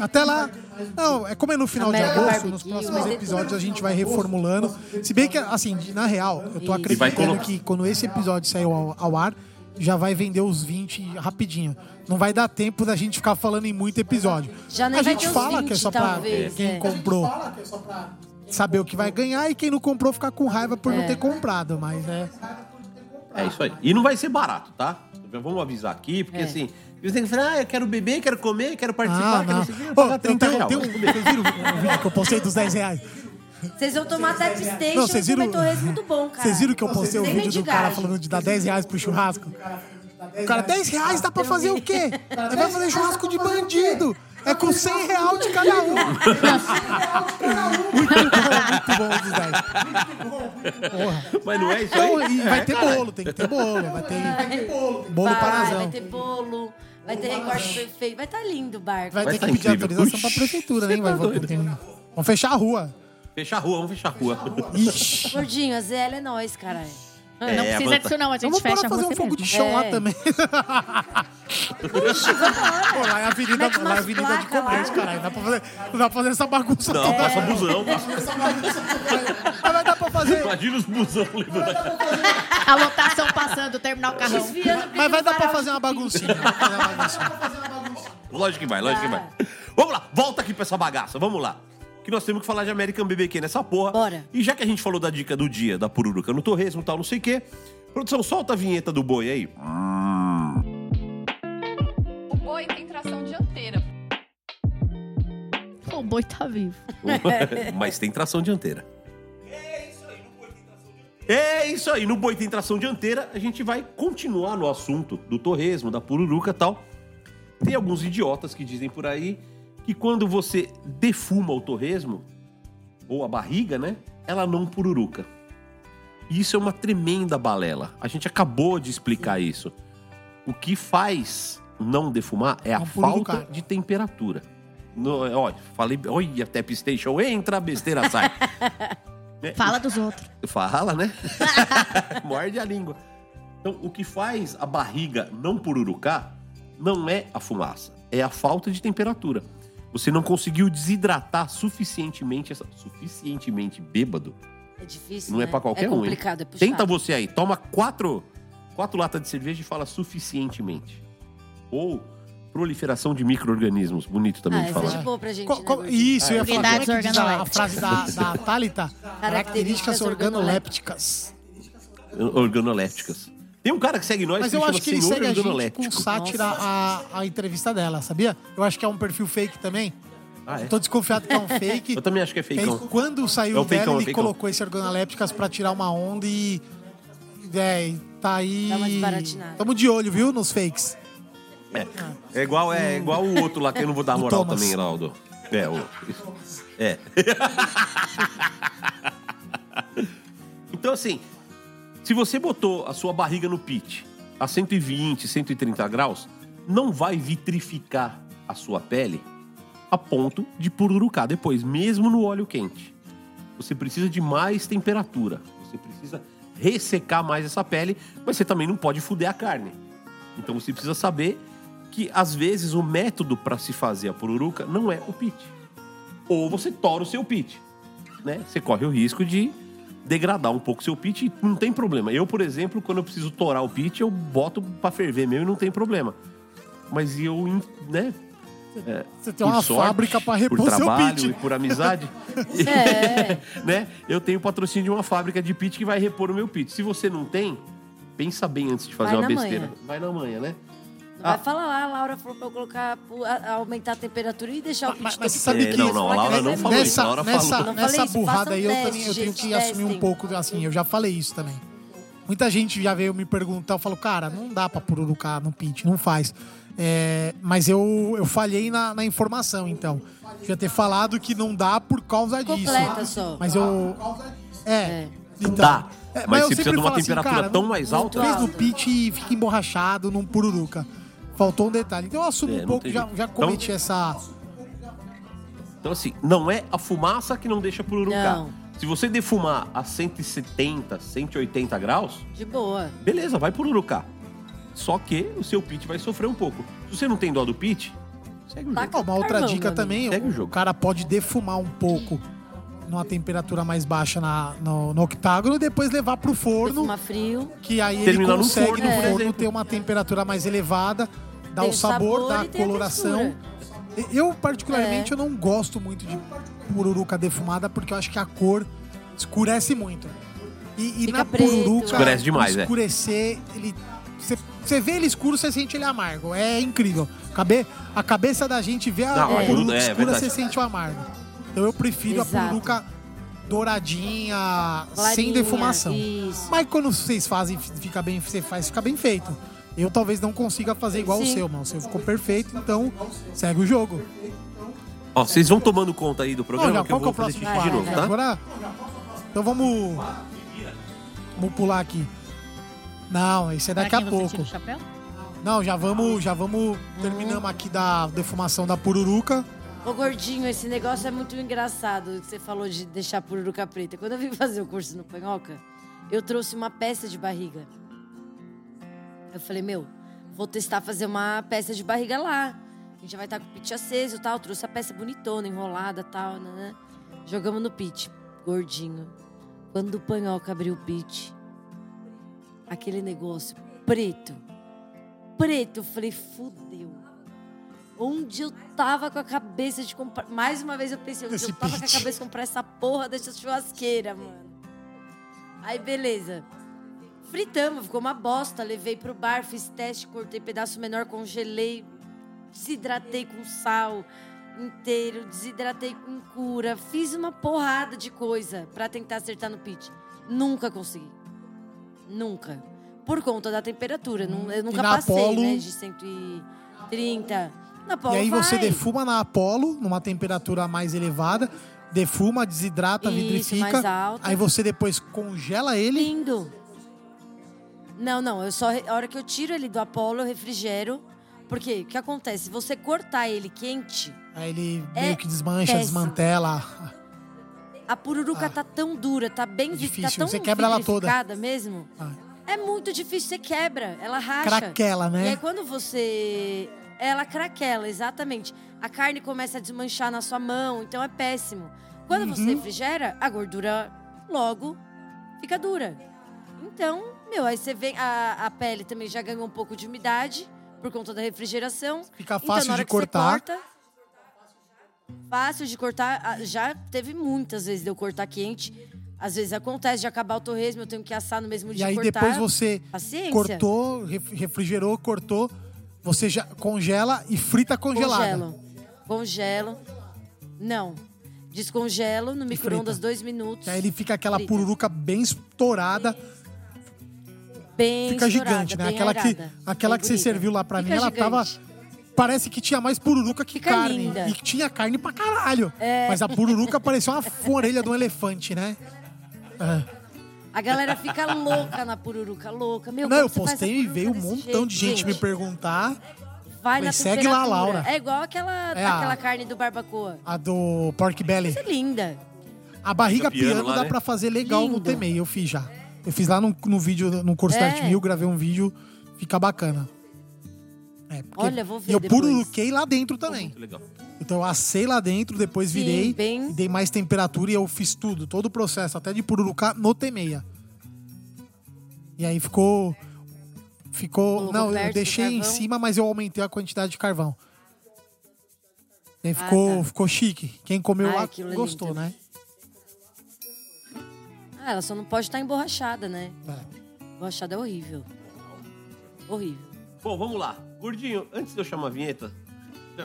Até lá, não, é como é no final de agosto, nos próximos episódios a gente vai reformulando. Se bem que, assim, na real, eu tô acreditando que quando esse episódio sair ao, ao ar, já vai vender os 20 rapidinho. Não vai dar tempo da gente ficar falando em muito episódio. Já nem a gente fala que é 20, só pra talvez, quem é. comprou saber o que vai ganhar e quem não comprou ficar com raiva por É. não ter comprado, mas é. É isso aí. E não vai ser barato, tá? Vamos avisar aqui, porque É. assim, você tem que falar, ah, eu quero beber, quero comer, quero participar, Ah, quero não. sei o Ô, pagar eu 30 tenho- reais. Vocês viram o vídeo que eu postei dos 10 reais? Vocês vão tomar Tap Station e viram- comer torresmo muito bom, cara. Vocês viram que eu postei o vídeo do cara falando de dar 10 reais pro churrasco? O cara, 10 reais dá pra fazer o quê? Vai fazer churrasco de bandido. É com 100 reais de cada um. muito bom, muito bom os 10. Porra. Mas não é isso Então, aí? e vai É, ter caralho. bolo, tem que ter bolo. Vai ter bolo vai, para Vai ter bolo, vai ter recorte perfeito. Vai estar lindo o barco. Vai Vai ter tá que pedir incrível. autorização pra Ux, prefeitura, né? Vai, tá Vamos fechar a rua. Fechar a rua, vamos fechar a rua. Ixi. Gordinho, a ZL é nós, caralho. Não É, precisa vanta- disso, não. A gente Vamos fecha fazer um fogo mesmo. de chão lá É. também. Pô, lá é a avenida, Mete lá é a avenida de lá. caralho. Dá pra fazer, não dá pra fazer essa bagunça Não, toda. passa busão. Mas vai dar pra fazer. Imagina os busão a lotação passando, terminar o carrão. Desviando Mas vai não dar pra parar fazer o uma baguncinha. Vai fazer uma baguncinha. Lógico que vai, lógico que vai. Vamos lá, volta aqui pra essa bagaça, vamos lá. Que nós temos que falar de American BBQ nessa porra. Bora. E já que a gente falou da dica do dia, da pururuca no torresmo e tal, não sei o quê. Produção, solta a vinheta do boi aí. O boi tem tração dianteira. O boi tá vivo. Mas tem tração dianteira. É isso aí, no boi tem tração dianteira, a gente vai continuar no assunto do torresmo, da pururuca e tal. Tem alguns idiotas que dizem por aí que quando você defuma o torresmo, ou a barriga, né, ela não pururuca. E isso é uma tremenda balela. A gente acabou de explicar isso. O que faz não defumar é a falta de temperatura. No, olha, falei, olha, Tap Station entra, besteira sai. É, Fala dos outros. Fala, né? Morde a língua. Então, o que faz a barriga não pururucar não é a fumaça, é a falta de temperatura. Você não conseguiu desidratar suficientemente, essa, suficientemente bêbado. É difícil, Não é né? pra qualquer é um. hein? é. Tenta você aí, toma quatro, quatro latas de cerveja e fala suficientemente. Ou proliferação de micro-organismos. Bonito também Ah, de é falar. de boa pra gente, né, isso, eu ia falar. Como é que diz a, a frase da, da Thalita? Características organolépticas. Organolépticas. Tem um cara que segue nós Mas que eu chama acho que ele segue a gente com sátira a, a entrevista dela, sabia? Eu acho que é um perfil fake também. Ah, é? Tô desconfiado que é um fake. Eu também acho que é E aí, fakeão. quando saiu É o o fakeão, dela, é ele fakeão. colocou esse organolépticas pra tirar uma onda e. É, tá aí. Dá uma desbaratinada. Tamo de olho, viu? Nos fakes. É. É igual, é igual o outro lá que eu não vou dar moral Thomas. também, Laudo. É, o. É. então, assim, se você botou a sua barriga no pit a 120, 130 graus, não vai vitrificar a sua pele a ponto de pururucar depois, mesmo no óleo quente. Você precisa de mais temperatura. Você precisa ressecar mais essa pele, mas você também não pode fuder a carne. Então você precisa saber que às vezes o método para se fazer a pururuca não é o pit. Ou você tora o seu pit, né? Você corre o risco de degradar um pouco seu pitch e não tem problema. Eu, por exemplo, quando eu preciso torar o pitch, eu boto pra ferver mesmo e não tem problema. Mas eu, né? é, Você tem por uma sorte, fábrica pra por repor seu trabalho pitch. e por amizade, É. né? Eu tenho patrocínio de uma fábrica de pitch que vai repor o meu pitch. Se você não tem, pensa bem antes de fazer Vai uma na besteira. manha. Vai na manhã, né? Ah. vai falar lá, a Laura falou pra eu colocar, a- aumentar a temperatura e deixar o pitch Mas- mas você sabe É, que- não, não, a Laura não falou nessa, a Laura nessa, falou. Nessa isso, burrada aí eu, teste, também, eu tenho que assumir um pouco, assim, eu já falei isso também. Muita gente já veio me perguntar, eu falo, cara, não dá pra pururucar no pitch, não faz. É, mas eu, eu falhei na, na informação, então. Devia ter falado que não dá por causa disso. Completa só. Mas eu. É. É. Então, Dá. é, mas eu você precisa de uma assim, temperatura cara, tão mais alta. Fez no pitch e fica emborrachado num pururuca. Faltou um detalhe. Então eu assumo É, um pouco, já, já cometi essa. Então, assim, não é a fumaça que não deixa pururucar. Não. Se você defumar a 170, 180 graus, De boa. beleza, vai pururucar. Só que o seu pitch vai sofrer um pouco. Se você não tem dó do pitch, segue o Tá jogo. Ó, uma outra dica também, Segue o o, jogo. cara pode defumar um pouco numa temperatura mais baixa na, no, no octágono e depois levar pro forno, Defuma frio. que aí ele Terminar no consegue forno, no por forno exemplo. ter uma temperatura mais elevada, Tem o sabor, dar a e tem coloração. textura. Eu, particularmente, É. eu não gosto muito de pururuca defumada porque eu acho que a cor escurece muito. E, e na preto. pururuca, Escurece demais, é. escurecer, ele... Você vê ele escuro, você sente ele amargo. É incrível. Cabe, a cabeça da gente vê a, Não, a a pururuca é escura, você sente o amargo. Então eu prefiro a Exato. pururuca douradinha, sem Clarinha, defumação. Isso. Mas quando vocês fazem, fica bem, você faz, fica bem feito. Eu talvez não consiga fazer igual o Sim. seu, mas o seu ficou perfeito, então segue o jogo. Ó, vocês vão tomando conta aí do programa Não, já, que eu é vou o fazer xixi de novo, tá? Agora. Então vamos. Vamos pular aqui. Não, esse é daqui a pouco. o? Não, já vamos, já vamos. Terminamos aqui da defumação da pururuca. Ô, gordinho, esse negócio é muito engraçado que você falou de deixar a pururuca preta. Quando eu vim fazer o curso no Panhoca, eu trouxe uma peça de barriga. Eu falei, meu, vou testar fazer uma peça de barriga lá. A gente já vai estar com o pitch aceso e tal. Trouxe a peça bonitona, enrolada e tal, né? Jogamos no pitch. Gordinho. Quando o Panhoca abriu o pitch, aquele negócio preto. Preto. Eu falei, fudeu. Onde eu tava com a cabeça de comprar. Mais uma vez eu pensei, onde Esse eu tava com pitch. a cabeça de comprar essa porra dessa churrasqueira, mano. Aí, beleza. Fritamos, ficou uma bosta. Levei pro bar, fiz teste, cortei pedaço menor, congelei, desidratei com sal inteiro, desidratei com cura. Fiz uma porrada de coisa pra tentar acertar no pitch. Nunca consegui. Nunca. Por conta da temperatura. Eu nunca passei, Apollo? né? De 130. Na Apollo e aí você vai. defuma na Apollo, numa temperatura mais elevada. Defuma, desidrata, Isso, vidrifica. Aí você depois congela ele. Lindo. Não, não. Eu só, a hora que eu tiro ele do Apollo, eu refrigero. Porque o que acontece? Se você cortar ele quente, Aí ele É meio que desmancha, péssimo. desmantela. a pururuca Ah. tá tão dura, tá bem É vi- difícil, tá tão você quebra ela toda. mesmo. Ah. É muito difícil, você quebra. Ela racha. Craquela, E aí né? quando você. Ela craquela, exatamente. A carne começa a desmanchar na sua mão, então é péssimo. Quando você Uhum. refrigera, a gordura logo fica dura. Então, meu, aí você vem. A, a pele também já ganhou um pouco de umidade por conta da refrigeração. Fica então, fácil hora de cortar. corta, fácil de cortar. Já teve muitas vezes de eu cortar quente. Às vezes acontece de acabar o torresmo, eu tenho que assar no mesmo E dia aí cortar. depois você Paciência. cortou, ref- refrigerou, cortou, você já congela e frita congelada. Congelo. Congelo. Não. Descongelo no micro-ondas dois minutos. Que aí ele fica aquela Frita. pururuca bem estourada, bem fica estourada, gigante, né? bem Aquela que, aquela bem que você bonita. serviu lá pra mim, Fica ela tava. gigante. Parece que tinha mais pururuca que Fica carne. linda. E que tinha carne pra caralho. É. Mas a pururuca parecia uma orelha de um elefante, né? É. A galera fica louca na pururuca, louca. Meu, Não, como eu você faz postei e veio um desse montão jeito? de gente, me perguntar. Vai Falei, na segue lá, temperatura. Laura. É igual aquela, É a- aquela carne do barbacoa. A do Pork Belly. Isso é linda. A barriga Fica piano piano lá, dá né? pra fazer legal no Lindo. Temei, eu fiz já. Eu fiz lá no, no vídeo, no curso da É. Arte Mil, gravei um vídeo, fica bacana. É, porque Olha, vou ver Eu depois. pururuquei lá dentro também. Muito legal. Então eu assei lá dentro, depois Sim, virei, bem- e dei mais temperatura e eu fiz tudo, todo o processo, até de pururucar no T6. E aí ficou. Ficou. Colocou não, eu deixei em cima, mas eu aumentei a quantidade de carvão. E aí ficou, tá. ficou chique. Quem comeu Ai, lá é gostou, lindo. né? Ah, ela só não pode estar emborrachada, né? É. Emborrachada é horrível. Horrível. Bom, vamos lá. Gordinho, antes de eu chamar a vinheta,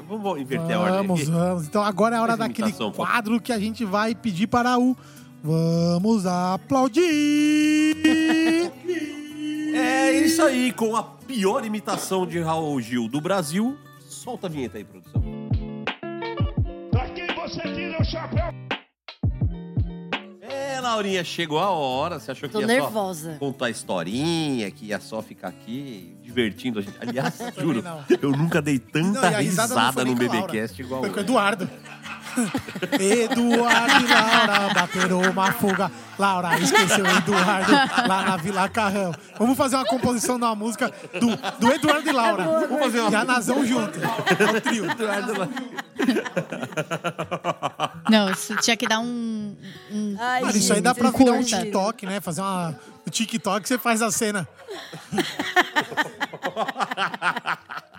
vamos inverter a ordem Vamos, vamos. Então agora é a hora Faz daquele imitação, pô. quadro que a gente vai pedir para o. Vamos aplaudir! É isso aí, com a pior imitação de Raul Gil do Brasil. Solta a vinheta aí, produção. Pra quem você tira o chapéu? Laurinha, chegou a hora. Você achou que Tô ia nervosa. só contar historinha, que ia só ficar aqui divertindo a gente? Aliás, juro, não. eu nunca dei tanta Não, risada risada no. BBcast igual Foi com o. Eduardo. Eduardo e Laura bateram uma fuga. Laura esqueceu o Eduardo lá na Vila Carrão. Vamos fazer uma composição de uma música do, do Eduardo e Laura. Vamos fazer uma- E a Nazão junto. É o trio. Não, isso tinha que dar um. um- Ai, Mano, isso aí dá pra virar um. TikTok, né? Fazer uma. O TikTok você faz a cena.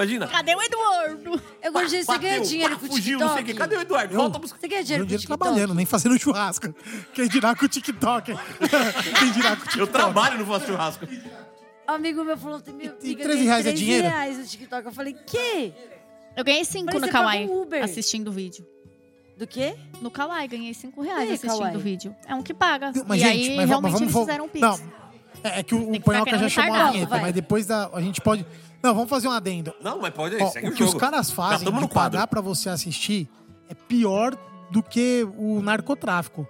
Imagina. Cadê o Eduardo? Eu gordinho, você ganha dinheiro pá, com o fugiu, não sei o TikTok? quê. Cadê o Eduardo? Volta a buscar. Você ganha dinheiro com o TikTok? trabalhando, nem fazendo churrasco. Quem dirá com o TikTok? Quem dirá com o TikTok? Eu trabalho no Faço Churrasco. Um amigo meu falou, tem meu E amiga, 13 ganhei reais é 13 dinheiro? reais no TikTok. Eu falei, que? Eu ganhei cinco Mas no você Kawaii paga um Uber. assistindo o vídeo. Do quê? No Kawaii, ganhei cinco reais E aí, assistindo Kawaii? o vídeo. É um que paga. Mas, e gente, aí, mas, realmente, mas vamos eles fizeram um pix. Não, é, é que o, Tem o que Panhoca já chamou a vinheta, vai. mas depois da, a gente pode... Não, vamos fazer um adendo. Não, mas pode Ó, o o que os jogo. caras Já fazem de pagar pra você assistir é pior do que o narcotráfico.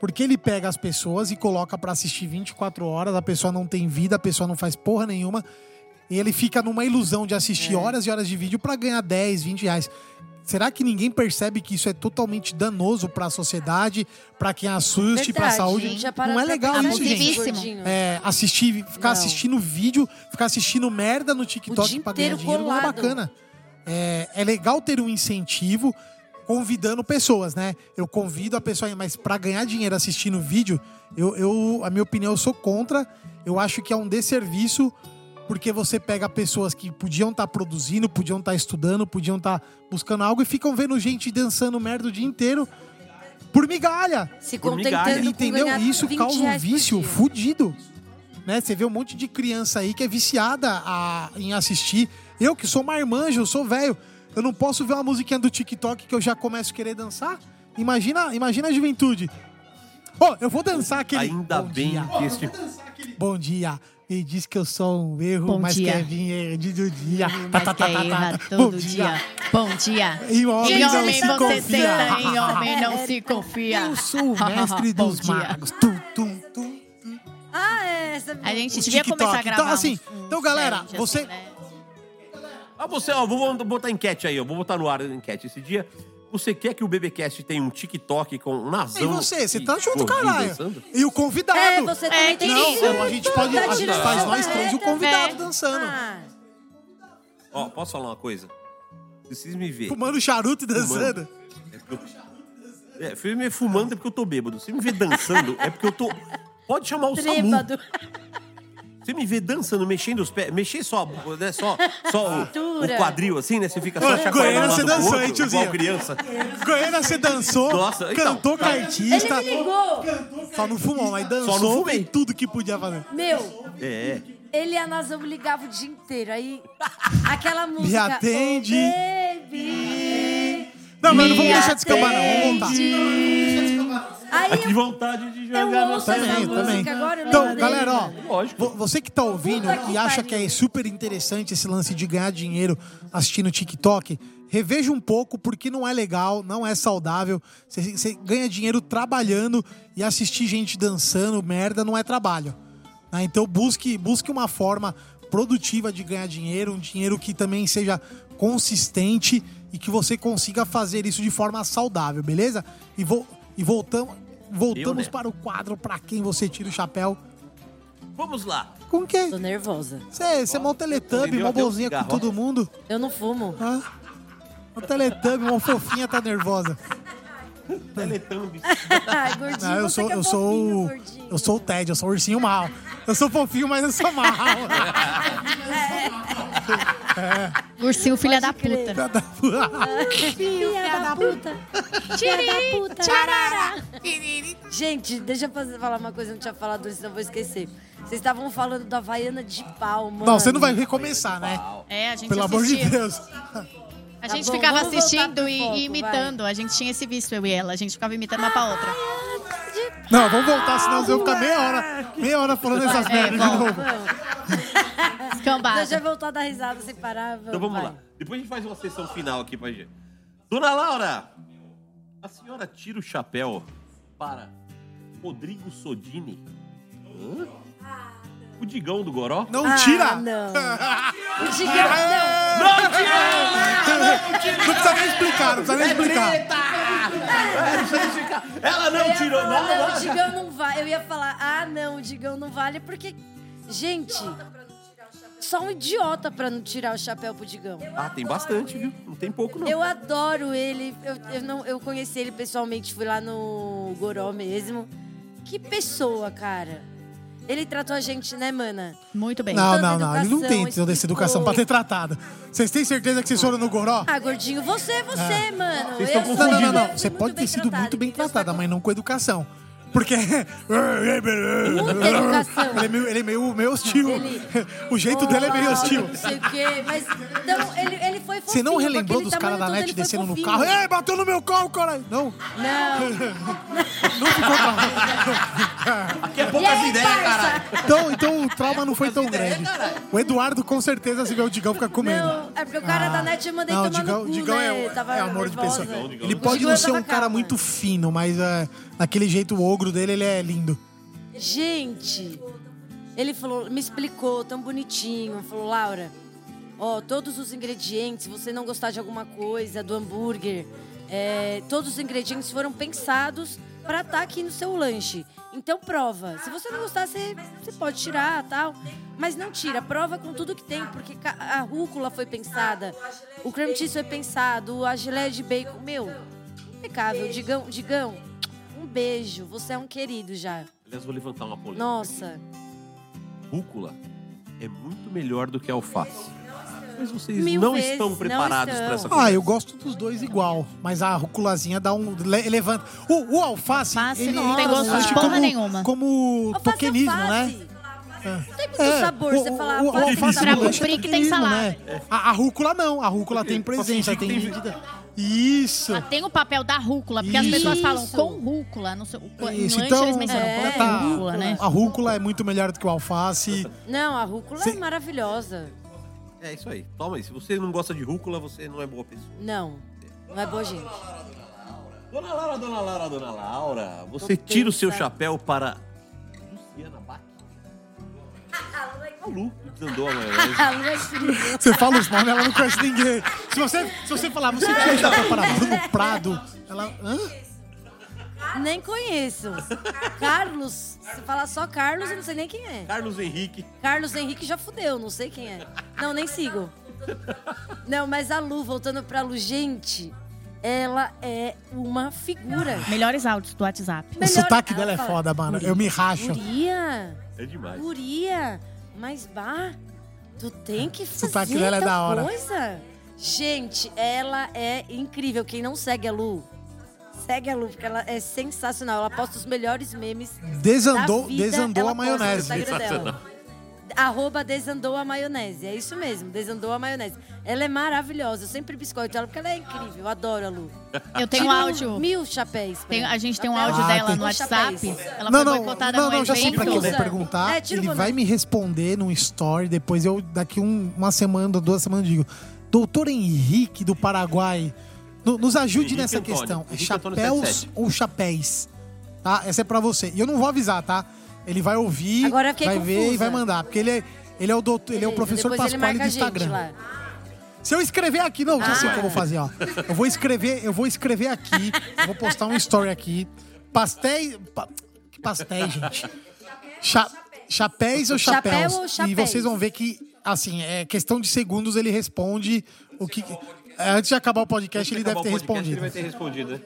Porque ele pega as pessoas e coloca pra assistir 24 horas, a pessoa não tem vida, a pessoa não faz porra nenhuma. E ele fica numa ilusão de assistir É. horas e horas de vídeo pra ganhar 10, 20 reais. Será que ninguém percebe que isso é totalmente danoso pra sociedade, pra quem assuste, pra Verdade, saúde? para Não é pra legal isso, gente. É, assistir, ficar Não. assistindo vídeo, ficar assistindo merda no TikTok dia pra ganhar dinheiro não é colado. bacana. É, é legal ter um incentivo convidando pessoas, né? Eu convido a pessoa, mas pra ganhar dinheiro assistindo vídeo, eu, eu, a minha opinião, eu sou contra. Eu acho que é um desserviço, porque você pega pessoas que podiam estar produzindo, podiam estar estudando, podiam estar buscando algo e ficam vendo gente dançando merda o dia inteiro por migalha. Se Por migalha. Entendeu? Isso 20 causa um vício fudido. Né? Você vê um monte de criança aí que é viciada a- em assistir. Eu que sou marmanjo, eu sou velho. Eu não posso ver uma musiquinha do TikTok que eu já começo a querer dançar. Imagina, imagina a juventude. Ô, eu vou dançar aquele. Ainda Bom bem dia. que este... Bom dia. Me diz que eu sou um erro, Bom mas dia. quer vir de do dia. Mas tá, tá, é tá, tá. erra todo dia. Bom dia. Em homem Em não homem se você confia. senta, em homem não se confia. Eu sou o mestre dos magos. Tum, tum, tum. Ah, é, essa A gente devia começar a gravar Então, assim, então, galera, você- assim, né? Ah, você, ó, vou botar enquete aí, eu vou botar no ar a enquete esse dia. Você quer que o BBcast tenha um TikTok com um nazão? E você? Você tá junto, caralho. dançando? E o convidado. É, você também É, tem Não, que... a gente pode. Tá A gente tirando faz nós três e o convidado É. dançando. Ah, Ó, posso falar uma coisa? Vocês me verem. Fumando charuto e dançando. É porque eu... É, filme fumando é porque eu tô bêbado. Você me vê dançando é porque eu tô. Pode chamar o SAMU. Você me vê dançando, mexendo os pés, mexer só, né, só, só o, o quadril assim, né? Você fica só chacoalhando Goiânia, de um você dançou, outro, hein, tiozinho? criança. Goiânia, você dançou, Nossa, então. cantou com a artista. Ele me ligou. Só não fumou, mas dançou Só não fumei. fez tudo que podia fazer. Meu, É. ele e a Nazão me ligavam o dia inteiro. Aí, aquela música... Me atende. Oh, baby. Não, mas não vamos deixar descambar, não. Vamos voltar. atende. Aí Que vontade de eu jogar ouço na essa Também, música também. agora. eu Então, galera, ó. Lógico. Vo- Você que tá ouvindo Puta que e acha que é super interessante esse lance de ganhar dinheiro assistindo TikTok, reveja um pouco, porque não é legal, não é saudável. Você, você ganha dinheiro trabalhando e assistir gente dançando, merda, não é trabalho. né? Então busque, busque uma forma produtiva de ganhar dinheiro, um dinheiro que também seja consistente e que você consiga fazer isso de forma saudável, beleza? E, vo, e voltamos, Eu, voltamos né? para o quadro para quem você tira o chapéu. Vamos lá. Com quê? Tô nervosa. Você é mó teletubbie, mó bonzinha com todo mundo. Eu não fumo. Mó teletubbie, mó fofinha, tá nervosa. Teletubbies. Ai, gordinho, Não, eu sou, é eu sou, fofinho, eu sou o Ted, eu sou o ursinho mal. Eu sou fofinho, mas eu sou mal. Ursinho, filha da crer. puta. Filha da puta. Filha da puta. Tcharará. Gente, deixa eu fazer- falar uma coisa, eu não tinha falado isso, não vou esquecer. Vocês estavam falando da Havaiana de pau, mano. Não, você não vai recomeçar, né? É, a gente Pelo amor de assistia. Deus. A gente Tá bom, ficava vamos assistindo e, foco, e imitando. A gente tinha esse vício, eu e ela. A gente ficava imitando uma pra outra. Não, vamos voltar, senão eu vou ficar meia hora, meia hora falando essas É, merdas de vamos. novo. Deixa Escambada. eu voltar a dar risada sem parar. Então vamos vai. lá. Depois a gente faz uma sessão final aqui pra gente. Dona Laura, a senhora tira o chapéu para Rodrigo Sodini. Hã? O Digão do Goró? Não Ah, tira! não. O Digão, não. Não tira! Não precisa nem explicar, não precisa nem explicar. Eita! É, não precisa explicar. Ela Eu não tirou falar, Não, o nada. Digão não vale. Eu ia falar, ah, não, o Digão não vale porque. Gente. Só um idiota pra não tirar o chapéu pro Digão. Ah, tem bastante, viu? Não tem pouco, não. Eu adoro ele. Eu, eu, não, eu conheci ele pessoalmente, fui lá no Goró mesmo. Que pessoa, cara. Ele tratou a gente, né, mana? Muito bem. Não, não, não. Ele não tem educação, toda essa educação explicou. pra ter tratado. Vocês têm certeza que vocês foram no Goró? Ah, gordinho, você é você, mano. Vocês Eu estão sou Não, não, não, não. muito Você pode ter sido tratada. muito bem Então, tratada, mas não com educação. Porque. Muita educação. Ele é meio, ele é meio, meio hostil. Ele- O jeito dele é meio Oh, hostil. Não sei o quê, mas. Então, ele, ele foi fofinho. Você não relembrou dos caras da net descendo no carro? Ei, bateu no meu carro, caralho! Não, Não. não ficou trauma. Aqui é poucas aí, ideias, parça? caralho. Então, então o trauma não foi tão grande. O Eduardo, com certeza, se vê o Digão, fica com medo. Não, é porque o cara da net eu mandei Não, o tomar Digão, no cu, Digão né? é, é amor de nervosa. pessoa. Digão, Ele pode não ser um cara muito fino, mas é, naquele jeito ogro dele, ele é lindo. Gente, ele falou, me explicou tão bonitinho. Falou, Laura, ó, todos os ingredientes, se você não gostar de alguma coisa, do hambúrguer, é, todos os ingredientes foram pensados para estar aqui no seu lanche. Então prova. Se você não gostar, você, você pode tirar tal. Mas não tira, prova com tudo que tem, porque a rúcula foi pensada, o cream cheese foi pensado, a geleia de bacon, meu, impecável. Digão, Digão, um beijo. Você é um querido já. Aliás, vou levantar uma polêmica. Nossa. Rúcula é muito melhor do que alface. Mas vocês Mil não vezes, estão preparados para essa Ah, conversa. eu gosto dos dois igual, mas a ruculazinha dá um. le- levanta. O, o alface. Alface ele, não tem gosto de porra como, nenhuma. Como Alface, tokenismo, alface. né? Não tem muito sabor. Você falar o, o, alface, Pra é cumprir que tem salada. né? A, a rúcula não, a rúcula tem presença, tem- medida. Isso. Ela tem o papel da rúcula, porque as Isso. pessoas falam com rúcula. No, seu, no Isso, lanche então, eles mencionam é, com tá. rúcula, né? A rúcula é muito melhor do que o alface. Não, a rúcula Cê- é maravilhosa. É isso aí. Toma aí. Se você não gosta de rúcula, você não é boa pessoa. Não, não é boa gente. Dona Laura, dona Laura, dona Laura, você tira o seu chapéu para Luciana Bach. A Lu, que desandou a maionese. A Lu é incrível. Você fala os nomes, ela não conhece ninguém. Se você, se você falar, você tira o chapéu para Bruno Prado, ela. Hã? Nem conheço. Carlos, se falar só Carlos, eu não sei nem quem é. Carlos Henrique. Carlos Henrique já fudeu, não sei quem é. Não, nem sigo. Não, mas a Lu, voltando pra Lu, gente, ela é uma figura. Melhores áudios do WhatsApp. O Melhor- sotaque Ela dela é foda, mano. Eu me racho. Guria, É demais. guria, mas bah, tu tem que fazer sotaque dela é da hora. coisa. Gente, ela é incrível. Quem não segue a Lu, segue a Lu, porque ela é sensacional. Ela posta os melhores memes Desandou, da vida, desandou ela a posta no maionese. Instagram dela. Arroba desandou a maionese. É isso mesmo, desandou a maionese. Ela é maravilhosa. Eu sempre biscoito ela porque ela é incrível. Eu adoro a Lu. Eu tenho um áudio. Mil chapéus. Tem- a gente tem um áudio Ah, dela tem. no WhatsApp. chapéus. Ela Não, foi não, boicotada não, não, já sei pra quem eu vou Usa. perguntar. É, tira o Ele boné. vai me responder num story, depois eu, daqui um- uma semana, duas semanas, digo. Doutor Henrique do Paraguai, no- nos ajude Henrique nessa Antônio. questão. É Henrique Antônio chapéus 77. ou chapéis? Tá? Essa é pra você. E eu não vou avisar, tá? Ele vai ouvir, vai ver confusa. e vai mandar. Porque ele é, ele é o doutor, ele é o professor Depois ele Pasquale do a gente Instagram. lá. Se eu escrever aqui, não, já Ah. sei o que eu vou fazer, ó. Eu vou escrever, eu vou escrever aqui, eu vou postar um story aqui. Pastéis. pa- que pastéis, gente? Cha- Chapéus ou Chapéu chapéus? ou E chapéus? vocês vão ver que, assim, é questão de segundos ele responde o que. Antes de acabar o podcast, ele deve ter podcast, respondido. Ele vai ter respondido, né?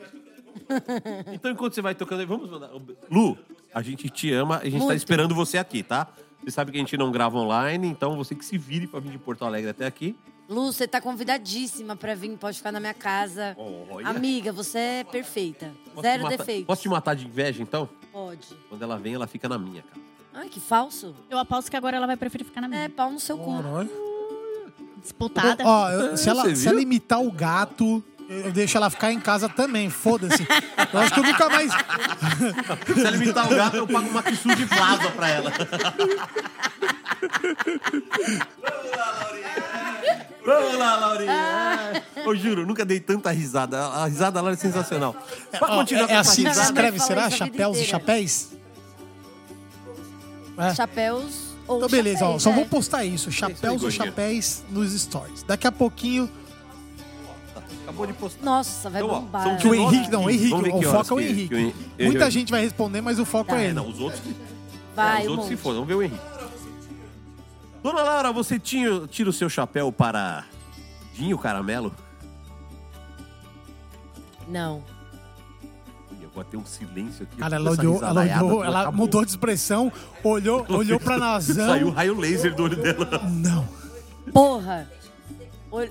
então, enquanto você vai tocando vamos mandar. Lu, a gente te ama, a gente tá Muito. esperando você aqui, tá? Você sabe que a gente não grava online, então você que se vire pra vir de Porto Alegre até aqui. Lu, você tá convidadíssima pra vir, pode ficar na minha casa. Olha. Amiga, você é perfeita. Posso Zero matar- defeitos. Posso te matar de inveja, então? Pode. Quando ela vem, ela fica na minha, cara. Ai, que falso. Eu aposto que agora ela vai preferir ficar na minha. É, pau no seu cu. Caralho. Disputada. Ó, se, ela, se ela imitar o gato, eu deixo ela ficar em casa também, foda-se. Eu acho que eu nunca mais. Se ela imitar o gato, eu pago uma quissu de plaza pra ela. Vamos lá, Laurinha. Eu juro, nunca dei tanta risada. A risada da Laura é sensacional. Pra Ó, continuar é, com é essa assim que se escreve, será? Chapéus e chapéus? É. Chapéus ou Então, beleza, ó, chapéus, só é. vou postar isso, chapéus ou chapéus nos stories. Daqui a pouquinho, Acabou de postar. Nossa, vai Então, bombar. são que o Henrique, não, o vamos Henrique, ver que o horas foco é o que- Henrique. que o Hen- eu- Muita eu- gente vai responder, mas o foco é É, ele. não, os outros... Vai, os um outros se monte. foram. Vamos ver o Henrique. Dona Laura, você tinha, tira o seu chapéu para Dinho Caramelo? Não. Ih, Eu vou ter um silêncio aqui. Cara, ela essa olhou, ela, risadaiada, olhou, ela acabou. mudou de expressão, olhou, olhou pra Nazão. Saiu raio laser do olho dela. Não. Porra!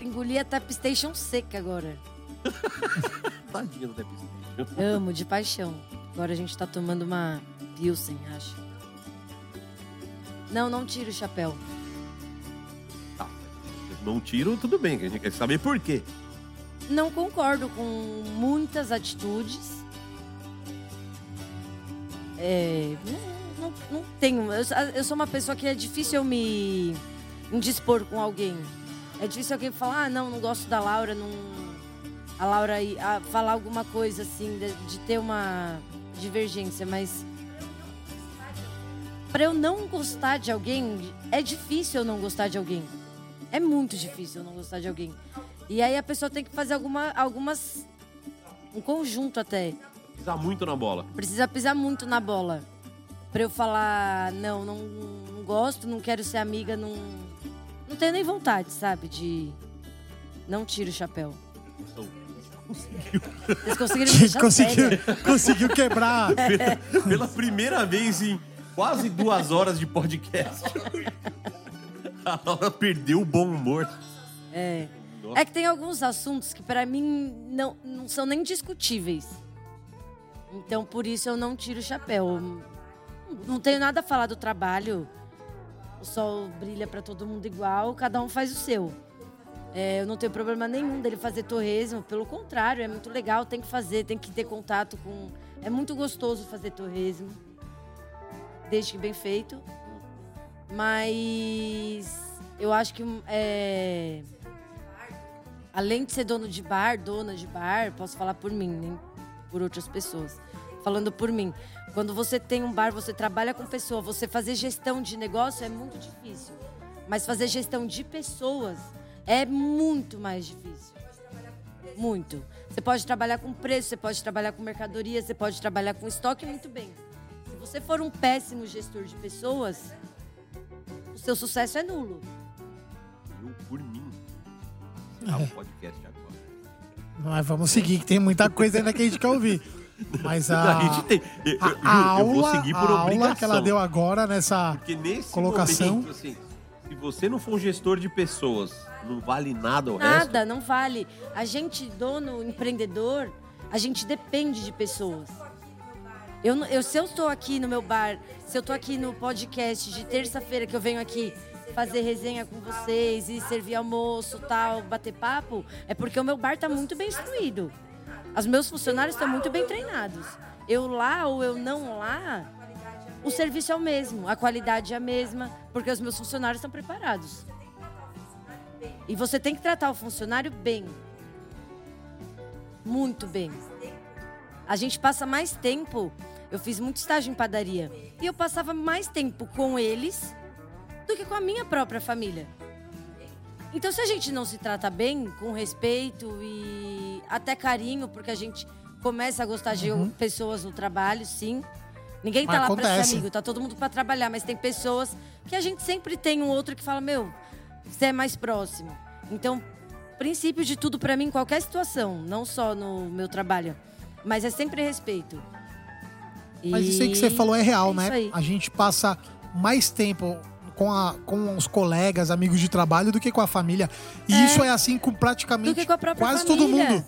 Engoli a Tap Station seca agora. Tadinha do Depistation. Amo, de paixão. Agora a gente tá tomando uma Pilsen, acho. Não, não tira o chapéu. Não tiro, tudo bem, a gente quer saber por quê. Não concordo com muitas atitudes. É, não, não, não tenho. Eu, eu sou uma pessoa que é difícil eu me indispor com alguém. É difícil alguém falar, ah, não, não gosto da Laura, não. A Laura a falar alguma coisa assim, de, de ter uma divergência, mas. Pra eu não gostar de alguém, é difícil eu não gostar de alguém. É muito difícil eu não gostar de alguém. E aí a pessoa tem que fazer alguma, algumas. Um conjunto até. Pisar muito na bola. Precisa pisar muito na bola. Pra eu falar, não, não, não gosto, não quero ser amiga, não. Não tenho nem vontade, sabe? De. Não tiro o chapéu. Vocês conseguiram me deixar conseguiu, séria? conseguiu quebrar. Pela primeira vez em quase duas horas de podcast. A Laura perdeu o bom humor. É. É que tem alguns assuntos que pra mim não, não são nem discutíveis. Então por isso eu não tiro o chapéu. Não tenho nada a falar do trabalho. Sol brilha pra todo mundo igual, cada um faz o seu. É, eu não tenho problema nenhum dele fazer torresmo, pelo contrário, é muito legal, tem que fazer, tem que ter contato com. É muito gostoso fazer torresmo, desde que bem feito. Mas eu acho que é, além de ser dono de bar, dona de bar, posso falar por mim, nem por outras pessoas. Falando por mim, quando você tem um bar, você trabalha com pessoa, você fazer gestão de negócio é muito difícil. Mas fazer gestão de pessoas é muito mais difícil. Muito. Você pode trabalhar com preço, você pode trabalhar com mercadoria, você pode trabalhar com estoque muito bem. Se você for um péssimo gestor de pessoas, o seu sucesso é nulo. Eu, por mim. Ah, o podcast agora. Mas vamos seguir, que tem muita coisa ainda que a gente quer ouvir. Mas a, a gente tem. Eu, a, eu- a eu vou aula, seguir por a aula que ela deu agora nessa. Porque nesse Colocação. momento, assim, se você não for um gestor de pessoas, não vale nada o resto. Nada, não vale. A gente, dono, empreendedor, a gente depende de pessoas. Eu, eu, se eu estou aqui no meu bar, se eu estou aqui no podcast de terça-feira que eu venho aqui fazer resenha com vocês e servir almoço, tal, bater papo, é porque o meu bar está muito bem instruído. Os meus funcionários estão muito bem treinados. Eu lá ou eu não lá, o serviço é o mesmo, a qualidade é a mesma, porque os meus funcionários estão preparados. E você tem que tratar o funcionário bem. Muito bem. A gente passa mais tempo. Eu fiz muito estágio em padaria. E eu passava mais tempo com eles do que com a minha própria família. Então, se a gente não se trata bem, com respeito e até carinho, porque a gente começa a gostar de pessoas no trabalho, sim. Ninguém tá Mas lá pra acontece. ser amigo, tá todo mundo pra trabalhar, mas tem pessoas que a gente sempre tem um outro que fala, meu, você é mais próximo. Então, princípio de tudo pra mim, em qualquer situação, não só no meu trabalho, mas é sempre respeito. Mas E isso aí que você falou é real, é né? aí. A gente passa mais tempo com, a, com os colegas, amigos de trabalho, do que com a família. E É. isso é assim com praticamente com quase todo família. mundo.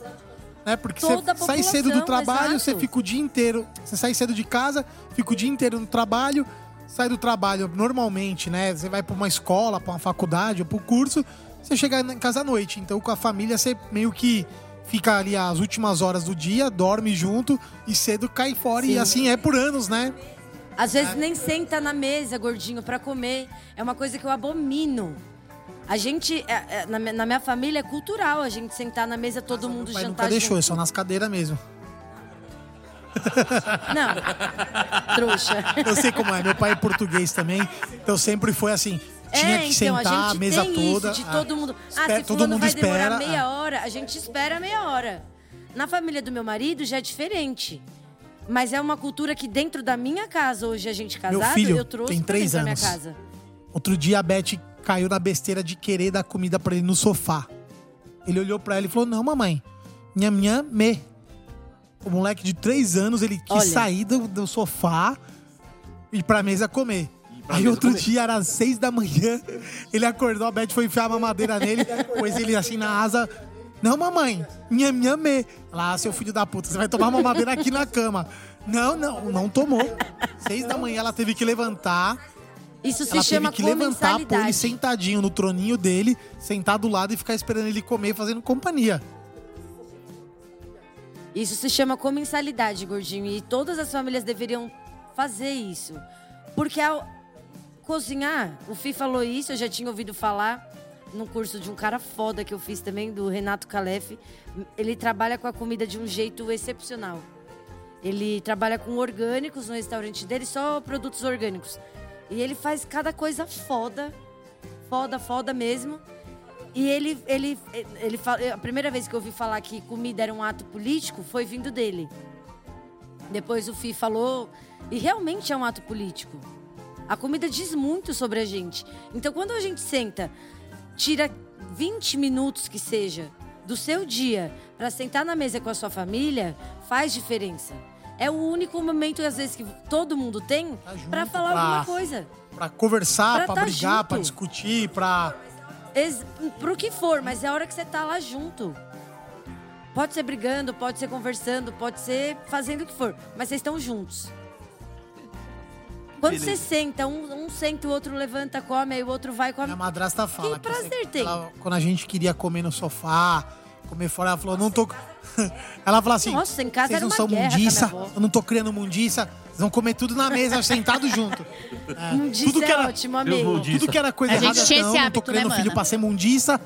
Né? Porque Toda você sai cedo do trabalho, exato. você fica o dia inteiro. Você sai cedo de casa, fica o dia inteiro no trabalho, sai do trabalho normalmente, né? Você vai pra uma escola, pra uma faculdade ou pro curso, você chega em casa à noite. Então com a família você meio que fica ali as últimas horas do dia, dorme junto e cedo cai fora. E Sim. assim é por anos, né? Às vezes nem senta na mesa, gordinho, pra comer. É uma coisa que eu abomino. A gente, é, é, na, minha- família, é cultural a gente sentar na mesa, todo mundo Meu pai jantar nunca deixou, é junto. só nas cadeiras mesmo. Não, trouxa. Eu sei como é, meu pai é português também, então sempre foi assim. Tinha é, que então, sentar a a, mesa toda. de ah, todo mundo. Ah, espera- se todo mundo vai espera, demorar meia ah. hora, a gente espera meia hora. Na família do meu marido já é diferente. Mas é uma cultura que dentro da minha casa, hoje a gente Meu casado, filho eu trouxe tem três anos. minha casa. Outro dia a Beth caiu na besteira de querer dar comida pra ele no sofá. Ele olhou pra ela e falou: Não, mamãe, minha minha me. O moleque de três anos, ele quis Olha. sair do, do sofá e ir pra mesa comer. pra Aí mesa outro comer. dia, era às seis da manhã, ele acordou, a Beth foi enfiar a mamadeira nele, pôs ele assim na asa. Não, mamãe, minha minha me. Lá, seu filho da puta, você vai tomar mamadeira aqui na cama. Não, não, não tomou. Seis da manhã ela teve que levantar. Isso se Ela chama teve que levantar, pôr ele sentadinho no troninho dele, sentar do lado e ficar esperando ele comer, fazendo companhia. Isso se chama comensalidade, gordinho. E todas as famílias deveriam fazer isso. Porque ao cozinhar, o Fih falou isso, eu já tinha ouvido falar num curso de um cara foda que eu fiz também, do Renato Calef. Ele trabalha com a comida de um jeito excepcional. Ele trabalha com orgânicos no restaurante dele, só produtos orgânicos. E ele faz cada coisa foda, foda, foda mesmo. E ele, ele, ele, a primeira vez que eu ouvi falar que comida era um ato político foi vindo dele. Depois o Fi falou, e realmente é um ato político. A comida diz muito sobre a gente. Então quando a gente senta, tira 20 minutos que seja do seu dia para sentar na mesa com a sua família, faz diferença. É o único momento, às vezes, que todo mundo tem Tá para falar pra- alguma coisa. Pra conversar, Pra pra, tá brigar, pra discutir, pra. Ex pro que for, mas é a hora que você tá lá junto. Pode ser brigando, pode ser conversando, pode ser fazendo o que for, mas vocês estão juntos. Quando você senta, um, um senta, o outro levanta, come, aí o outro vai, come. Minha madrasta fala. Que prazer tem. ela- quando a gente queria comer no sofá, comer fora, ela falou, não tô. ela falou assim. Nossa, em casa Vocês não são guerra mundiça, minha avó." eu não tô criando mundiça, vocês vão comer tudo na mesa, sentado junto. É, Mundiça tudo que é era, ótimo, Deus amigo. tudo que era coisa A gente errada, tinha não, esse não tô hábito, né, criando filho mana? pra ser mundiça.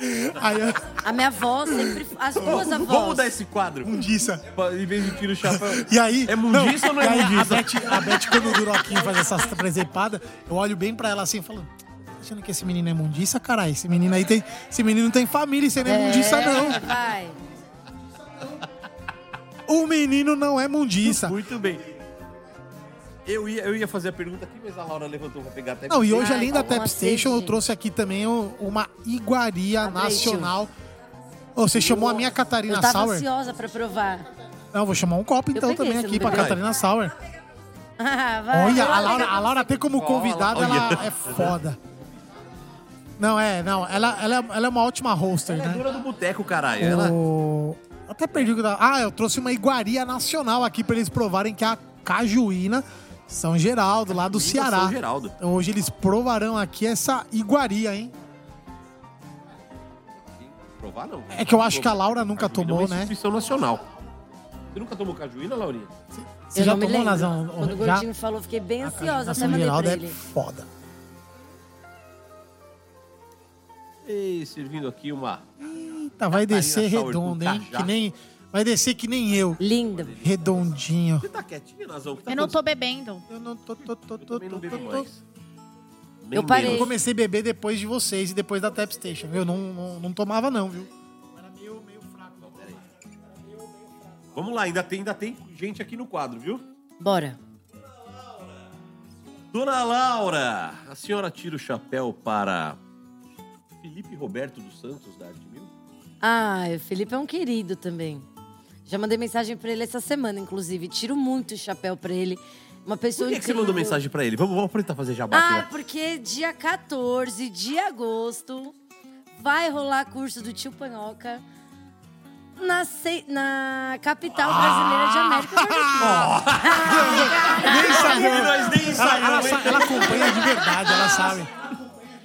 Aí, eu- A minha avó sempre. As duas avós. Vamos mudar esse quadro. mundiça. Em vez de tiro o chapéu. E aí. É mundiça ou não é aí, mundiça? A Beth, a Beth, quando o Duroquinho faz essas presepadas, eu olho bem pra ela assim e falo. "Tá Achando que esse menino é mundiça, caralho. Esse menino aí tem. Esse menino tem família, isso aí não é, mundiça, não. Vai. O menino não é mundiça. Muito bem. Eu ia, eu ia fazer a pergunta aqui, mas a Laura levantou pra pegar até. Não, e hoje, Ai, além da com Tap uma Station, eu trouxe aqui também uma iguaria nacional. Você chamou a minha Catarina Eu tava Sour? ansiosa pra provar. Não, vou chamar um copo então peguei, também você aqui pra? Catarina Sour. Ah, vai. Olha, a Laura, a Laura até como convidada, ela é foda. Não, é, não, ela, ela, é- ela é uma ótima hoster, Ela é né? dona do boteco, caralho. Ela... O... Até perdi o que eu tava- Ah, eu trouxe uma iguaria nacional aqui pra eles provarem que é a Cajuína São Geraldo, lá do Ceará. São Geraldo. Então hoje eles provarão aqui essa iguaria, hein? Provar não. É que eu acho que a Laura nunca Cajuína é tomou, uma né? instituição nacional. Você nunca tomou cajuína, Laurinha? Você eu já não me tomou, lembro. Nazão? Quando o Já? Gordinho falou, fiquei bem A ansiosa. Cajuína Até São mandei Geraldo pra é ele. foda. E servindo aqui uma. Tá, vai descer redondo, do hein? Cajá. Que nem... Vai descer que nem eu. Linda. Redondinho. Você tá quietinha, Nazão? O que tá Eu não tô bebendo. Eu não tô, tô, tô, Eu tô, também não tô, bebo tô, tô. mais. Nem Eu parei. Eu comecei a beber depois de vocês e depois da Tap Station, viu? Não, não, não tomava não, viu? Era meio, meio fraco. Vamos lá, ainda tem, ainda tem gente aqui no quadro, viu? Bora. Dona Laura, a senhora tira o chapéu para Felipe Roberto dos Santos da Arte Mil? Ah, o Felipe é um querido também. Já mandei mensagem pra ele essa semana, inclusive. Tiro muito o chapéu pra ele. Uma pessoa Por que, que você mandou mensagem pra ele? Vamos, vamos tentar fazer jabá aqui, Ah, né? porque dia 14 de agosto vai rolar curso do Tio Panhoca na, ce- na capital brasileira de América do Nem sabe. Nós nem Ela, ensaiamos, ela, hein? sa- ela acompanha de verdade, ela sabe.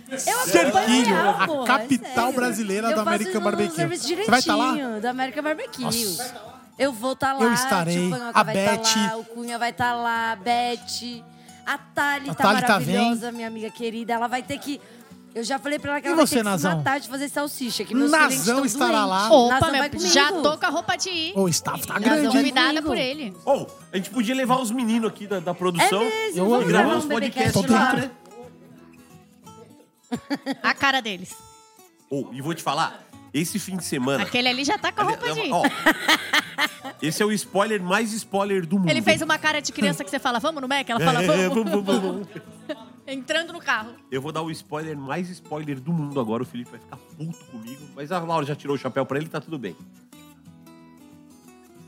Eu acompanho Cerquinho, real, a é capital sério. brasileira Eu do faço American Barbecue. serviço Você vai estar lá? direitinho, Da American Barbecue. Nossa. Eu vou estar lá. Eu estarei, o Tio Panhoca a vai tá Beth. lá, o Cunha vai estar lá, a Beth. A Thali A tá Thali tá maravilhosa, minha amiga querida. Ela vai ter que... Eu já falei pra ela que E ela vai você, ter que Nazão? se matar de fazer salsicha. Que meus Nazão estará doentes. lá. Opa, Nazão meu, vai já tô com a roupa de ir. O staff tá Nazão grande, vai hein? Convidada por ele. Ô, a gente podia levar os meninos aqui da, da produção É mesmo, Eu e gravar uns um podcasts lá, né? A cara deles. Ô, e vou te falar, esse fim de semana... Aquele ali já tá com a roupa de. Ó, esse é o spoiler mais spoiler do mundo. Ele fez uma cara de criança que você fala, vamos no Mac? Ela fala, É, vamos. vamos, vamos, vamos. Entrando no carro. Eu vou dar o spoiler mais spoiler do mundo agora. O Felipe vai ficar puto comigo. Mas a Laura já tirou o chapéu pra ele, tá tudo bem.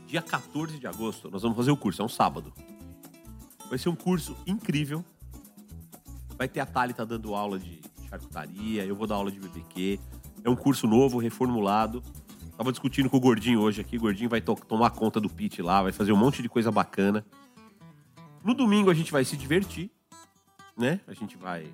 Dia 14 de agosto, nós vamos fazer o curso. É um sábado. Vai ser um curso incrível. Vai ter a Thalita dando aula de charcutaria. Eu vou dar aula de BBQ. É um curso novo, reformulado. Tava discutindo com o Gordinho hoje aqui. O Gordinho vai to- tomar conta do pit lá. Vai fazer um monte de coisa bacana. No domingo a gente vai se divertir né? A gente vai.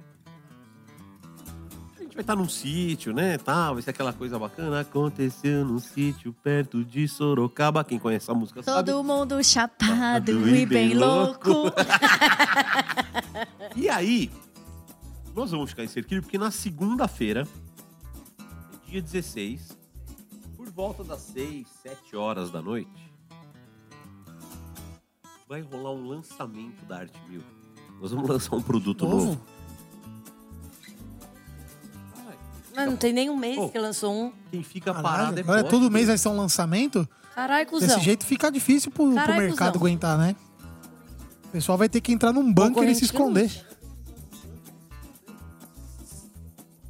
A gente vai estar num sítio, né? Tá, vai ser aquela coisa bacana. Aconteceu num sítio perto de Sorocaba. Quem conhece a música sabe. Todo mundo chapado Chapado e bem louco. E aí, nós vamos ficar em Cerquilho porque na segunda-feira, dia 16, por volta das 6, 7 horas da noite, vai rolar um lançamento da Arte Mil. Nós vamos lançar um produto novo. Novo? Mas não tem nem um mês Oh. que lançou um. Quem fica Caralho, parado é agora poste. todo mês vai ser um lançamento? Caralho, cuzão. Desse jeito fica difícil pro, pro Caralho, mercado cuzão. aguentar, né? O pessoal vai ter que entrar num bunker e se que não. esconder.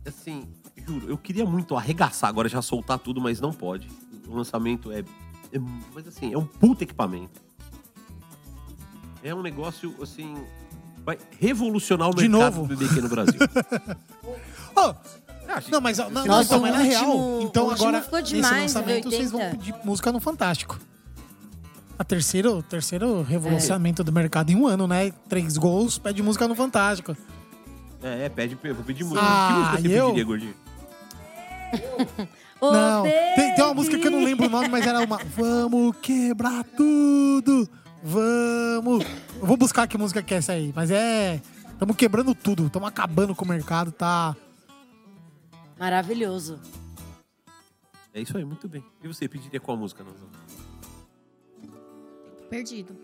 Assim, juro, eu queria muito arregaçar agora, já soltar tudo, mas não pode. O lançamento é. é- mas assim, é um puta equipamento. É um negócio, assim. Vai revolucionar o De mercado novo? do BBQ no Brasil. Ô, Ah, não, mas não, não, Nossa, então, mas o na último- real, então o último agora ficou nesse demais, lançamento vocês vão 80. pedir música no Fantástico. A terceiro, terceiro É. revolucionamento do mercado em um ano, né? Três gols, pede música no Fantástico. É, é, pede, eu vou pedir música. Ah, que música você eu? pediria, gordinho? Não, tem, tem uma música que eu não lembro o nome, mas era uma Vamos quebrar tudo, vamos... Eu vou buscar que música que é essa aí, mas é... Estamos quebrando tudo, estamos acabando com o mercado, tá... Maravilhoso. É isso aí, muito bem. E você pediria qual música, Nazão? Perdido.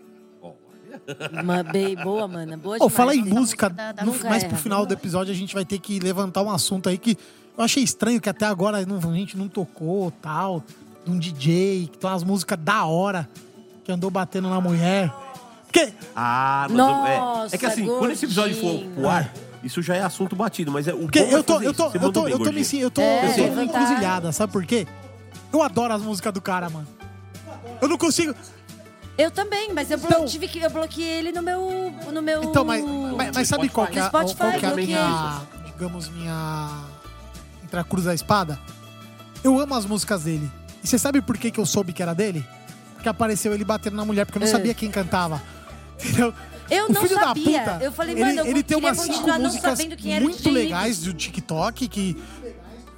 Uma bem boa, mana. Boa demais. fala em música, música da- da- no- mais pro final do episódio a gente vai ter que levantar um assunto aí que eu achei estranho, que até agora não- a gente não tocou, tal, de um DJ, que tem umas músicas da hora, que andou batendo na mulher. Porque, Ah, nós vamos- é. Nossa, é que assim, quando esse episódio for gordinho. pro ar, isso já é assunto batido, mas é o porque bom é eu tô, fazer eu tô, eu mandou tô, bem, eu tô, me, gordinho. sen- eu tô, É, eu tô levantar. encruzilhada, sabe por quê? Eu adoro as músicas do cara, mano. Eu não consigo. Eu também, mas eu blo- Então- tive que eu bloqueei ele no meu no meu Então, mas, mas, mas sabe Spotify. qual que é, Spotify, qual que é a minha, digamos, minha entre a cruz da espada? Eu amo as músicas dele. E você sabe por que, que eu soube que era dele? Porque apareceu ele batendo na mulher, porque eu não É. sabia quem cantava. Entendeu? Eu o não filho sabia. da puta, Eu falei, ele, mano, eu ele tem umas cinco músicas sabendo quem era o muito legais do TikTok que...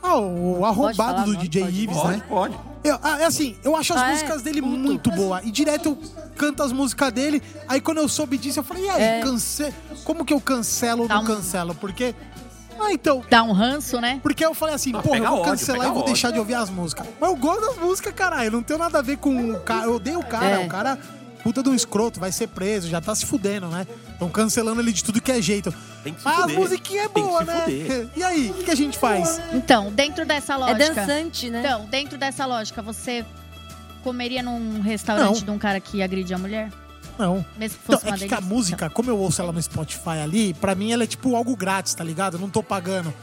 Ah, o, o arrombado falar do? DJ Pode. Ives, Pode, né? pode. Eu, ah, é assim, eu acho as Ah, é? músicas dele Puto. muito boas. E direto eu canto as músicas dele. Aí quando eu soube disso, eu falei, e aí, É. cance... como que eu cancelo ou não um- cancelo? Porque. Ah, então. Dá um ranço, né? Porque eu falei assim, Ah, porra, eu vou ódio, cancelar pega e vou ódio. deixar de ouvir as músicas. Mas eu gosto das músicas, caralho. Não tem nada a ver com o cara. Eu odeio o cara. É. O cara, puta de um escroto, vai ser preso, já tá se fudendo, né? Estão cancelando ele de tudo que é jeito. Tem que se Mas as fuder. musiquinhas é Tem que boa, se né? fuder. E aí, o que, que a gente faz? Então, dentro dessa É lógica. dançante, né? Então, dentro dessa lógica, você comeria num restaurante Não. de um cara que agride a mulher? Não. Mesmo que Então, fosse é uma que a delícia? música, como eu ouço ela no Spotify ali, pra mim ela é tipo algo grátis, tá ligado? Eu não tô pagando.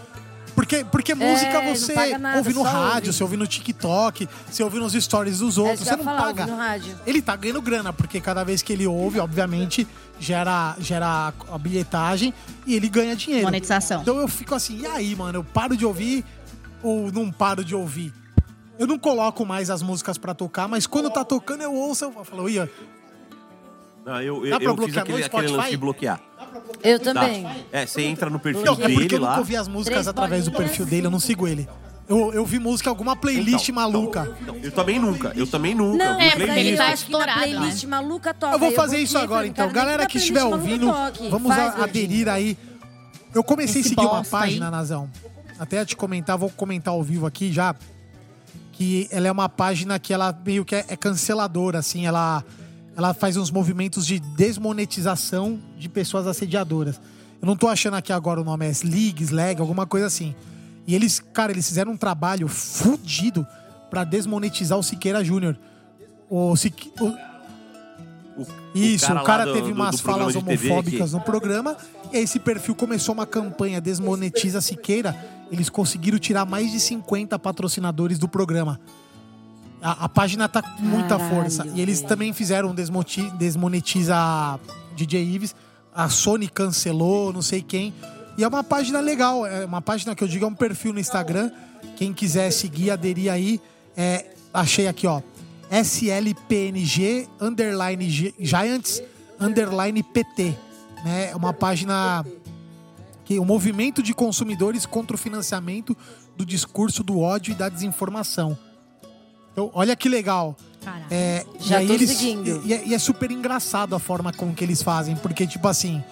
Porque, porque música não você nada, ouve no rádio, ouve. você ouve no TikTok, você ouve nos stories dos É outros, que você não falar, paga. ouvi no rádio. Ele tá ganhando grana, porque cada vez que ele ouve, obviamente, gera, gera a bilhetagem e ele ganha dinheiro. Monetização. Então eu fico assim, e aí, mano, eu paro de ouvir ou não paro de ouvir? Eu não coloco mais as músicas pra tocar, mas quando tá tocando eu ouço, eu falo, ia, Não, eu, eu, Dá pra eu fiz bloquear aquele, aquele lance de bloquear. Eu Tá. também. É, você entra no perfil Não, é porque dele eu nunca lá. ouvi as músicas Três através do bolinhas. perfil dele, eu não sigo ele. Eu, eu vi música em alguma playlist Então, maluca. Não, eu também nunca. Eu também nunca. Não, eu É, porque ele eu tá acho que na estourado, playlist maluca toca. Eu vou fazer bloqueei, isso agora, falei, então. cara, nem Galera na que playlist estiver maluca ouvindo, toque. vamos Faz, a- Gordinho. aderir aí. Eu comecei Esse a seguir uma bosta aí. página, Nazão. Até te comentar, vou comentar ao vivo aqui já. Que ela é uma página que ela meio que é, é canceladora, assim. Ela, ela faz uns movimentos de desmonetização de pessoas assediadoras. Eu não tô achando aqui agora o nome, é Slig, Slag, alguma coisa assim. E eles, cara, eles fizeram um trabalho fudido pra desmonetizar o Siqueira Júnior. O, Sique- o, O- isso, o cara, lá do- teve umas do falas homofóbicas no programa. E esse perfil começou uma campanha Desmonetiza Siqueira. Eles conseguiram tirar mais de 50 patrocinadores do programa. A, a página tá com muita Caralho, força. E eles também fizeram Desmonetiza DJ Ives. A Sony cancelou, não sei quem. E é uma página legal. É uma página que eu digo é um perfil no Instagram. Quem quiser seguir, aderir aí. É, achei aqui, ó. SLPNG underline G- Giants underline PT. Né? É uma página que o movimento de consumidores contra o financiamento do discurso do ódio e da desinformação. Então, olha que legal. Caralho. É, Já e tô eles, seguindo. E, é- e é super engraçado a forma com que eles fazem, porque, tipo assim,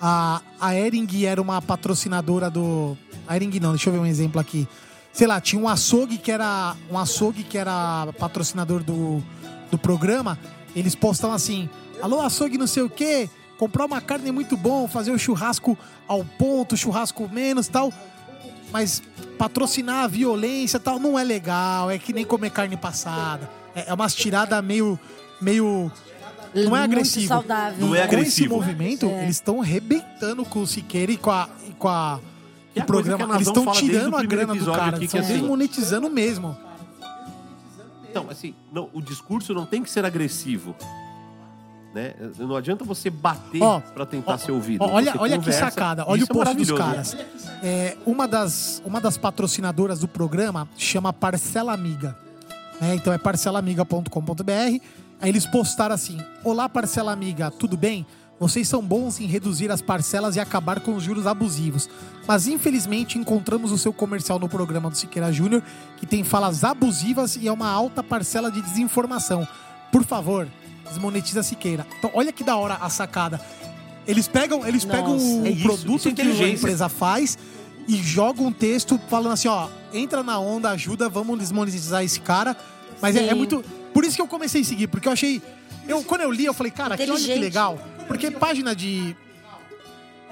a, a Ering era uma patrocinadora do. A Ering não, deixa eu ver um exemplo aqui. Sei lá, tinha um açougue que era. Um açougue que era patrocinador do, do programa. Eles postam assim: Alô, açougue não sei o quê, comprar uma carne é muito bom, fazer o churrasco ao ponto, churrasco menos tal. Mas patrocinar a violência e tal não é legal, é que nem comer carne passada. É, é umas tiradas meio. meio. Não é Muito agressivo. saudável. Não é Com esse agressivo. movimento, É. eles estão arrebentando com o Siqueira e com a. E com a é o programa. a Eles estão tirando a grana do cara, aqui, que estão assim- desmonetizando mesmo. Então, assim, não, o discurso não tem que ser agressivo. Né? Não adianta você bater Ó, pra tentar ó, ser ouvido. ó, olha Você olha que sacada, olha isso o é post dos maravilhoso, caras. né? É, uma, das, uma das patrocinadoras do programa chama Parcela Amiga. né? Então é parcelamiga.com.br. Aí eles postaram assim: Olá, Parcela Amiga, tudo bem? Vocês são bons em reduzir as parcelas e acabar com os juros abusivos. Mas infelizmente encontramos o seu comercial no programa do Siqueira Júnior, que tem falas abusivas e é uma alta parcela de desinformação. Por favor, desmonetiza Siqueira. Então, olha que da hora a sacada. Eles pegam, eles Nossa. pegam o É isso, produto isso é que a empresa faz e jogam um texto falando assim, ó, entra na onda, ajuda, vamos desmonetizar esse cara. Mas é, é muito. Por isso que eu comecei a seguir, porque eu achei. Eu, quando eu li, eu falei, cara, que olha que legal. Porque página de.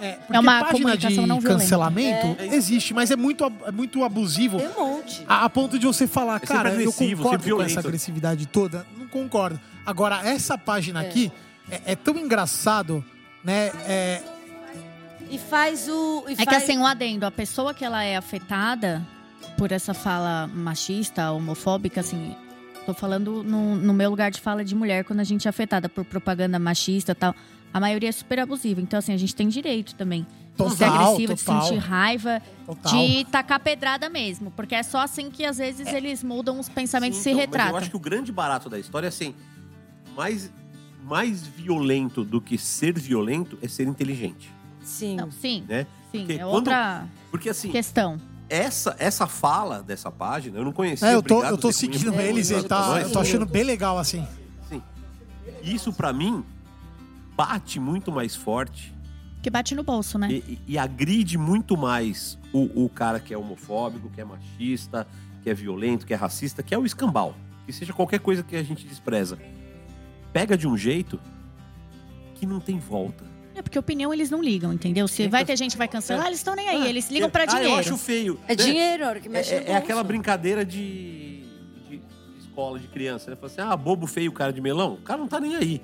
É, porque É uma página de cancelamento existe, mas é muito, é muito abusivo. Tem um monte. A, a ponto de você falar, sempre cara, eu concordo com essa agressividade toda. Não concordo. Agora, essa página aqui é, é tão engraçado, né? É, E faz o. E É que assim, um adendo, a pessoa que ela é afetada por essa fala machista, homofóbica, assim, tô falando no, no meu lugar de fala de mulher, quando a gente é afetada por propaganda machista e tal, a maioria é super abusiva. Então, assim, a gente tem direito também de ser Total, agressiva, de total. sentir raiva, Total. de tacar pedrada mesmo. Porque é só assim que às vezes eles mudam os pensamentos e se Então, mas retratam. eu acho que o grande barato da história é assim: mais, mais violento do que ser violento é ser inteligente. Sim. Não, sim, Né? sim, Porque é quando- outra Porque assim, questão. essa, essa fala dessa página, eu não conhecia. é, eu tô, obrigado, eu tô seguindo eles e tá, eu tô achando bem legal, assim. Sim. Isso pra mim bate muito mais forte Que bate no bolso, né? e, e- e agride muito mais o, o cara que é homofóbico, que é machista, que é violento, que é racista, que é o escambau. Que seja qualquer coisa que a gente despreza. Pega de um jeito que não tem volta. É porque opinião eles não ligam, entendeu? Se vai ter gente que vai cancelar, eles estão nem aí. Eles ligam pra ah, dinheiro. eu acho feio. É né? dinheiro, hora que É, mexe é- é bolso. aquela brincadeira de, de escola de criança, né? Fala assim, ah, bobo feio, cara de melão. O cara não tá nem aí.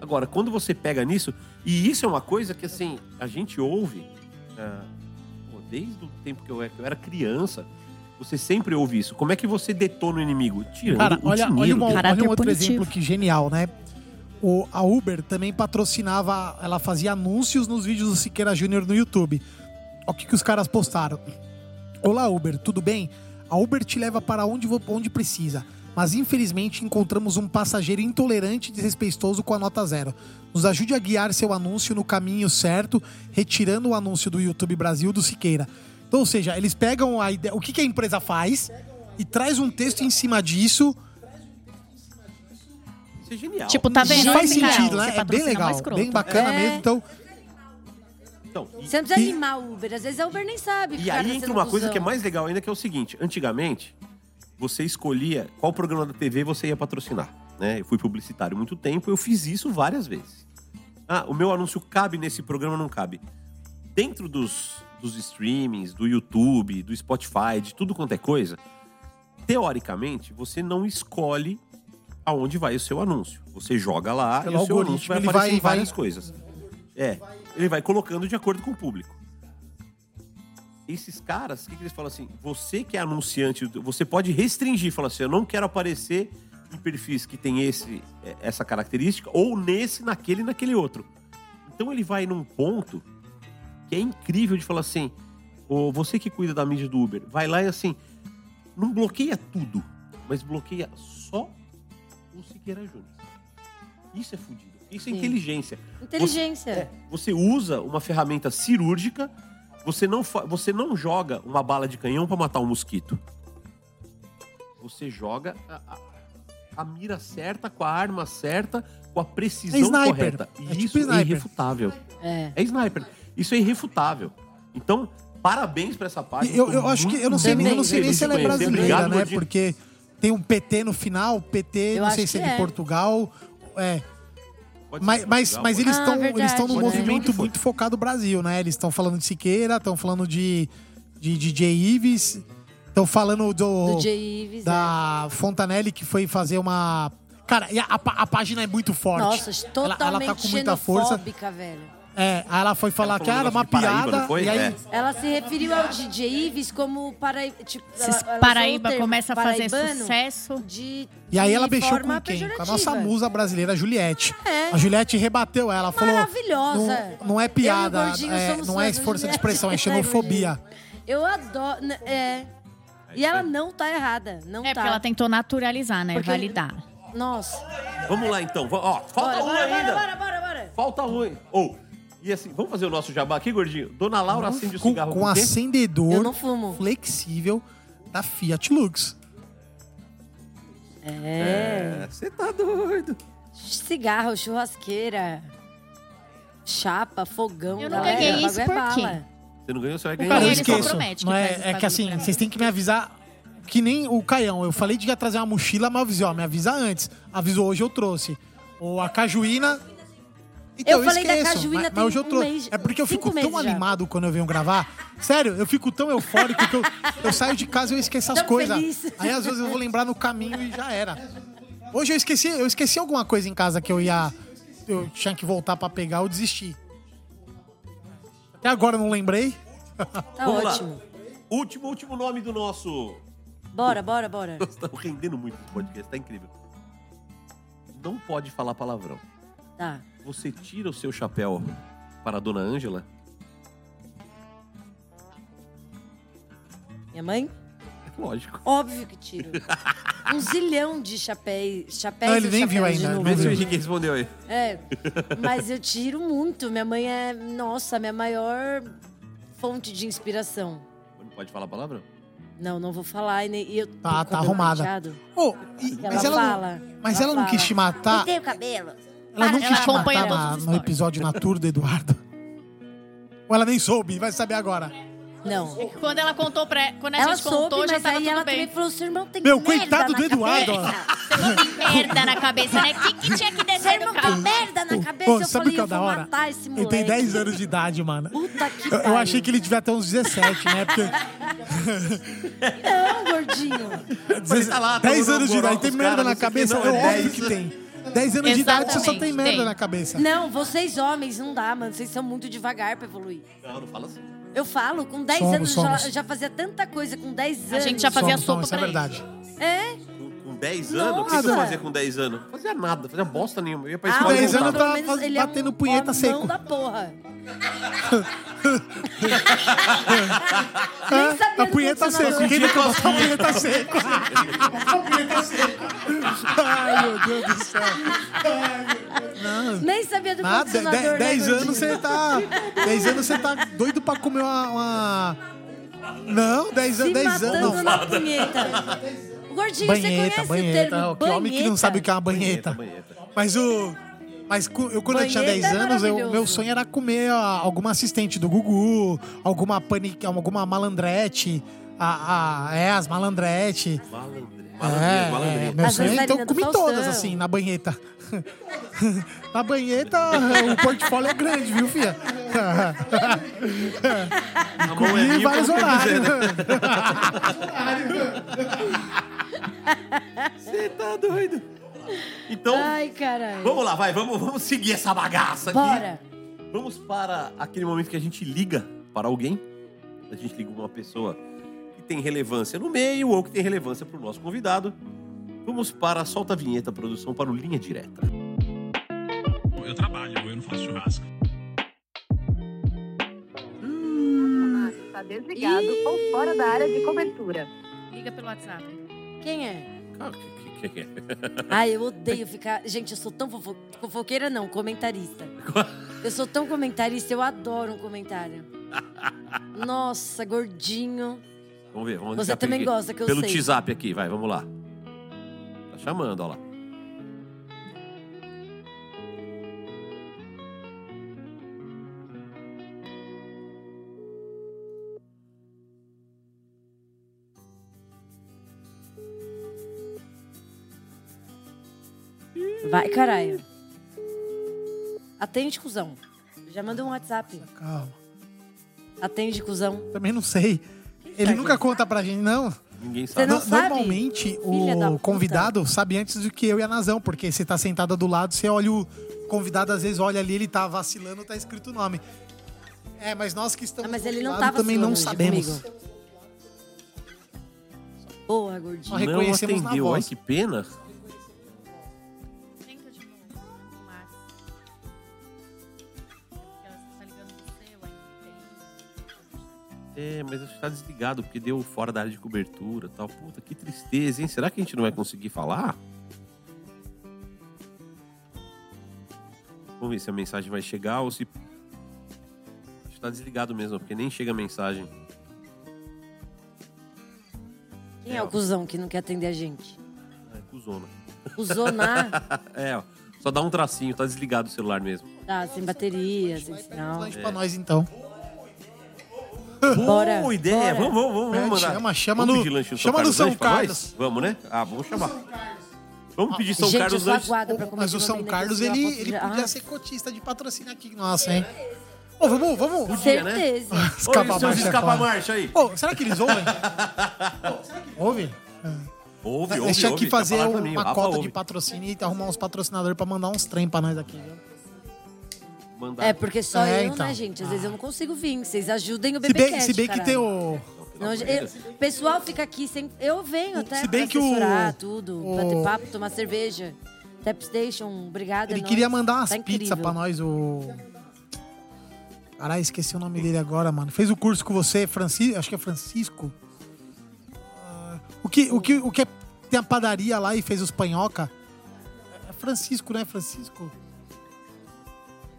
Agora, quando você pega nisso, e isso é uma coisa que, assim, a gente ouve ah, pô, desde o tempo que eu era criança, você sempre ouve isso. Como é que você detona o inimigo? Tirando Cara, o olha, olha, dinheiro uma- dele. olha um outro punitivo. exemplo que genial, né? O, a Uber também patrocinava, ela fazia anúncios nos vídeos do Siqueira Júnior no YouTube. Olha o que, que os caras postaram. Olá, Uber, tudo bem? A Uber te leva para onde, onde precisa. Mas infelizmente encontramos um passageiro intolerante e desrespeitoso com a nota zero. Nos ajude a guiar seu anúncio no caminho certo, retirando o anúncio do YouTube Brasil do Siqueira. Então, ou seja, eles pegam a ideia, o que, que a empresa faz e traz um texto em cima disso Isso é genial. Tipo, tá vendo? faz Esse cara, sentido, né? É bem legal, bem bacana É. mesmo. Então, Então, e- Você não precisa E- animar o Uber. Às vezes a Uber nem sabe. E aí tá entra uma coisa que é mais legal ainda, que é o seguinte. Antigamente, você escolhia qual programa da TV você ia patrocinar. Né? Eu fui publicitário há muito tempo, eu fiz isso várias vezes. Ah, o meu anúncio cabe nesse programa ou não cabe? Dentro dos, dos streamings, do YouTube, do Spotify, de tudo quanto é coisa, teoricamente, você não escolhe aonde vai o seu anúncio. Você joga lá Pelo e o seu anúncio vai aparecer vai- em várias vai- coisas. É, ele vai colocando de acordo com o público esses caras, o que, que eles falam assim? Você que é anunciante, você pode restringir, falar assim, eu não quero aparecer em perfis que tem esse, é, essa característica, ou nesse, naquele e naquele outro. Então ele vai num ponto que é incrível de falar assim, ô, você que cuida da mídia do Uber, vai lá e assim, não bloqueia tudo, mas bloqueia só o Siqueira Júnior. Isso é fudido. Isso é Sim. inteligência. Inteligência. É, você usa uma ferramenta cirúrgica, você não, você não joga uma bala de canhão pra matar um mosquito. Você joga a, a- a mira certa, com a arma certa, com a precisão É sniper. correta. É E tipo isso é sniper. irrefutável. É. É sniper. Isso é irrefutável. Então, parabéns pra essa página. eu, eu acho que eu não sei, nem- eu não sei nem se de ela é brasileira, né? Porque tem um PT no final, PT, Eu não sei se é de é. Portugal. É, Pode mas, mas, mas pode eles Ah, estão eles estão num né? movimento muito focado no Brasil, né? Eles estão falando de Siqueira, estão falando de, de DJ Ives, estão falando do, Do Ives. da Fontanelli que foi fazer uma. Cara, a, a a página é muito é. forte. Nossa, ela, totalmente ela tá com muita força. velho. É, aí ela foi falar Ela que era uma piada. E aí, É. Ela se referiu ao DJ Ives como para, tipo, ela- ela Paraíba termo começa a fazer sucesso. De, E aí ela mexeu com quem? Com a nossa musa brasileira, a Juliette. É. A Juliette rebateu ela, falou. Maravilhosa. Não, não é piada, é, não é força de expressão, é xenofobia. Eu adoro. n- É. E ela não tá errada. Não É, tá. porque ela tentou naturalizar, né? Porque- Validar. Nossa. Vamos lá então. Ó, falta Bora, um bora, ainda. bora, bora, bora, bora. Falta um. Ou, e assim, vamos fazer o nosso jabá aqui, gordinho? Dona Laura acende o Com, cigarro com com acendedor Eu não fumo. flexível da Fiat Lux. É. É, Você tá doido. Cigarro, churrasqueira, chapa, fogão. Eu não galera, ganhei isso é por quê? Você não ganhou, você vai Cara, ganhar. eu ele só esqueço. Não é, é que assim, vocês têm que me avisar. Que nem o Caião. Eu falei de ia trazer uma mochila, mas eu avisei, ó, me avisa antes. Avisou hoje, eu trouxe. Ou a cajuína. Então, Eu falei da esqueço, cajuína mas, tem mas hoje eu um mês- é porque eu fico tão meses já. animado quando eu venho gravar. Sério, eu fico tão eufórico que eu, eu saio de casa e eu esqueço as coisas. Aí às vezes eu vou lembrar no caminho e já era. Hoje eu esqueci, eu esqueci alguma coisa em casa que eu ia. Eu tinha que voltar pra pegar, eu desisti. Até agora eu não lembrei. Tá Vamos lá. ótimo. Último, último nome do nosso. Bora, bora, bora. Nós estamos rendendo muito esse podcast, tá incrível. Não pode falar palavrão. Tá. Você tira o seu chapéu para a dona Ângela? Minha mãe? Lógico. Óbvio que tiro. Um zilhão de chapéus. chapéus Não, ele nem viu ainda. Vê se o Henrique respondeu aí. É, mas eu tiro muito. Minha mãe é, nossa, minha maior fonte de inspiração. Não pode falar palavrão? Não, não vou falar. E eu tô Tá, tá arrumada. Ô, e- Ela mas ela, fala. não, mas ela, não fala. quis te matar. Pintei o cabelo. Ela não Ela quis te acompanha todos na- no episódio na tour do Eduardo. Ou ela nem soube, vai saber agora. Não. Quando ela contou pra. Quando a Ela gente contou, soube, já mas tava aí tudo ela bem. também falou: seu irmão tem Meu, merda coitado na do Eduardo, ó. cabeça. Você não tem merda na cabeça, né? O que, que tinha que Seu descer tem carro? merda na cabeça. Pô, eu sabe o falei, que é da hora? Ele tem 10 anos de idade, mano. Puta que Eu, eu achei que ele devia ter uns 17, né? Porque Não, gordinho. Ele tá lá, 10 tomando anos de idade, tem merda na cabeça? É é óbvio 10. que tem. 10 anos de idade, você só tem merda tem. na cabeça. Não, vocês homens, não dá, mano. Vocês são muito devagar pra evoluir. Não, não fala assim. Eu falo, com 10 Somos, anos somos. já, já fazia tanta coisa com 10 A anos. gente já fazia Somos, sopa somos, isso é pra verdade. É? Com, com 10 anos? O que Nossa. você fazia com 10 anos? Não fazia nada, fazia bosta nenhuma. Eu ia pra Ah, escola e 10 anos voltava. pelo tá menos faz- ele é batendo um punheta homão seco. da porra. É, Nem sabia a do punheta seca. Quem botou a punheta seca? A punheta seca. Ai, meu Deus do céu. Nem sabia do Nada, condicionador, 10 né, anos você tá. 10 anos você tá doido pra comer uma. uma- Não, 10 Se anos. 10 matando anos. Não. na punheta. Gordinho, você Banheta, conhece banheta. o termo Que homem que não sabe o que é uma banheta. Banheta, banheta. Mas o. Mas eu, quando eu tinha Banheta 10 é anos, eu- meu sonho era comer alguma assistente do Gugu, alguma pani, alguma malandrete. A, a- é, as malandrete. Malandre- É, Malandrinhas, é, meu As sonho, então eu comi Faustão. todas, assim, na banheta. na banheta, o portfólio é grande, viu, filha? É Comi minha vários quem quiser, horários. né? Você tá doido. Então, Ai, caralho. vamos lá, vai, vamos, vamos seguir essa bagaça aqui. Bora. Vamos para aquele momento que a gente liga para alguém. A gente liga uma pessoa que tem relevância no meio ou que tem relevância para o nosso convidado. Vamos para Solta a Vinheta, produção, para o Linha Direta. Eu trabalho, eu não faço churrasco. Está desligado ou fora da área de cobertura. Liga pelo WhatsApp. Quem é? Ah, Ai, eu odeio ficar. Gente, eu sou tão fofo... fofoqueira, não, comentarista. Eu sou tão comentarista, eu adoro um comentário. Nossa, gordinho. Vamos ver, vamos Você também aqui. gosta, que eu Pelo sei. WhatsApp aqui, vai, vamos lá. Tá chamando, ó lá. Vai, caralho. Atende, cuzão. Já mandou um WhatsApp. Calma. Atende, cuzão. Também não sei. Ele nunca conta pra gente, não. Ninguém Você sabe. não No- sabe? Normalmente, Filha da o puta. convidado sabe antes do que eu e a Nazão, porque você tá sentada do lado, você olha o convidado, às vezes olha ali, ele tá vacilando, tá escrito o nome. É, mas nós que estamos Ah, mas do ele não lado tava também não vacilando hoje sabemos. comigo. Porra, gordinho. Nós reconhecemos não na atendeu, voz. Ai, que pena. É, mas acho que tá desligado, porque deu fora da área de cobertura e tal. Puta, que tristeza, hein? Será que a gente não vai conseguir falar? Vamos ver se a mensagem vai chegar ou se. Acho que tá desligado mesmo, porque nem chega a mensagem. Quem é o cuzão que não quer atender a gente? É, cuzona. O Zonar É, ó. Só dá um tracinho, tá desligado o celular mesmo. tá sem bateria, sem um sinal. lanche pra nós, então. Bora, Boa ideia! bora. Vamos, vamos, vamos, vamos mandar. chama, chama vamos no- no chama São no Carlos São? Carlos. Vamos, né? Ah, vamos chamar. Vamos pedir São Gente, Carlos comer Mas o São Carlos, né, que ele, ele podia Ah, ser cotista de patrocínio aqui. Nossa, hein? Ô, vamos, vamos. Podia, né? Certeza. Escapa Oi, seus marcha escapa-marcha aí. Ô, será que eles ouvem? Ouve? Ouve, Eles ouve, tinham ouve. que tá fazer falando pra mim, uma cota ouve. de patrocínio e arrumar uns patrocinadores pra mandar uns trem pra nós aqui, viu? Mandar. É, porque só É, eu, então. né, gente? Às vezes eu não consigo vir. Vocês ajudem o Se bebê bem, se bem que tem o. Não, eu- o pessoal fica aqui sem. Eu venho até Se bem pra que o- assessorar tudo, o- bater papo, tomar cerveja. Tap Station, obrigada. Ele é queria nóis. mandar umas Tá pizzas incrível. pra nós, o. Caralho, esqueci o nome dele agora, mano. Fez o curso com você, Francisco. Acho que é Francisco. Ah, o, que, o, que, o que é- tem a padaria lá e fez os panhoca? É Francisco, né? Francisco?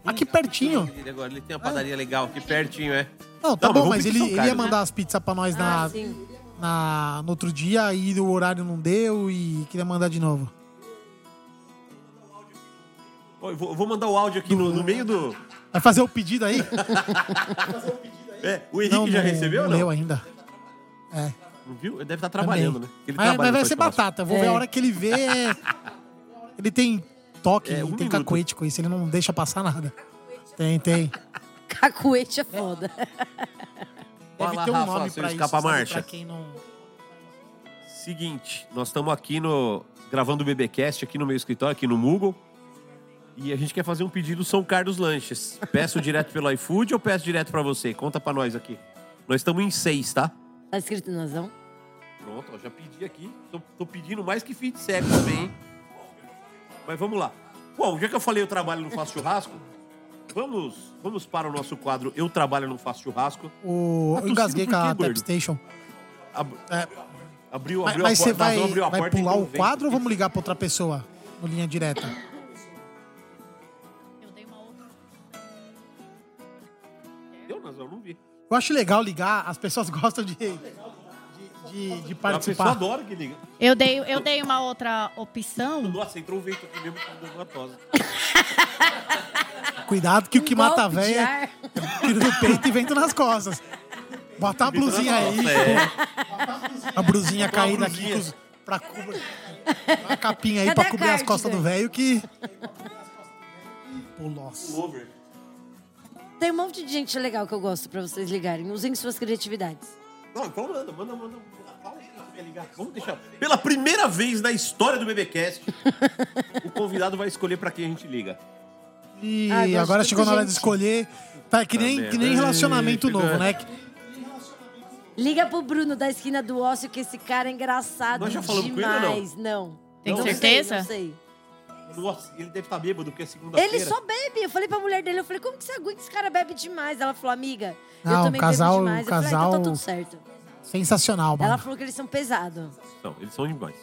Aqui pertinho. Ele agora ele tem uma padaria legal aqui pertinho, é. Não, tá Não, bom, mas ele, ele ia né? mandar as pizzas pra nós na, Ah, na, no outro dia, aí o horário não deu e queria mandar de novo. Eu vou, mandar o áudio aqui no, no meio do. Vai fazer o pedido aí? É, o Henrique não, já não, recebeu não ou leu não? ainda. É. Não viu? Ele deve estar trabalhando, Também. né? Ele Mas, trabalha mas vai ser batata. Vou ver É. a hora que ele vê. Ele tem toque, É, um tem minuto. cacuete com isso, ele não deixa passar nada. Tem, tem. Cacuete é foda. Deve lá, ter um Rafa, nome pra isso. sabe? marcha. Pra quem não. Seguinte, nós estamos aqui no. gravando o BBcast aqui no meu escritório, aqui no Google. E a gente quer fazer um pedido São Carlos Lanches. Peço direto pelo iFood ou peço direto pra você? Conta pra nós aqui. Nós estamos em seis, tá? Tá escrito nazão? Pronto, ó, já pedi aqui. Tô, tô pedindo mais que série também, hein? Mas vamos lá. Bom, já que eu falei eu trabalho no Faço Churrasco, vamos, vamos para o nosso quadro Eu Trabalho no Faço Churrasco. O, Tá eu engasguei tossindo com a? Tap Station. Ab- É, Abriu, mas abriu mas a você porta, vai, Dazão abriu a vai porta, pular entrou o quadro ou vamos ligar pra outra pessoa? No linha direta. Eu dei uma outra. Eu, Nazão, não vi. Eu acho legal ligar, as pessoas gostam de, de, de, de A pessoa participar. adora que liga. Eu dei, eu dei uma outra opção. Nossa, entrou um vento aqui mesmo uma tosse. Cuidado que o que mata a véia é tiro no peito e vento nas costas. Bota a blusinha aí, é. a blusinha Bota uma caída aqui blusinha. com os- pra cobrir. A capinha aí Cadê pra a cobrir as cardigan? costas do velho que. Pô, nossa. Over. Tem um monte de gente legal que eu gosto pra vocês ligarem. Usem suas criatividades. Não, então manda, manda, manda. Ligar. Vamos deixar. Pela primeira vez na história do BBcast, o convidado vai escolher pra quem a gente liga. E Ah, eu agora chegou na hora de escolher. Tá, que nem, Tá que nem vendo? relacionamento Ei, novo, né? Liga pro Bruno da esquina do ócio, que esse cara é engraçado Nós já falamos com ele não? demais. Não. Tem não certeza? Sei, não sei. Nossa, ele deve estar bêbado, porque é segunda-feira. Ele só bebe. Eu falei pra mulher dele, eu falei, como que você aguenta? Esse cara bebe demais. Ela falou, amiga, eu Não, também casal- bebo demais. Eu falei, ah, então casal- tá tudo certo. Sensacional, mano. Ela falou que eles são pesados. Não, eles são demais.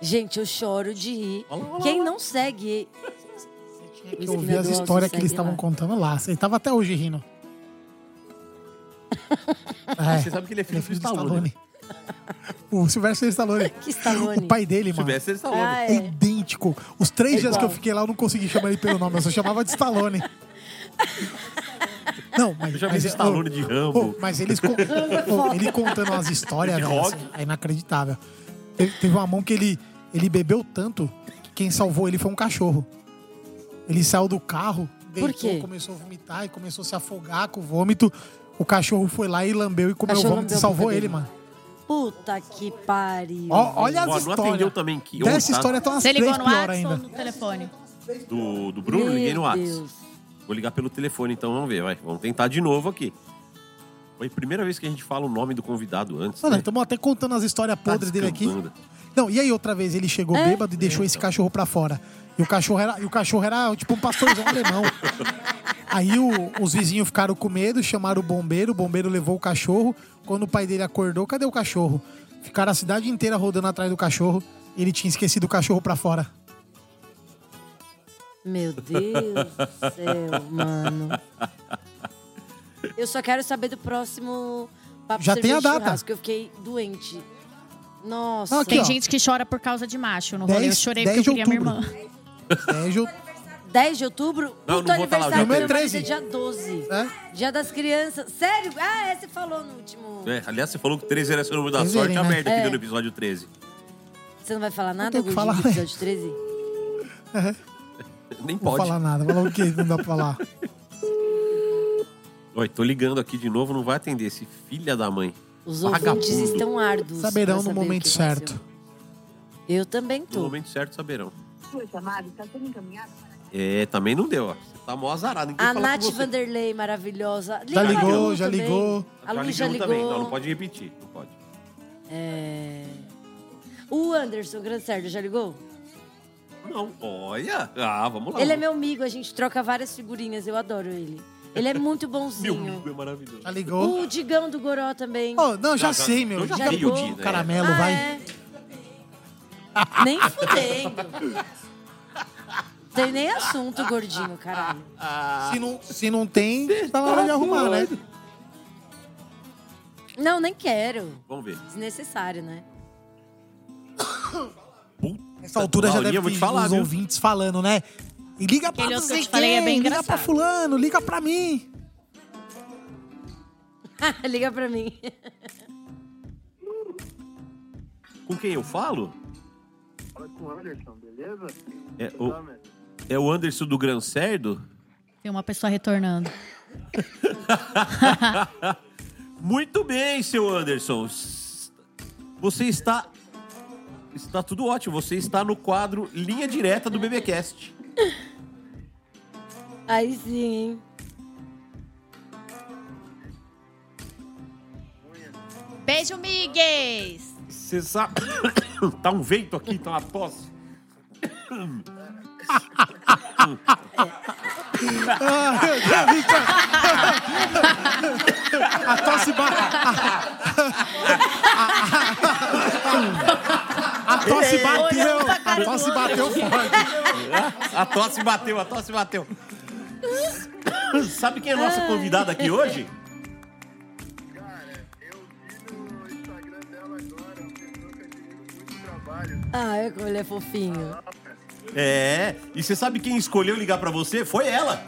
Gente, eu choro de rir. Olha lá, olha Quem não segue... Eu ouvi as histórias que eles estavam contando lá. Você tava até hoje rindo. É, Você sabe que ele é filho, ele é filho do Stallone. Stallone. O Sylvester Stallone. Que Stallone. O pai dele, mano. Sylvester Stallone. Ah, É é. idêntico. Os três É dias que eu fiquei lá, eu não consegui chamar ele pelo nome, eu só chamava de Stallone. Não, mas. Eu já vi esse de Rambo. mas eles. con- ô, ele contando umas histórias, velho, rock. assim, é inacreditável. Teve, teve uma mão que ele, ele bebeu tanto que quem salvou ele foi um cachorro. Ele saiu do carro, deitou, quê? começou a vomitar e começou a se afogar com o vômito. O cachorro foi lá e lambeu e comeu o vômito e salvou ele, mano. Puta que pariu. Ó, olha as não histórias. atendeu também que Dessa ontem, tá? história tem umas Você ligou três no pior WhatsApp ainda. ou no telefone? Do, do Bruno, Meu liguei no WhatsApp. Deus. Vou ligar pelo telefone, então vamos ver, vai. Vamos tentar de novo aqui. Foi a primeira vez que a gente fala o nome do convidado antes. Mano, né? estamos até contando as histórias Tá podres dele aqui. Não, e aí outra vez ele chegou É? bêbado e deixou esse cachorro pra fora. E o cachorro era, e o cachorro era tipo um pastorzão alemão. Aí o- os vizinhos ficaram com medo, chamaram o bombeiro, o bombeiro levou o cachorro. Quando o pai dele acordou, cadê o cachorro? Ficaram a cidade inteira rodando atrás do cachorro. Ele tinha esquecido o cachorro pra fora. Meu Deus do céu, mano. Eu só quero saber do próximo Papo Já tem a data. Churrasco, Eu fiquei doente. Nossa. Aqui, Tem ó. gente que chora por causa de macho no rolê. Eu 10 chorei 10 porque eu de queria minha irmã. É, Ju- 10 de outubro? Não, Puto não vou falar, aniversário já do meu marido é 13. dia 12. é? Dia das crianças. Sério? Ah, é, você falou no último. É, aliás, você falou que 13 era seu número da Vocês sorte, verem, a né? merda aqui É. no episódio 13. Você não vai falar nada, tenho o que Gordinho, falar, do né? episódio 13? Nem Não vou pode. falar nada. Falar o quê? Não dá pra falar. Oi, tô ligando aqui de novo, não vai atender esse filha da mãe. Os Vagabundo. ouvintes estão árduos. Saberão no momento certo. Eu também No tô. momento certo saberão. Sua chamada está sendo encaminhada É, também não deu, ó. Você tá mó azarado. Ninguém A fala Nath com você. Vanderlei, maravilhosa. Já Liga pra ligou, Lu já também. ligou. A Lu já ligou. também. Não, não pode repetir. Não pode. É... O Anderson Gran Cerdo já ligou? Não, olha. Ah, vamos lá. Ele é meu amigo, a gente troca várias figurinhas, eu adoro ele. Ele é muito Meu bonzinho. amigo é maravilhoso. Já ligou? O Digão do Goró também. Oh, não, já, Já, já- sei, meu. eu já Liga vi pro o Di, né? Caramelo, Ah, vai. é? Nem fudendo. Tem nem assunto, gordinho, caralho. Se não, se não tem, tá na hora de arrumar, né? Não, nem quero. Vamos ver. Desnecessário, né? Puta, Nessa altura já deve ter te falar, os viu? ouvintes falando, né? E liga pra Aquele que falei é bem liga pra fulano, liga pra mim. Liga pra mim. Com quem eu falo? Fala com o Anderson, beleza? É o, é o Anderson do Gran Cerdo. Tem uma pessoa retornando. Muito bem, seu Anderson. Você está. Está tudo ótimo. Você está no quadro Linha Direta do BBcast. Aí sim, hein? Beijo, migues! Você sabe. tá um vento aqui, tá uma tosse. A tosse bateu. A tosse bateu. A tosse bateu forte. A tosse bateu, a tosse bateu. Sabe quem é a nossa convidada aqui hoje? Cara, eu vi no Instagram dela agora, uma pessoa que admiro muito o trabalho. Ah, é como ele é fofinho. É. E você sabe quem escolheu ligar pra você? Foi ela.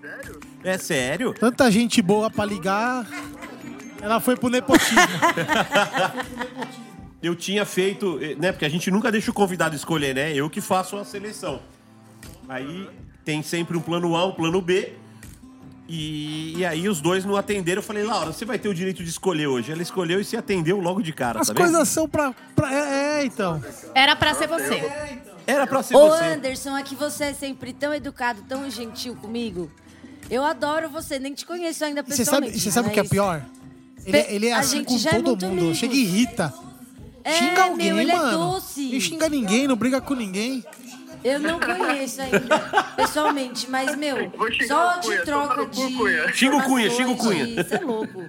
Sério? É sério? Tanta gente boa pra ligar. Ela foi pro nepotismo. Eu tinha feito, eh, né? Porque a gente nunca deixa o convidado escolher, né? Eu que faço a seleção. Aí tem sempre um plano A, um plano B. E, e aí os dois não atenderam. Eu falei, Laura, você vai ter o direito de escolher hoje. Ela escolheu e se atendeu logo de cara, As tá vendo? coisas são pra. pra- é, é, então. Era pra ser você. Era pra ser Ô, você. Anderson, aqui você é sempre tão educado, tão gentil comigo. Eu adoro você, nem te conheço ainda E Você sabe, pessoalmente. você sabe o que é pior? Ele, é- ele é A assim gente com já é todo mundo. amigo. Chega e irrita. É, Xinga alguém, meu, ele é mano. doce. Não xinga ninguém, não briga com ninguém. Eu não conheço ainda, pessoalmente, mas, meu, só o de Cunha, troca de. Cunha. Xinga o Cunha, xinga o Cunha. Isso é louco.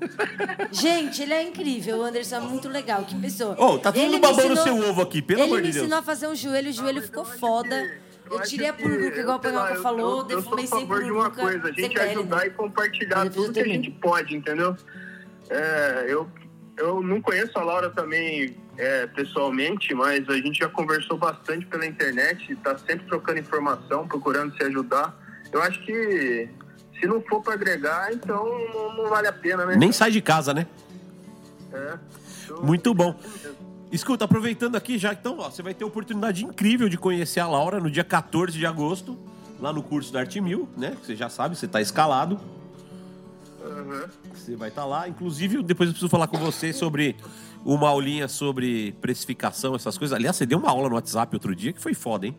Gente, ele é incrível, o Anderson é muito legal, que pessoa. Ô, tá todo Ele mundo me babando ensinou- seu ovo aqui, pelo ele amor me de Deus. ensinou a fazer um joelho, o joelho ficou foda. Eu tirei a pururuca, igual o sei lá, Panhoca eu- falou, eu, eu sou defumei a sem favor de uma pururuca. coisa, a gente sem ajudar né? e compartilhar tudo que a gente pode, entendeu? É, eu, eu não conheço a Laura também é, pessoalmente, mas a gente já conversou bastante pela internet, tá sempre trocando informação, procurando se ajudar. Eu acho que se não for para agregar, então não, vale a pena, né? Nem sai de casa, né? É. Eu- Muito bom. Escuta, aproveitando aqui já, então, ó, você vai ter oportunidade incrível de conhecer a Laura no dia 14 de agosto, lá no curso da Arte Mil, né? Você já sabe, você tá escalado. Aham. Você vai estar lá. Inclusive, depois eu preciso falar com você sobre uma aulinha sobre precificação, essas coisas. Aliás, você deu uma aula no WhatsApp outro dia que foi foda, hein?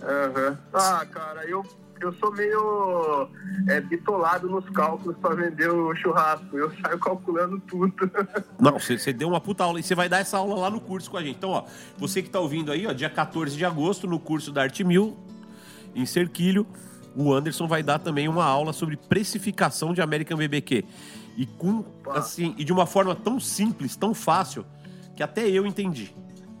Aham. Ah, cara, eu, eu sou meio é, bitolado nos cálculos para vender o churrasco. Eu saio calculando tudo. Não, você, você deu uma puta aula e você vai dar essa aula lá no curso com a gente. Então, ó, você que tá ouvindo aí, ó, dia 14 de agosto, no curso da Arte Mil, em Cerquilho, o Anderson vai dar também uma aula sobre precificação de American BBQ. E com, assim, e de uma forma tão simples, tão fácil, que até eu entendi.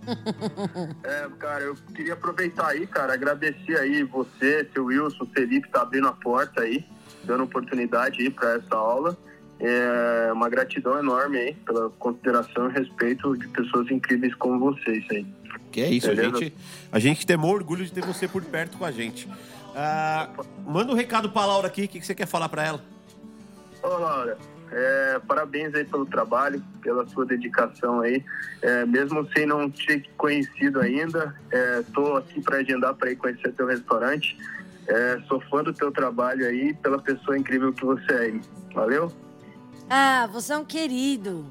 É, cara, eu queria aproveitar aí, cara, agradecer aí você, seu Wilson, o Felipe, tá abrindo a porta aí, dando oportunidade aí para essa aula. É uma gratidão enorme aí pela consideração e respeito de pessoas incríveis como vocês aí. Que é isso, a gente, a gente tem orgulho de ter você por perto com a gente. Ah, manda um recado pra Laura aqui, o que, que você quer falar pra ela? Ô, Laura, é, parabéns aí pelo trabalho, pela sua dedicação aí. É, mesmo sem não ter conhecido ainda, estou aqui para agendar para ir conhecer teu restaurante. É, sou fã do teu trabalho aí, pela pessoa incrível que você é aí. Valeu? Ah, você é um querido.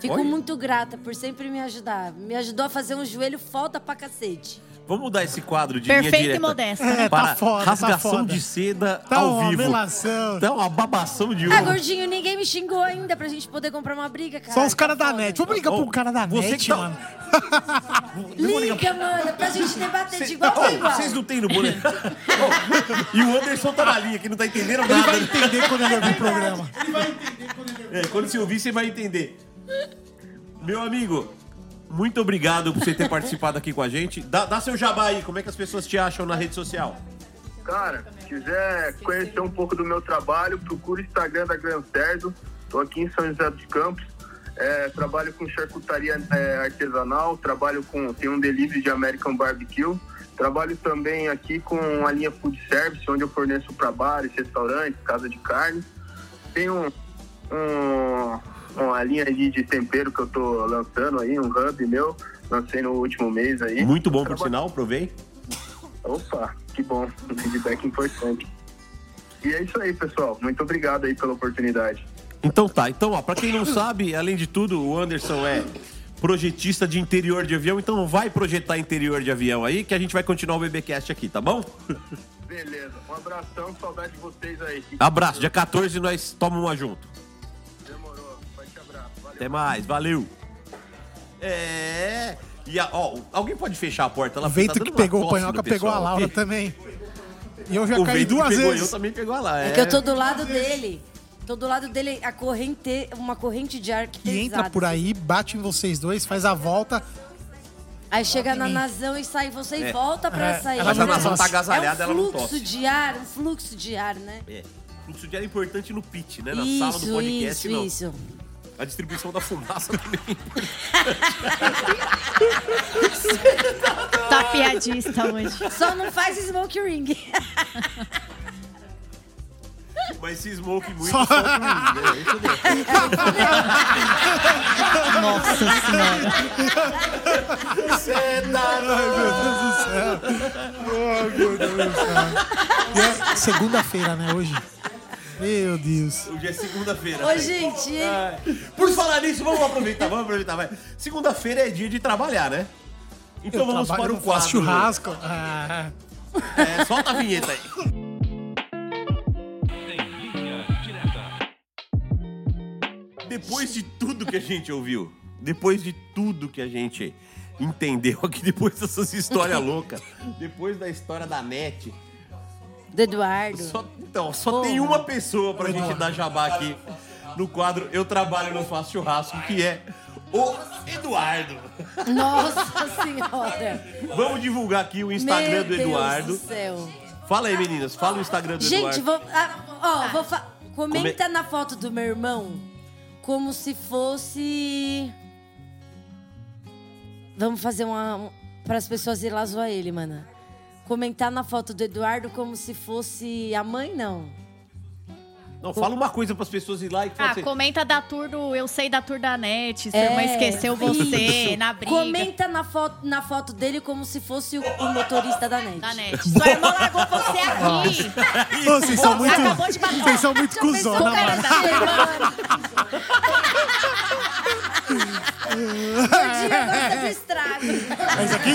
Fico Oi? muito grata por sempre me ajudar. Me ajudou a fazer um joelho foda pra cacete. Vamos mudar esse quadro de linha Perfeito e direta modesto. É, para tá foda, tá rasgação foda. de seda Tá ao uma vivo. melação. Tá uma babação de Ah, ovo. gordinho, ninguém me xingou ainda pra gente poder comprar uma briga, cara. Só os caras Tá da foda. net. Vamos ligar Ô, pro cara da você net, que tá- mano. Liga, mano, pra gente debater de igual Ô, pra igual. Vocês não tem no boleto. Ô, e o Anderson tá na linha, que não tá entendendo Ele nada. vai entender quando ele ouvir o programa. É, quando você ouvir, você vai entender. Meu amigo, muito obrigado por você ter participado aqui com a gente. Dá, dá seu jabá aí, como é que as pessoas te acham na rede social? Cara, se quiser conhecer um pouco do meu trabalho, procura o Instagram da Gran Cerdo. Tô aqui em São José dos Campos. É, trabalho com charcutaria é, artesanal, trabalho com tem um delivery de American Barbecue. Trabalho também aqui com a linha Food Service, onde eu forneço para bares, restaurantes, casa de carne. Tem um, um- uma linha de, de tempero que eu tô lançando aí, um hub meu, lancei no último mês aí. Muito bom, por Traba- sinal, provei. Opa, que bom, um feedback importante. E é isso aí, pessoal. Muito obrigado aí pela oportunidade. Então tá, então ó, pra quem não sabe, além de tudo, o Anderson é projetista de interior de avião, então vai projetar interior de avião aí, que a gente vai continuar o BBcast aqui, tá bom? Beleza, um abração, saudade de vocês aí. Abraço, dia 14 nós tomamos uma junto. Até mais, valeu. É. E a- ó, alguém pode fechar a porta lá? O porque vento tá que pegou o Panhoca pegou a Laura também. E eu já O caí duas pegou vezes. eu também pegou a lá. É que eu tô do lado dele. Tô do lado dele, a corrente, uma corrente de ar que E entra por aí, bate em vocês dois, faz a volta. Aí chega na nazão e sai você e É. volta pra É, sair. Mas a não nação tá tosse. agasalhada, é um ela não fluxo tosse. de ar, um fluxo de ar, né? É. Fluxo de ar é importante no pitch, né? Na isso, sala do podcast, isso, não. isso. A distribuição da fumaça também. Tá piadista hoje. Só não faz smoke ring. Mas se smoke muito, Só- né? Mesmo. Nossa senhora. Ai, meu Deus do céu. E é segunda-feira, né, hoje? Meu Deus. Hoje é segunda-feira. Ô, gente, Ai. Por falar nisso, vamos aproveitar, vamos aproveitar, vai. Segunda-feira é dia de trabalhar, né? Então Eu vamos para o quadro. churrasco. Ah, É, solta a vinheta aí. Depois de tudo que a gente ouviu, depois de tudo que a gente entendeu aqui, depois dessas histórias loucas, depois da história da NET, do Eduardo. só, então, só tem uma pessoa pra gente dar jabá aqui no quadro Eu Trabalho Não Faço Churrasco, que é o Eduardo. Nossa senhora. Vamos divulgar aqui o Instagram Meu do Deus Eduardo. do céu. Fala aí, meninas, fala o Instagram do Gente, Eduardo. vou, ah, ó, vou fa- comenta na foto do meu irmão como se fosse. Vamos fazer uma. Um, para as pessoas ir lá zoar ele, mana. Comentar na foto do Eduardo como se fosse a mãe, não. Não, fala uma coisa pras pessoas ir lá e fala Ah, assim, comenta da tour do Eu Sei da Tour da NET. Sua É, irmã esqueceu você na briga. Comenta na foto, na foto dele como se fosse o, o motorista da net. Da NET. Sua irmã largou você aqui. Ô, vocês são muito. Acabou de bater. Vocês são muito cuzona, cara, mano. Mas aqui.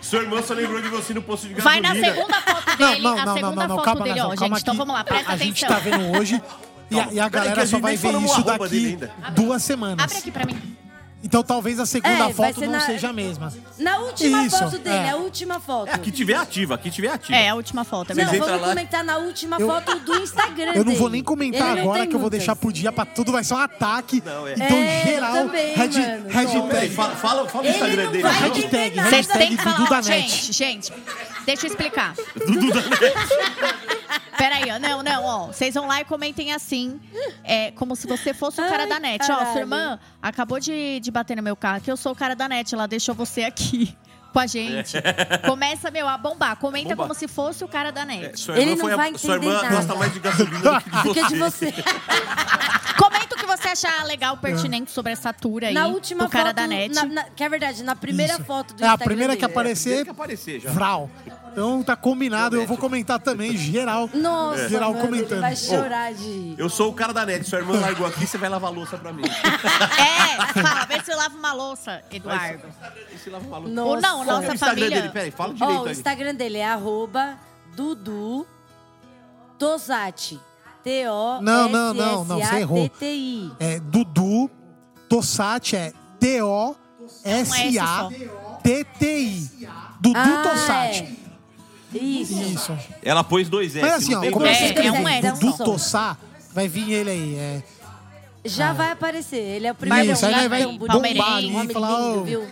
Sua irmã só lembrou de você no posto de Vai gasolina. na segunda foto dele. não, a não, não, segunda não, não, foto calma, dele, ó, gente. Então vamos lá, presta a, a atenção. Tá vendo hoje e a, e a galera só vai ver isso daqui duas semanas. Abre aqui pra mim. Então talvez a segunda É, vai foto ser não na- seja a mesma. Na última Isso, foto dele, é. a última foto. É, aqui tiver ativa, aqui tiver ativa. É, a última foto. É Não, Vocês verdade. entram vamos lá- comentar na última Eu- foto do Instagram Eu não vou dele. nem comentar Ele não agora tem que eu vou muitas. deixar pro dia pra tudo, vai ser um ataque. Não, é. Então, É, eu geral, também, hashtag, mano. Peraí, hashtag, fala, fala, fala o Ele Instagram não dele. vai não? hashtag, entender Vocês têm hashtag que Dudu falar, da net. gente, gente, deixa eu explicar. Dudu da Net. Peraí, ó, não, não, ó. Vocês vão lá e comentem assim, é, como se você fosse o cara Ai, da net. Ó, sua irmã acabou de, de bater no meu carro, que eu sou o cara da net, ela deixou você aqui com a gente. Começa, meu, a bombar. Comenta Bombar. como se fosse o cara da net. É, Sua Ele irmã, não foi a- vai sua irmã entender nada. gosta mais de gasolina do que de Do que de você. você. Comenta o que você achar legal, pertinente sobre essa tour aí Na última do cara foto, da net. na- na- que é verdade, na primeira Isso. foto do É a Instagram primeira que dele. Tem aparecer, que aparecer já. Vral. Então tá combinado, eu vou comentar também, geral. Nossa, Geral mano, comentando. ele vai chorar de. Eu sou o cara da net. Sua irmã largou aqui, você vai lavar a louça pra mim. É, fala, vê se eu lavo uma louça, Eduardo. E se lava uma louça. Nossa. Ou não, que é nossa o Instagram família. dele? Peraí, fala Ó, direito o aí. Instagram dele é arroba Dudu Tosati. T-O-S-S-A-T-T-I. Não, não, não, não, você errou. É Dudu Tossati, é T-O-S-A-T-T-I. Dudu Ah, Tossati. é. Isso. Isso. Ela pôs dois S. Mas assim, ó, como como. você É, escrever é um S. Dudu. Tossá, vai vir ele aí. É. Já vai aparecer. Ele é o primeiro Isso, aí nós vai bombar ali e falar, viu?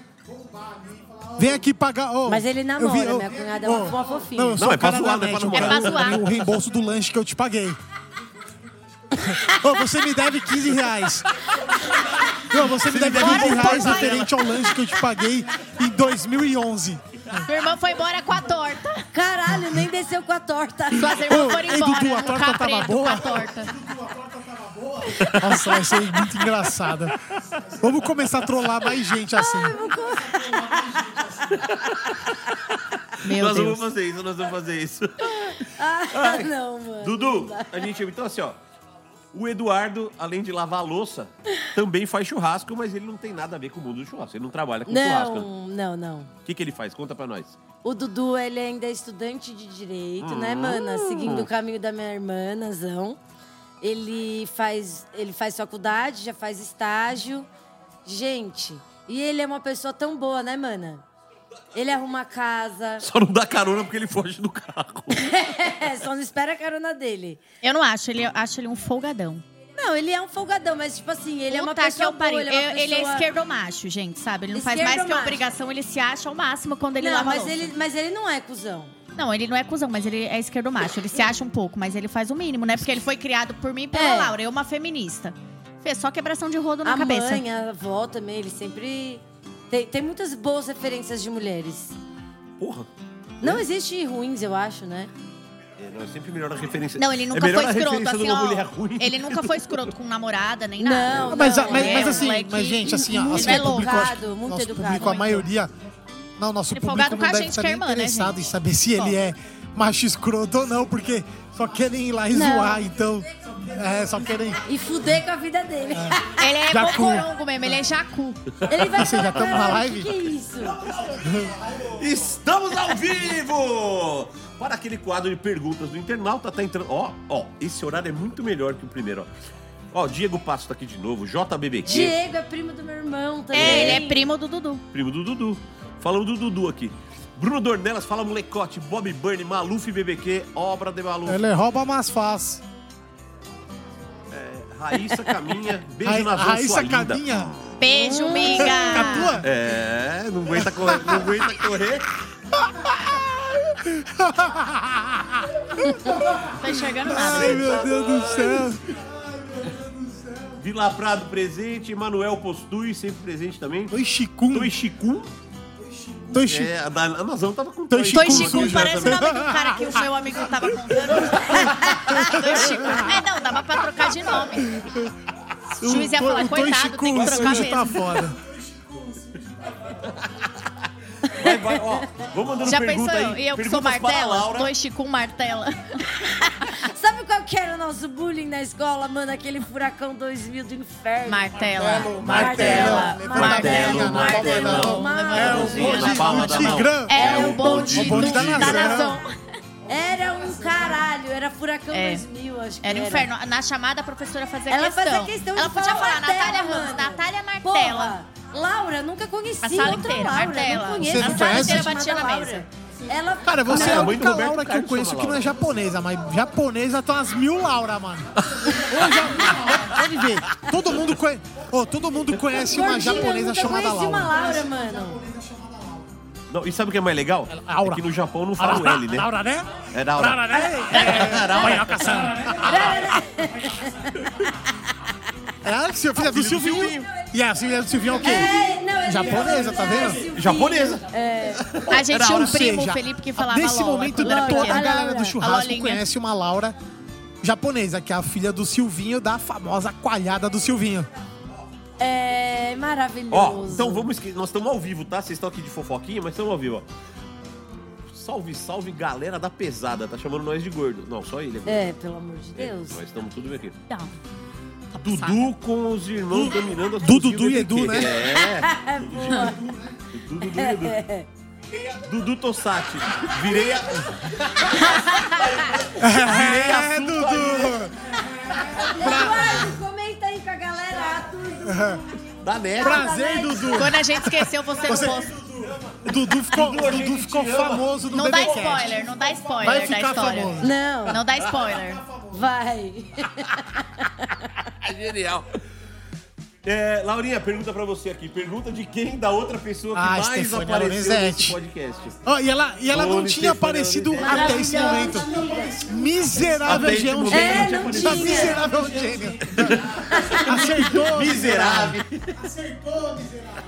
Vem aqui pagar. ô, Mas ele eu namora, vi, ô, minha cunhada é uma- fofinha. Não, eu sou Não, é cara pra zoar, da não é pra net, eu namorar. É pra zoar. o reembolso do lanche que eu te paguei. Ô, você me deve 15 reais. Não, você me deve 15 reais referente ao lanche que eu te paguei em 2011. Sua irmã foi embora com a torta. Caralho, nem desceu com a torta. Suas irmãs foram ei, embora Dudu, a torta tava capreto com boa? a torta. Nossa, vai ser muito engraçada. Vamos começar a trollar mais gente assim. Meu nós Deus. vamos fazer isso, nós vamos fazer isso. Ah, não, mano. Dudu, a gente. Então, assim, ó. O Eduardo, além de lavar a louça, também faz churrasco, mas ele não tem nada a ver com o mundo do churrasco. Ele não trabalha com churrasco. Não, não, não. O que, que ele faz? Conta pra nós. O Dudu, ele ainda é estudante de direito, né, Hum. mana? Seguindo o caminho da minha irmã, Nazão. Ele faz, ele faz faculdade, já faz estágio. Gente, e ele é uma pessoa tão boa, né, mana? Ele arruma a casa. Só não dá carona porque ele foge do carro. É, só não espera a carona dele. Eu não acho, ele, eu acho ele um folgadão. Não, ele é um folgadão, mas tipo assim, ele é uma que pessoa eu pariu. boa. Ele é, uma Eu- ele é pessoa- esquerdomacho, gente, sabe? Ele não faz mais que obrigação, ele se acha ao máximo quando ele Não, lava a mas louça. ele, mas ele não é cuzão. Não, ele não é cuzão, mas ele é esquerdomacho. Ele se acha um pouco, mas ele faz o mínimo, né? Porque ele foi criado por mim e pela É. Laura, eu uma feminista. Fez só quebração de rodo na a cabeça. mãe, a avó também, ele sempre... Tem, tem muitas boas referências de mulheres. Porra. Não existe ruins, eu acho, né? É, não, é sempre melhor a referência. Não, ele é nunca melhor foi escroto, assim, ó. mulher ruim. Ele nunca foi escroto com namorada, nem Não, nada. Mas, não, mas, é mas assim, moleque mas gente, assim, ó, assim, o público, educado, muito nosso educado. público, a maioria, não, nosso Ele é público não com a deve estar é irmã, né, interessado gente? em saber se ele é macho escroto ou não, porque só querem ir lá e Não. zoar, então, é, só querem... E fuder com a vida dele. Ele é Jacu. bocorongo mesmo, ele é jacu. Ele vai Você já falar, tamo na "Caralho, live?" O que, que é isso? Estamos ao vivo! Para aquele quadro de perguntas do internauta, tá entrando. Ó, ó, esse horário é muito melhor que o primeiro, ó. Ó, o Diego Passo tá aqui de novo, JBBQ, Diego é primo do meu irmão também. É, ele é primo do Dudu. primo do Dudu. Falando do Dudu aqui. Bruno Dornelas, fala molecote, Bob Burn, Maluf BBQ, obra de Maluf. Ele rouba, mas faz. Raíssa Caminha, beijo na zona Raíssa. Caminha, Beijo, a miga. tua? É, não aguenta correr, não aguenta correr. Tô enxergando nada. Ai, meu Deus do céu. Vila Prado presente, Emanuel Postui, sempre presente também. Oi, Chicum. Toi Chicum. Chicum. É, a, da, a Nazão tava com Chicu suja parece o nome do cara que o meu amigo tava contando. Toi Chicu. É, não, dava pra trocar de nome. O juiz ia falar, coitado, tem que trocar sujo mesmo. tá foda. Vai, vai, ó. Vamos mandando Já pergunta pensou? aí. E eu que sou Perguntas para a martela? Laura. Toi Chicu martela. Sabe qual que era o nosso bullying na escola, mano? Aquele furacão 2000 do inferno. Martela. Martelo, Martelo. martelo, Martelo. martelo. É o. Tigrão. É o bonde, da nação. Era um caralho, era furacão É. 2000, acho que Era um inferno. Na chamada, a professora fazia Ela questão. fazia questão de Ela podia falar falar Martela, Natália Ramos. Natália Martela. Porra, Laura, nunca conheci A sala outra inteira, Laura. Martela. Não conheço Você não a sala conhece? inteira Batia na mesa. Laura. Ela... Cara, você é a única Roberto Laura que eu Carlos conheço chama que não é Laura. japonesa, mas japonesa tem umas mil Laura, mano. Ô, já- Pode ver. Todo mundo, conhe... Ô, todo mundo conhece uma eu japonesa nunca chamada conheci uma Laura. Laura, mano. Não, e sabe o que é mais legal? Laura. É que no Japão não fala o L, né? Laura, né? É da hora. Laura, né? É, Manhoca-san. É a filha do Silvinho. E a filha do Silvinho é o quê? É, não, ele Japonesa, tá vendo? É, Silvinho. Japonesa. É. A gente tinha um primo, seja, o Felipe, que falava Nesse Lola momento, quando era toda a pequeno. galera do A churrasco Lolinha. conhece uma Laura japonesa, que é a filha do Silvinho, da famosa coalhada do Silvinho. É maravilhoso. Ó, então vamos. esque- Nós estamos ao vivo, tá? Vocês estão aqui de fofoquinha, mas estamos ao vivo, ó. Salve, salve, galera da pesada. Tá chamando nós de gordo. Não, só ele. agora. É, pelo amor de É, Deus. nós estamos tudo bem aqui. Não. Dudu com os irmãos dominando a Du- cozinha Dudu e BBQ. Edu, né? É. É. Dudu, Dudu e Edu. Dudu Tossati. Virei a. Virei É, assunto Dudu! Eduardo, comenta aí com a galera tudo. da net. Prazer, Dudu! Quando a gente esqueceu, você, Você- não posta. O Dudu ficou, Dudu, a Dudu ficou famoso no Não dá spoiler, não dá spoiler Vai da ficar história. famoso. Não, Não dá spoiler. Vai. Genial. É, Laurinha, pergunta pra você aqui. Pergunta de quem da outra pessoa que Ah, mais Stefania apareceu Lorenzetti. nesse podcast. Ó, e ela, e ela não Ô, tinha Stefania aparecido Lorenzetti. até esse momento. Miserável Até gênio. momento não tinha aparecido. miserável gênio. Acertou. Miserável. Acertou, miserável.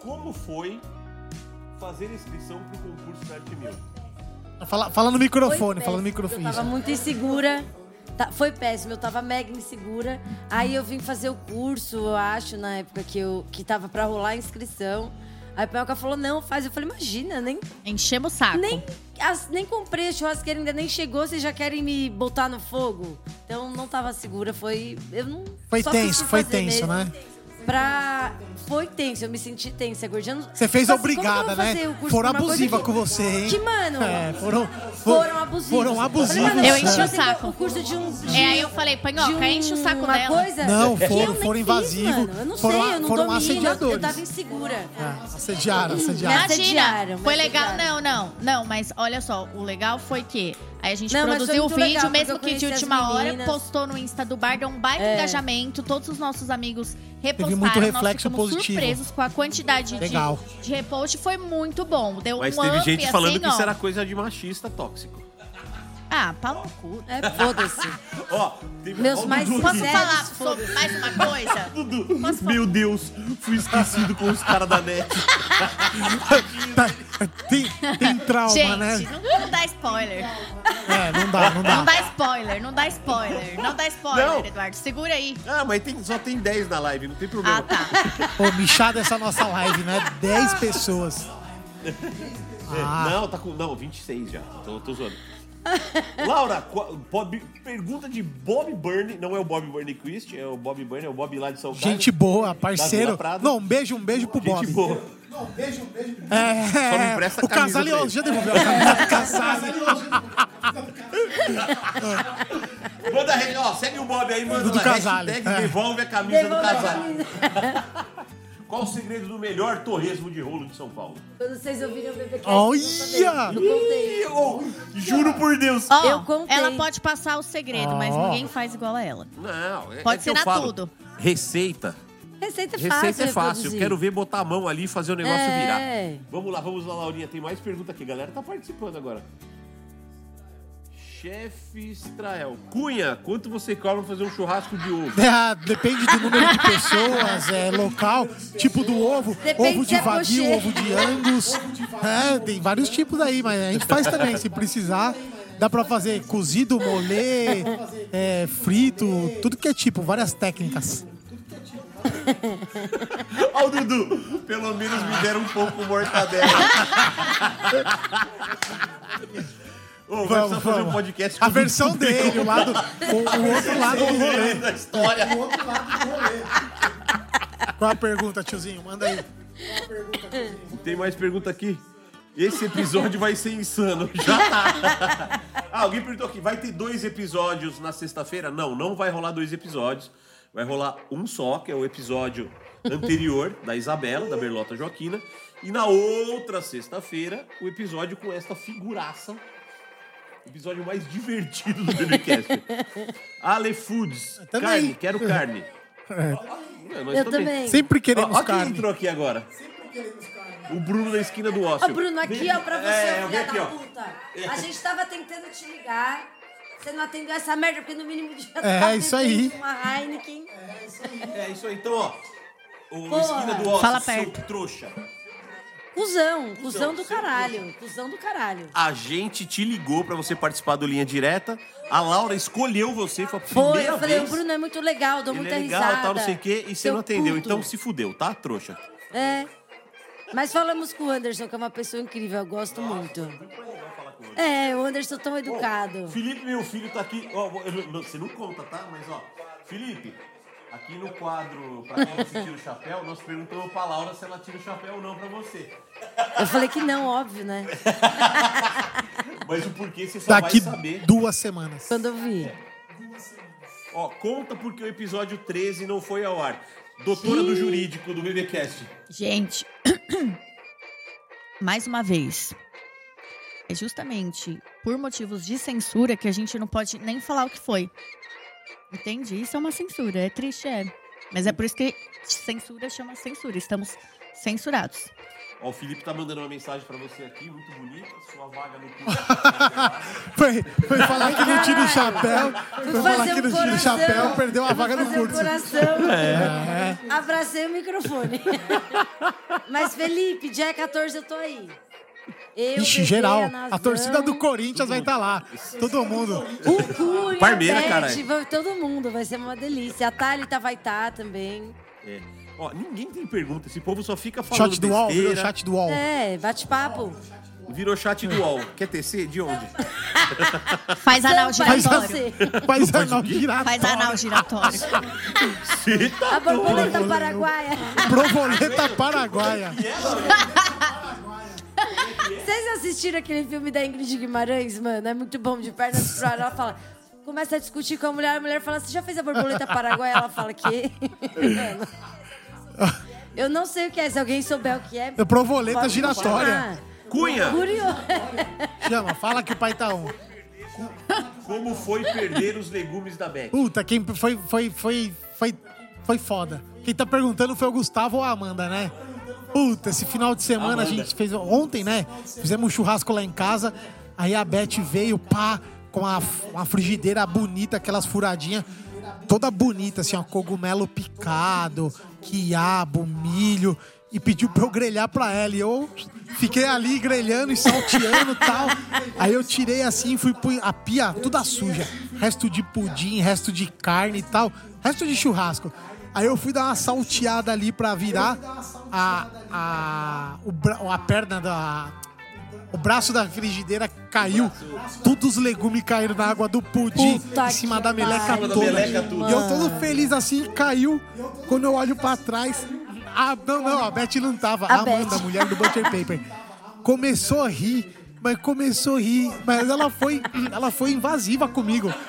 Como foi fazer inscrição pro concurso da Arte Mil? Fala, fala no microfone, fala no microfone. Eu tava muito insegura. Tá- foi péssimo, eu tava mega insegura. Aí eu vim fazer o curso, eu acho, na época que, eu, que tava pra rolar a inscrição. Aí a Pinhoca falou, não, faz. Eu falei, imagina, nem, Enchemos o saco. nem, as- nem comprei a churrasqueira, ainda nem chegou, vocês já querem me botar no fogo? Então não tava segura, foi. Eu não. Foi tenso, foi tenso, mesmo. né? Pra. Foi tenso, eu me senti tensa, gordinha. Você fez Tipo a assim, obrigada, né? Foram abusiva que- com você, hein? Que, mano, É, foram, foram abusivos. Foram abusivos. Falei, mano, Eu enchi o saco. O curso de um. de É, aí eu falei, Panhoca, um- enche o saco uma dela. Coisa Não, foram- foram invasivos. Eu não Foram- sei, eu não foram domino. Assediadores. eu tava insegura. É, assediaram, Me assediaram. assediaram, Imagina, me foi legal. assediaram. Não, não, não, mas olha só, o legal foi que aí a gente Não, produziu o muito vídeo, legal, mesmo que de última hora, postou no Insta do bar, deu um baita É. engajamento, todos os nossos amigos repostaram, muito nós reflexo ficamos positivo. surpresos com a quantidade de, Legal. de repost, foi muito bom, deu Mas um teve up, gente falando assim, que isso ó. era coisa de machista tóxico. Ah, pau no cu. É, foda-se. Ó, teve- Meus ó mais Dudu Posso falar sobre mais uma coisa? Dudu, Posso falar? meu Deus, fui esquecido com os caras da net. Tá, tem, tem trauma, Gente, né? não, não dá spoiler. É, não dá, não Não dá. dá spoiler, não dá spoiler. Não dá spoiler, Não. Eduardo. Segura aí. Ah, mas tem, só tem 10 na live, não tem problema. Ah, tá. Pô, michada essa nossa live, né? 10 pessoas. Ah. Não, tá com. Não, 26 já. Tô, tô zoando. Laura, qua- Bob- pergunta de Bob Burney. Não é o Bob Burney Christ, é o Bob Burney, é o Bob lá de São Carlos. Gente boa, parceiro. Não, um beijo, um beijo pro Bob. Gente boa. É, Só não empresta a o camisa Casale pra ele. já devolveu a camisa do Casale. Manda, ó, segue o Bob aí, manda Do lá, Casale, hashtag é. devolve a camisa Devolve do Casale. Qual o segredo do melhor torresmo de rolo de São Paulo? Quando vocês ouvirem o BBcast, Olha! Eu contei. Juro por Deus. Ó, Eu contei. ela pode passar o segredo, mas Ó. ninguém faz igual a ela. Não, é, Pode é que eu ensinar falo. tudo. Receita. Receita é fácil. Receita é fácil. Reproduzir. quero ver botar a mão ali e fazer o negócio É. virar. Vamos lá, vamos lá, Laurinha. Tem mais pergunta aqui. A galera tá participando agora. Chefe Israel. Cunha, quanto você cobra pra fazer um churrasco de ovo? É, depende do número de pessoas, é local, tipo do ovo, Depende ovo de é vadio, pochê. ovo de angus. É, tem vários tipos aí, mas a gente faz também, se precisar. Dá pra fazer cozido, molê, é, frito, tudo que é tipo, várias técnicas. Ó, o Dudu, pelo menos me deram um pouco mortadela. Ô, vai Vamos, precisar fazer um podcast A com versão dele, o, lado, o, o outro lado do rolê. da história. Qual a pergunta, tiozinho? Manda aí. Tem mais pergunta aqui? Esse episódio vai ser insano. Já tá. Ah, alguém perguntou aqui, vai ter dois episódios na sexta-feira? Não, não vai rolar dois episódios. Vai rolar um só, que é o episódio anterior da Isabela, da Berlota Joaquina. E na outra sexta-feira, o episódio com esta figuraça. Episódio mais divertido do BBcast. Ale Foods. Também. Carne, quero carne. É, nós Eu também. Sempre Ó, queremos ó quem carne. entrou aqui agora. O Bruno da esquina do ócio. Ô, Bruno, aqui, ó, pra você, É, filha aqui, da ó. puta. A gente tava tentando te ligar. Você não atendeu essa merda, porque no mínimo já É, tava isso aí. Uma Heineken. É isso aí. Então, ó. O Porra. esquina do ócio, Fala seu perto. trouxa. Cusão, cuzão do caralho. Cusão do caralho. A gente te ligou pra você participar do Linha Direta. A Laura escolheu você, foi a Foi, primeira eu falei, vez. o Bruno é muito legal, dou Ele muita é legal, risada. tal, não sei o quê, e você Seu não atendeu. puto. Então se fudeu, tá, trouxa? É. Mas falamos com o Anderson, que é uma pessoa incrível, eu gosto muito. É, o Anderson tão educado. Felipe, meu filho, tá aqui. Ó, eu não- você não conta, tá? Mas, ó, Felipe, aqui no quadro Pra Quem Você Tira o Chapéu, nós perguntamos pra Laura se ela tira o chapéu ou não pra você. Eu falei que não, óbvio, né? Mas o porquê você só Daqui vai saber. duas semanas. Quando eu vi. Ó, conta porque o episódio 13 não foi ao ar. Doutora do Jurídico do BBcast. Gente, mais uma vez, é justamente por motivos de censura que a gente não pode nem falar o que foi. Entende? Isso é uma censura. É triste, é. Mas é por isso que censura chama censura. Estamos censurados. Ó, o Felipe tá mandando uma mensagem pra você aqui, muito bonita. Sua vaga no curso. Foi, foi falar que não tira o chapéu. Foi falar que não tira o chapéu, perdeu a vaga no curso. coração. É. Abracei o microfone. Mas, Felipe, dia 14 eu tô aí. Eu, Ixi, geral. Nazão, A torcida do Corinthians vai estar lá. Todo mundo. O Cunha, Parmeira, Beth, caralho. vai- todo mundo, vai ser uma delícia. A Thalita vai estar também. É. Ó, ninguém tem pergunta. Esse povo só fica falando Chat do UOL, virou chat do UOL. É, bate-papo. Virou chat do UOL. Quer tecer? De onde? Faz anal faz giratório. você. Faz anal giratório. Faz anal giratório. Tá A borboleta paraguaia. Provoleta paraguaia. Vocês assistiram aquele filme da Ingrid Guimarães, mano? É muito bom, de pernas pro ar. Ela fala... Começa a discutir com a mulher, a mulher fala, você já fez a borboleta paraguaia? Ela fala, que? Eu não sei o que é, se alguém souber o que é... É provoleta giratória. chamar. Cunha, Curioso. Chama, fala que o pai tá on. como foi perder os legumes da Beck? Puta, quem foi, foi, foi, foi, foi foda. Quem tá perguntando foi o Gustavo ou a Amanda, né? Puta, esse final de semana a gente fez. Ontem, né? Fizemos um churrasco lá em casa. Aí a Beth veio, pá, com uma, uma frigideira bonita, aquelas furadinhas. Toda bonita, assim, ó, cogumelo picado, quiabo, milho. E pediu pra eu grelhar pra ela. E eu fiquei ali grelhando e salteando e tal. Aí eu tirei assim e fui pro a pia toda suja. Resto de pudim, resto de carne e tal. Resto de churrasco. Aí eu fui dar uma salteada ali pra virar a, a, o a perna da. O braço da frigideira caiu. Todos os legumes caíram na água do pudim Puta em cima da meleca toda. meleca. E eu todo feliz assim, caiu. Quando eu olho pra trás. Ah, não, não, a Beth não tava. A A Amanda, Beth. mulher do Butter Paper. Começou a rir, mas começou a rir. Mas ela foi, ela foi invasiva comigo.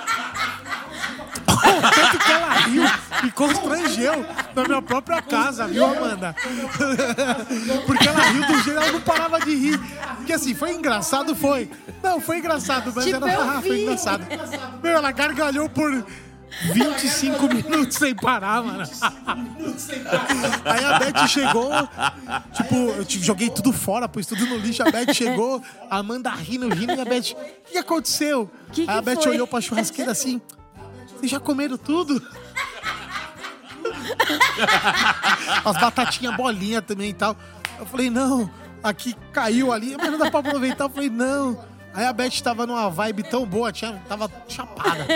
Tanto que ela riu e constrangeu na minha própria casa, viu, Amanda? Porque ela riu do jeito, ela não parava de rir. Porque assim, foi engraçado, foi. Não, foi engraçado, mas Tipo, era, foi engraçado. Meu, ela gargalhou por 25 minutos sem parar, mano. Aí a Beth chegou, tipo, eu joguei tudo fora, pus tudo no lixo. A Beth chegou, a Amanda rindo, rindo, e a Beth, o que aconteceu? Que que Aí a Beth foi? olhou pra churrasqueira assim, vocês já comeram tudo? As batatinhas bolinha também e tal. Eu falei, não, aqui caiu ali, mas não dá pra aproveitar. Eu falei, não. Aí a Beth tava numa vibe tão boa, tinha, tava chapada.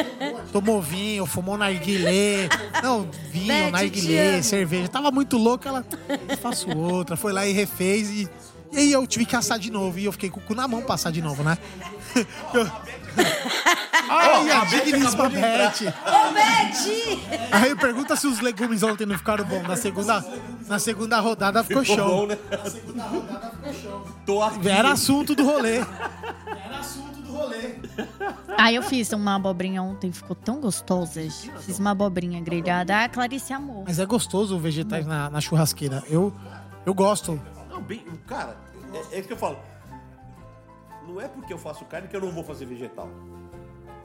Tomou vinho, fumou narguilé. Não, vinho, Beth, narguilé, cerveja. Tava muito louca, ela, faço outra. Foi lá e refez e... E aí eu tive que assar de novo. E eu fiquei com o cu na mão pra assar de novo, né? Eu... Ai, a digníssima Beth. Ô, Beth! Aí pergunta se os legumes ontem não ficaram bons. Na segunda, na segunda rodada ficou, Ficou show. bom, né? Tô aqui. Era assunto do rolê. Aí eu fiz uma abobrinha ontem, ficou tão gostosa. Fiz uma abobrinha grelhada. Ah, a Clarice amou. Mas é gostoso vegetais na, na churrasqueira. Eu, eu gosto. Não, bem, cara, é, é isso que eu falo. Não é porque eu faço carne que eu não vou fazer vegetal.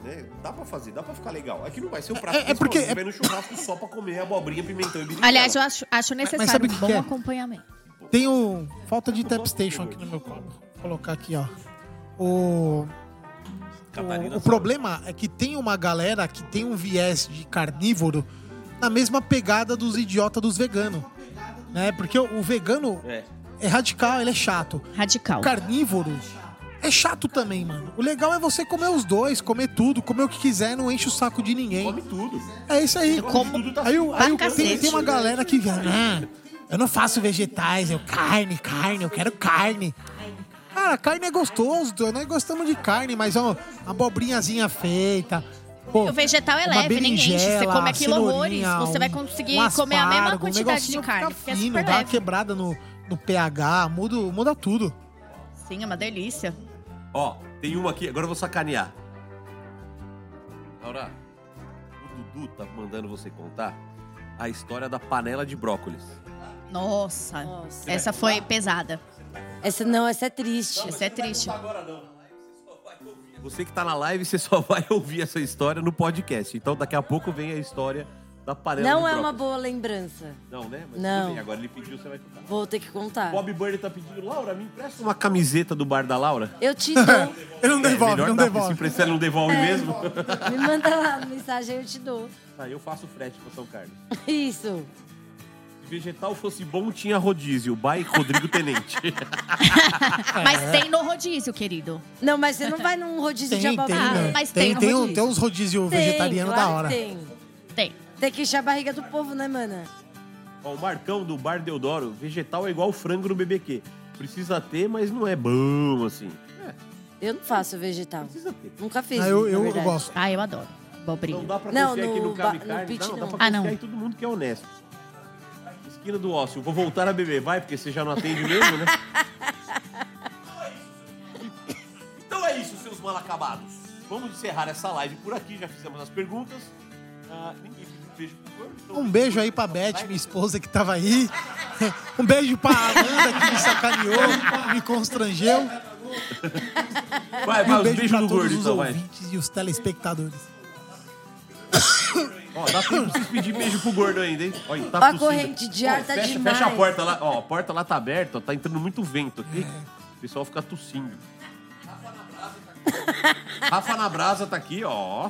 Né? Dá pra fazer, dá pra ficar legal. Aqui não vai ser um prato É- é porque- Você vai no churrasco só pra comer abobrinha, pimentão e berinjela. Aliás, eu acho, acho necessário sabe o um que bom que é? acompanhamento. Tenho falta de tap station aqui no meu copo. Vou colocar aqui, ó. O, o, problema é que tem uma galera que tem um viés de carnívoro na mesma pegada dos idiotas dos veganos. Né? Porque o, o vegano É. é radical, ele é chato. Radical. O carnívoro é chato também, mano. O legal é você comer os dois, comer tudo, comer o que quiser, não enche o saco de ninguém. Come tudo. É isso aí. como tudo, tá aí o- aí tem, tem uma galera que vem, ah, eu não faço vegetais, eu carne, carne, eu quero carne. Cara, carne é gostoso, nós gostamos de carne, mas ó, uma abobrinhazinha feita. Pô, O vegetal é uma leve, nem enche. Você come aquilo horrores, você vai conseguir um comer a mesma aspargo, um quantidade de carne, é fino, super dá uma leve. quebrada no, no pH, muda, muda tudo. Sim, é uma delícia. Ó, tem uma aqui, agora eu vou sacanear. Laura, o Dudu tá mandando você contar a história da panela de brócolis. Nossa, Nossa. essa foi pesada. Essa não, essa é triste. Essa é triste. Você que tá na live, você só vai ouvir essa história no podcast. Então daqui a pouco vem a história da panela Não é uma boa lembrança. Não, né? Mas Não. tudo bem, agora ele pediu, você vai contar. Vou ter que contar. Bob Bird tá pedindo, Laura, me empresta uma camiseta do bar da Laura. Eu te dou. Ele não devolve, É, melhor não dar, porque devolve. Se emprestar, ele não devolve É. mesmo. Me manda lá a mensagem, eu te dou. Aí eu faço frete pra São Carlos. Isso. Se vegetal fosse bom, tinha rodízio. By Rodrigo Tenente. Mas tem no rodízio, querido. Não, mas você não vai num rodízio Tem, de tem, abobrinha. né? mas tem, tem no tem, um- rodízio. tem uns rodízio Tem, vegetariano claro da que hora. Tem. Tem. Tem que encher a barriga do povo, né, mana? Ó, o Marcão do Bar Deodoro, vegetal é igual frango no BBQ. Precisa ter, mas não é bom assim. É, Eu não faço vegetal. precisa ter. Nunca fiz. Ah, eu, na eu, eu verdade. gosto. Ah, eu adoro. Não dá pra Não, confiar aqui no no Cabe ba- no Carne. não, dá não. pra Ah, confiar não. em todo mundo que é honesto. Esquina do ócio. Vou voltar a beber, vai, porque você já não atende mesmo, né? então é isso, seus mal acabados. Vamos encerrar essa live por aqui. Já fizemos as perguntas. Ah, ninguém um beijo pro gordo, beijo aí pra Beth, minha esposa que tava aí. Um beijo pra Amanda que me sacaneou, me constrangeu. Vai, E vai, um beijo pra do todos gordo, os então, vai. ouvintes e os telespectadores. Ó, dá tempo pra vocês pedir beijo pro gordo ainda, hein? Olha, tá A corrente de ar Ó, tá fecha, demais. Fecha a porta lá. Ó, a porta lá tá aberta, ó, tá entrando muito vento aqui. O pessoal fica tossindo. Rafa na brasa tá aqui, ó.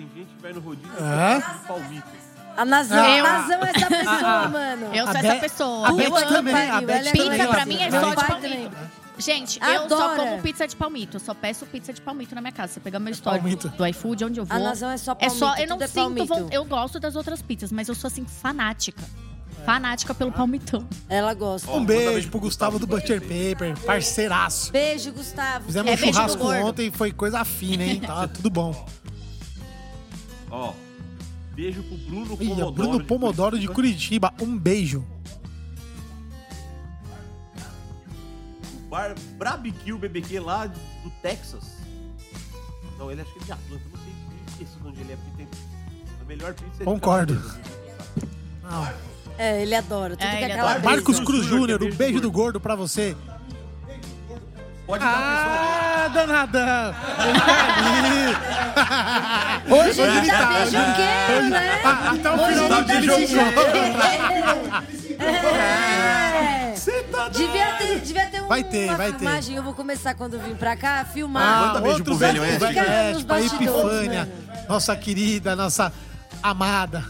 Tem gente que vai no rodízio e É? com palmito. A Nazão, Eu- a Nazão é essa pessoa, mano. Eu A sou Be- essa pessoa. a Beth também, pariu, a Beth ela é também. Pizza pra mim é Meu só de palmito. Gente, eu só Adora. como pizza de palmito. Eu só peço pizza de palmito na minha casa. Você pegar meu histórico Palmito. do iFood, onde eu vou. A Nazão é só É palmito, só, eu não é sinto, von- eu gosto das outras pizzas, mas eu sou assim fanática. Fanática pelo palmitão. Ela gosta. Um beijo pro Gustavo do Butcher Paper, parceiraço. Beijo, Gustavo. Fizemos É um churrasco ontem e foi coisa fina, hein? Tá tudo bom. Ó. Beijo pro Bruno Ih, Pomodoro. Bruno de Pomodoro de Curitiba. Curitiba, um beijo. O Bar Barbecue BBQ lá do Texas. Não, ele acho que é de Atlanta, não sei. Esqueci de onde ele é, porque tem a melhor pizza é de Concordo. Não. É, ele adora. Tudo É, que é ele aquela adora. Marcos Cruz Júnior, um beijo beijo do do gordo pra você. Pode dar Ah, danadão! Ele tá ali. Hoje ele tá tá, beijoqueiro, né? Ah, Até o Hoje final ele tá dele beijoqueiro. É. Você tá Devia ter, devia ter um- Vai ter, uma vai ter. filmagem. Eu vou começar quando vim pra cá, Ah, filmar. Manda beijo pro outros velho Oeste. velho Oeste, pra Epifânia, mano. nossa querida, nossa amada.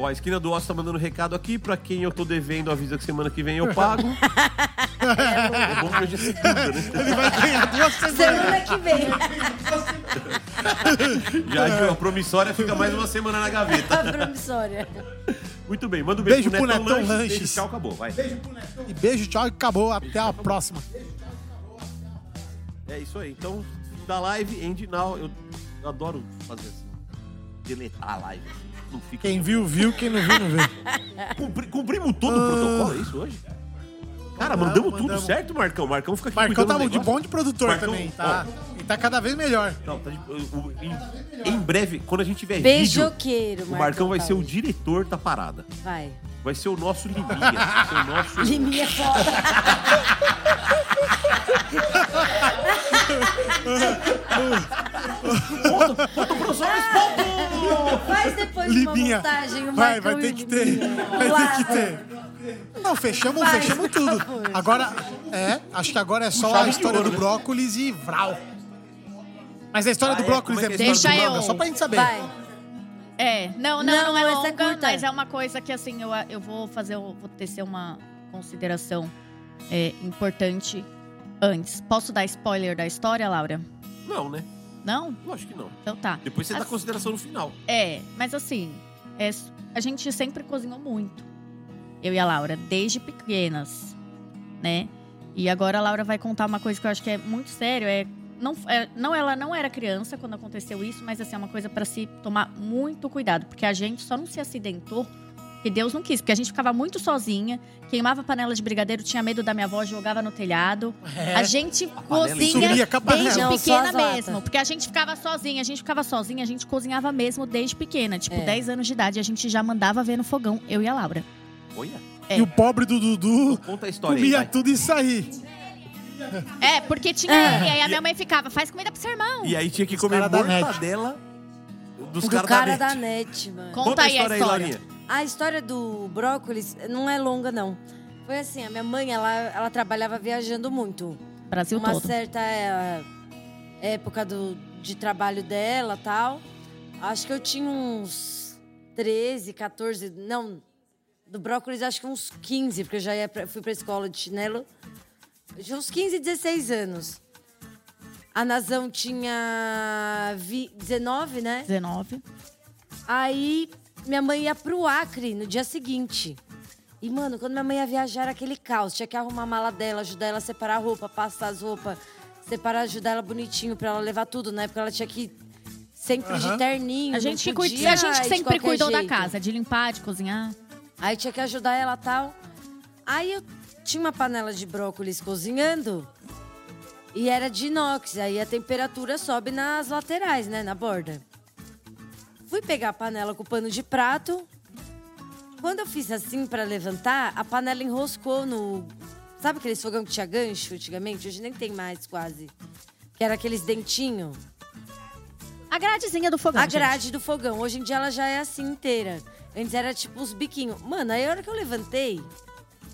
Ó, a esquina do Osso tá mandando recado aqui. Pra quem eu tô devendo, avisa que semana que vem eu pago. é bom que hoje é segunda, né? Ele vai ganhar duas semanas. Semana que vem. Já a promissória fica mais uma semana na gaveta. A promissória. Muito bem, manda um beijo, Beijo pro Netão Lanches. Lanches. Beijo, tchau, acabou. Vai. E beijo, tchau e acabou. Até a próxima. É isso aí. Então, da live, end now. Eu, eu adoro fazer assim. Deletar a live. Não fica. Quem viu, viu. Quem não viu, não viu. Cumpri- cumprimos todo o protocolo, é isso hoje? Cara, Mandamos, mandamos, tudo mandamos. certo, Marcão. Marcão fica aqui Marcão tá de bom de produtor Marcão, também, tá? E tá cada vez melhor. Não, tá de- o- o- em, em breve, quando a gente tiver vídeo, Beijoqueiro, o Marcão vai tá ser o diretor da parada. Vai. Vai ser o nosso Liminha. vai ser o nosso... Liminha é foda. Ponto pro Soares, ponto! Faz depois uma Liminha. montagem. o Vai, vai ter que ter. Vai ter que ter. Não, fechamos, Vai, fechamos tudo. Agora, é, acho que agora é só a história do né? brócolis e vral. Mas a história Ah, do é? brócolis é, é que é a história do longa, brócolis? só pra gente saber. Vai. É, não, não, Não, não, é é longa, curta. mas é uma coisa que assim, eu, eu vou fazer, eu vou tecer uma consideração é, importante antes. Posso dar spoiler da história, Laura? Não, né? Não? Lógico que não. Então tá. Depois você dá Assim- consideração no final. É, mas assim, é, a gente sempre cozinhou muito. Eu e a Laura, desde pequenas, né? E agora a Laura vai contar uma coisa que eu acho que é muito sério. É, não, é, não, ela não era criança quando aconteceu isso, mas assim, é uma coisa pra se tomar muito cuidado. Porque a gente só não se acidentou porque Deus não quis. Porque a gente ficava muito sozinha, queimava panela de brigadeiro, tinha medo da minha avó, jogava no telhado. É. A gente cozinha a panela. desde Não, pequena mesmo. Porque a gente ficava sozinha, a gente ficava sozinha, a gente cozinhava mesmo desde pequena. Tipo, É. 10 anos de idade, a gente já mandava ver no fogão, eu e a Laura. Olha, É. E o pobre do Dudu conta a história aí. comia vai. tudo isso aí. É, porque tinha É. ele, aí a minha mãe ficava, faz comida pro seu irmão. E aí tinha que comer cara da mortadela dos Do caras cara da da net. mano. Conta Conta a aí a história aí. A história do brócolis não é longa, não. Foi assim, a minha mãe, ela, ela trabalhava viajando muito. Brasil Uma todo. certa é, época do, de trabalho dela tal. Acho que eu tinha uns 13, 14, não, do brócolis acho que uns 15, porque eu já ia pra, fui pra escola de chinelo. Eu tinha uns 15, 16 anos. A Nazão tinha vi- 19, né? 19. Aí minha mãe ia pro Acre no dia seguinte. E, mano, quando minha mãe ia viajar, era aquele caos. Tinha que arrumar a mala dela, ajudar ela a separar a roupa, passar as roupas, separar, ajudar ela bonitinho pra ela levar tudo. Na época ela tinha que sempre de Aham. terninho. A gente, podia cuida, a gente de sempre cuidou da jeito. casa, de limpar, de cozinhar. Aí tinha que ajudar ela e tal. Aí eu tinha uma panela de brócolis cozinhando e era de inox. Aí a temperatura sobe nas laterais, né? Na borda. Fui pegar a panela com o pano de prato. Quando eu fiz assim pra levantar, a panela enroscou no. Sabe aqueles fogão que tinha gancho antigamente? Hoje nem tem mais quase. Que era aqueles dentinhos. A gradezinha do fogão, A gente. grade do fogão. Hoje em dia ela já é assim inteira. Antes era tipo os biquinhos. Mano, aí a hora que eu levantei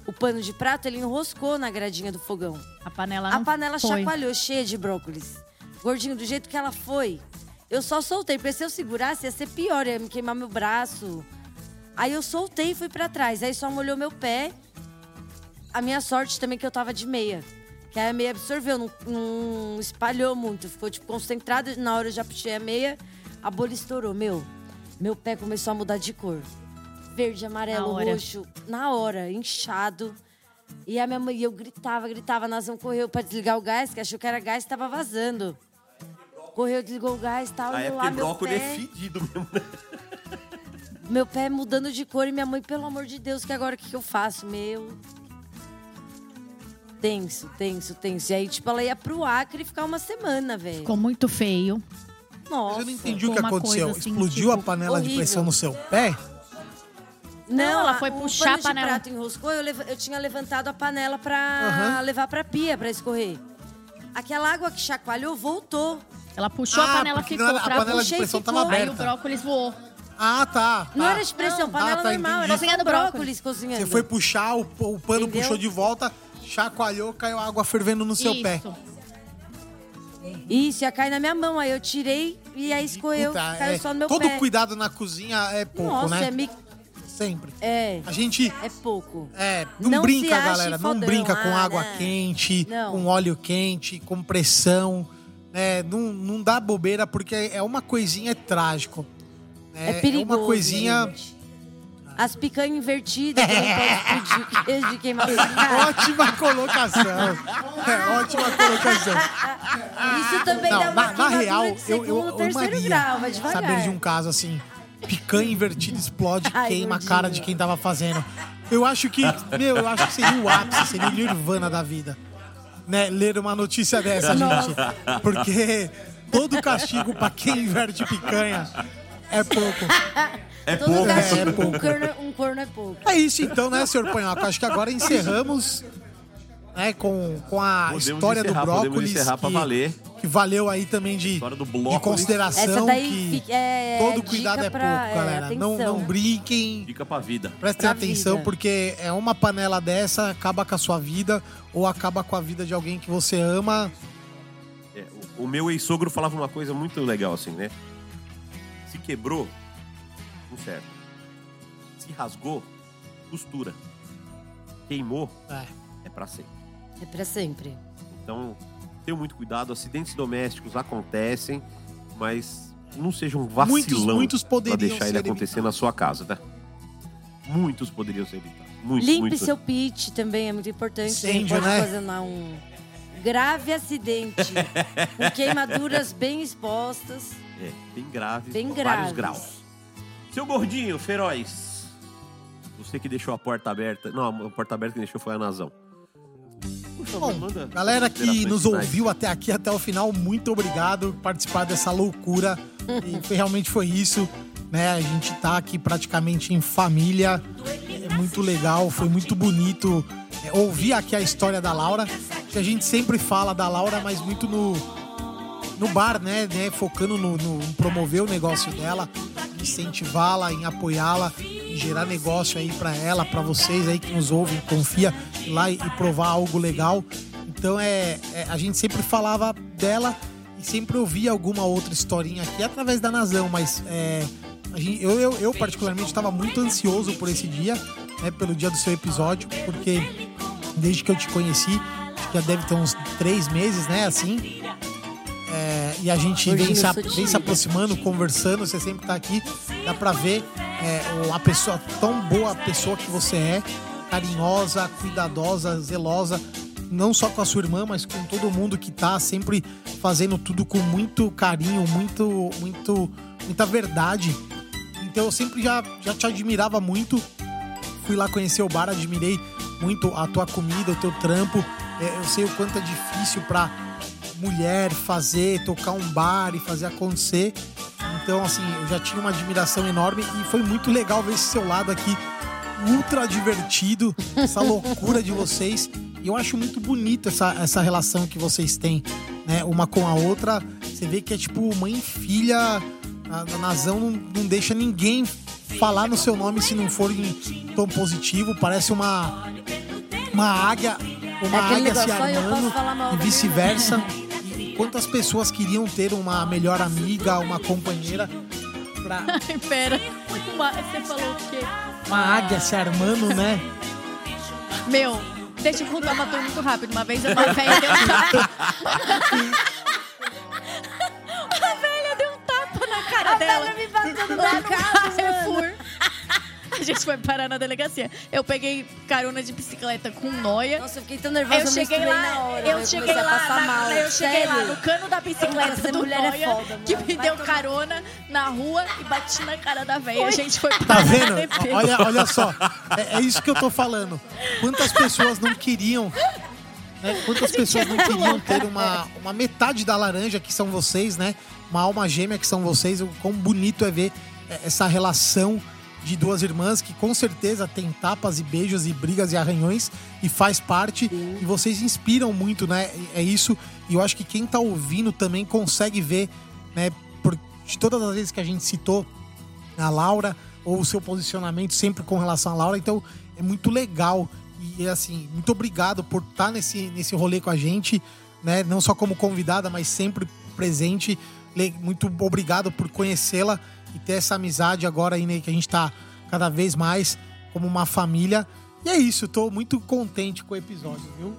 o pano de prato, ele enroscou na gradinha do fogão. A panela A panela foi. chacoalhou, cheia de brócolis. Gordinho, do jeito que ela foi. Eu só soltei, porque se eu segurasse ia ser pior, ia me queimar meu braço. Aí eu soltei e fui pra trás. Aí só molhou meu pé. A minha sorte também que eu tava de meia. Que aí a meia absorveu, não, não espalhou muito. Ficou, tipo, concentrado. Na hora eu já puxei a meia, a bolha estourou. Meu, meu pé começou a mudar de cor. Verde, amarelo, Na roxo. Na hora, inchado. E a minha mãe, eu gritava, gritava. A Nazão correu pra desligar o gás, que achou que era gás e tava vazando. Correu, desligou o gás e tal. É lá, meu pé, é fedido mesmo, né? meu pé mudando de cor. E minha mãe, pelo amor de Deus, que agora o que, que eu faço? Meu... Tenso, tenso, tenso. E aí, tipo, ela ia pro Acre ficar uma semana, velho. Ficou muito feio. Nossa. Mas eu não entendi o que aconteceu. assim, Explodiu a tipo, panela de horrível. pressão no seu pé? Não, ela foi o puxar pano a panela. de prato enroscou, eu, eu tinha levantado a panela pra Aham. levar pra pia, pra escorrer. Aquela água que chacoalhou voltou. Ela puxou Ah, a panela, ficou. não a panela de pressão ficou. tava Aí o aberta. brócolis voou. Ah, tá. Não tá. era de pressão, Não. panela Ah, tá, normal, entendi. era Cozinhando brócolis, brócolis. cozinhando. Você foi puxar, o, o pano Entendeu? puxou de volta, chacoalhou, caiu água fervendo no seu Isso. pé. Isso, ia cair na minha mão. Aí eu tirei e aí escorreu, Puta, caiu é, só no meu todo pé. cuidado na cozinha é pouco, Nossa, né? é, mi- Sempre. é, A gente é pouco. é, não, Não brinca, galera. Não fodão, brinca com ah, água né? quente, Não. com óleo quente, com pressão. né? não, não dá bobeira, porque é uma coisinha é trágico. É, É, perigoso. uma coisinha. gente. As picanhas invertidas também pode explodir o queijo de. Ótima colocação. É, ótima colocação. Isso também dá Não, uma na, na real, eu, eu, eu terceiro amaria grau, vai devagar. saber de um caso assim. Picanha invertida explode, Ai, queima a cara de quem tava fazendo. Eu acho que, meu, eu acho que seria o ápice, seria o nirvana da vida. Né, ler uma notícia dessa, gente. Porque todo castigo pra quem inverte picanha é pouco. É Todo pouco. castigo, É um, pouco. corno, um corno é pouco. É isso então, né, senhor Panhoca? Acho que agora encerramos né, com, com a Podemos história encerrar, do podemos brócolis. encerrar pra que, valer. Que valeu aí também de, do de consideração. Essa daí que fica- é todo cuidado é pouco, pra- é, galera. não, atenção. não brinquem. Dica pra vida. Prestem Pra atenção, vida. porque é uma panela dessa, acaba com a sua vida ou acaba com a vida de alguém que você ama. É, o, o meu ex-sogro falava uma coisa muito legal assim, né? Se quebrou, conserta. Se rasgou, costura. Queimou, É. é pra sempre. É pra sempre. Então, tenham muito cuidado. Acidentes domésticos acontecem, mas não sejam um Muitos, vacilão muitos pra poderiam deixar ele acontecer na sua casa, tá? Muitos poderiam ser evitados. Muitos, Limpe muitos. seu pitch também, é muito importante. Incêndio, pode né? ocasionar um grave acidente. com queimaduras bem expostas. É, bem grave, Bem por vários graves. graus. Seu gordinho, feroz. Você que deixou a porta aberta. Não, a porta aberta que deixou foi a Nazão. Por favor, Bom, manda galera que nos ouviu até aqui, até o final, muito obrigado por participar dessa loucura. E foi- realmente foi isso. Né? A gente tá aqui praticamente em família. É muito legal, foi muito bonito é, ouvir aqui a história da Laura. Que a gente sempre fala da Laura, mas muito no, no bar, né? né? Focando no, no em promover o negócio dela, incentivá-la, em apoiá-la, gerar negócio aí pra ela, pra vocês aí que nos ouvem, confia lá e, provar algo legal. Então é, é, a gente sempre falava dela e sempre ouvia alguma outra historinha aqui através da Nazão, mas é, gente- eu, eu, eu particularmente estava muito ansioso por esse dia, né, pelo dia do seu episódio, porque desde que eu te conheci, já deve ter uns três meses, né, assim, É, e a gente vem se, vem se aproximando, conversando, você sempre tá aqui. Dá pra ver é, a pessoa, tão boa pessoa que você é, carinhosa, cuidadosa, zelosa, não só com a sua irmã, mas com todo mundo que tá sempre fazendo tudo com muito carinho, muito, muito, muita verdade. Então eu sempre já, já te admirava muito. Fui lá conhecer o bar, admirei muito a tua comida, o teu trampo. É, eu sei o quanto é difícil pra mulher fazer, tocar um bar e fazer acontecer. Então, assim, eu já tinha uma admiração enorme e foi muito legal ver esse seu lado aqui ultra divertido, essa loucura de vocês. E eu acho muito bonito essa, essa relação que vocês têm, né? Uma com a outra. Você vê que é tipo mãe e filha. A, a Nazão não, não deixa ninguém falar no seu nome se não for em tom positivo. Parece uma, uma águia, uma É águia se armando e vice-versa. Quantas pessoas queriam ter uma melhor amiga, uma companheira pra Ai, pera. Uma- você falou o quê? uma águia se armando, né? Meu, deixa eu contar uma coisa muito rápido. Uma vez uma velha deu um tapa. A velha deu um tapa na cara A dela. velha me batendo na no cara. A gente foi parar na delegacia. Eu peguei carona de bicicleta com noia. Nossa, eu fiquei tão nervosa, Eu cheguei lá, na hora. eu cheguei lá, na- mal. eu cheguei lá no cano da bicicleta Nossa, do mulher é Noia, foda, que me Vai deu tomar- carona na rua e bati na cara da velha. A gente foi Tá parar na vendo? Olha, olha só. É, é isso que eu tô falando. Quantas pessoas não queriam. né? Quantas pessoas não queriam ter uma, uma metade da laranja que são vocês, né? Uma alma gêmea que são vocês. O quão bonito é ver é, essa relação de duas irmãs que com certeza tem tapas e beijos e brigas e arranhões e faz parte. E vocês inspiram muito, né? É isso. E eu acho que quem tá ouvindo também consegue ver, né? Por, de todas as vezes que a gente citou a Laura ou o seu posicionamento sempre com relação à Laura. Então é muito legal e assim, muito obrigado por estar nesse, nesse rolê com a gente, né? Não só como convidada, mas sempre presente. Muito obrigado por conhecê-la e ter essa amizade agora aí, né, que a gente tá cada vez mais como uma família. E é isso, tô muito contente com o episódio, viu?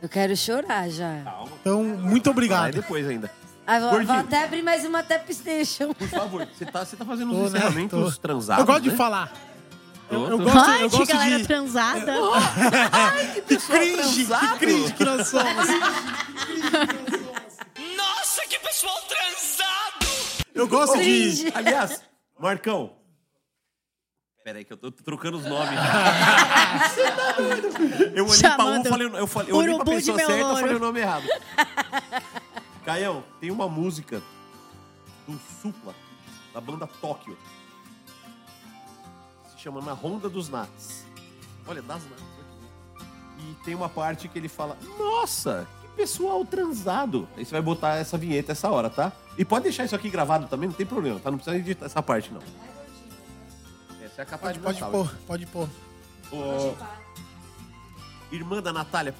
Eu quero chorar já. Então, muito Vai obrigado. depois ainda. Ah, vou, vou até abrir mais uma Tap Station. Por favor, você tá, você tá fazendo Tô, os né? encerramentos Tô. transados, Eu gosto de né? falar. Eu, eu gosto, Ai, eu que gosto galera de. transada. Que cringe, que cringe que nós somos. Nossa, que pessoal transado! Eu gosto de. Aliás, Marcão. Pera aí que eu tô trocando os nomes. eu olhei pra um, Chamando falei, eu falei, eu olhei pra Urubu de pessoa certa, eu falei o nome errado. Caião, tem uma música do Supla, da banda Tóquio. Se chama Na Ronda dos Nats. Olha, das Nats. aqui. E tem uma parte que ele fala: Nossa, pessoal transado. Aí você vai botar essa vinheta essa hora, tá? E pode deixar isso aqui gravado também, não tem problema, tá? Não precisa editar essa parte, não. Essa é a capa Pode, de pode Natal. pôr, pode pôr. Irmã da Natália.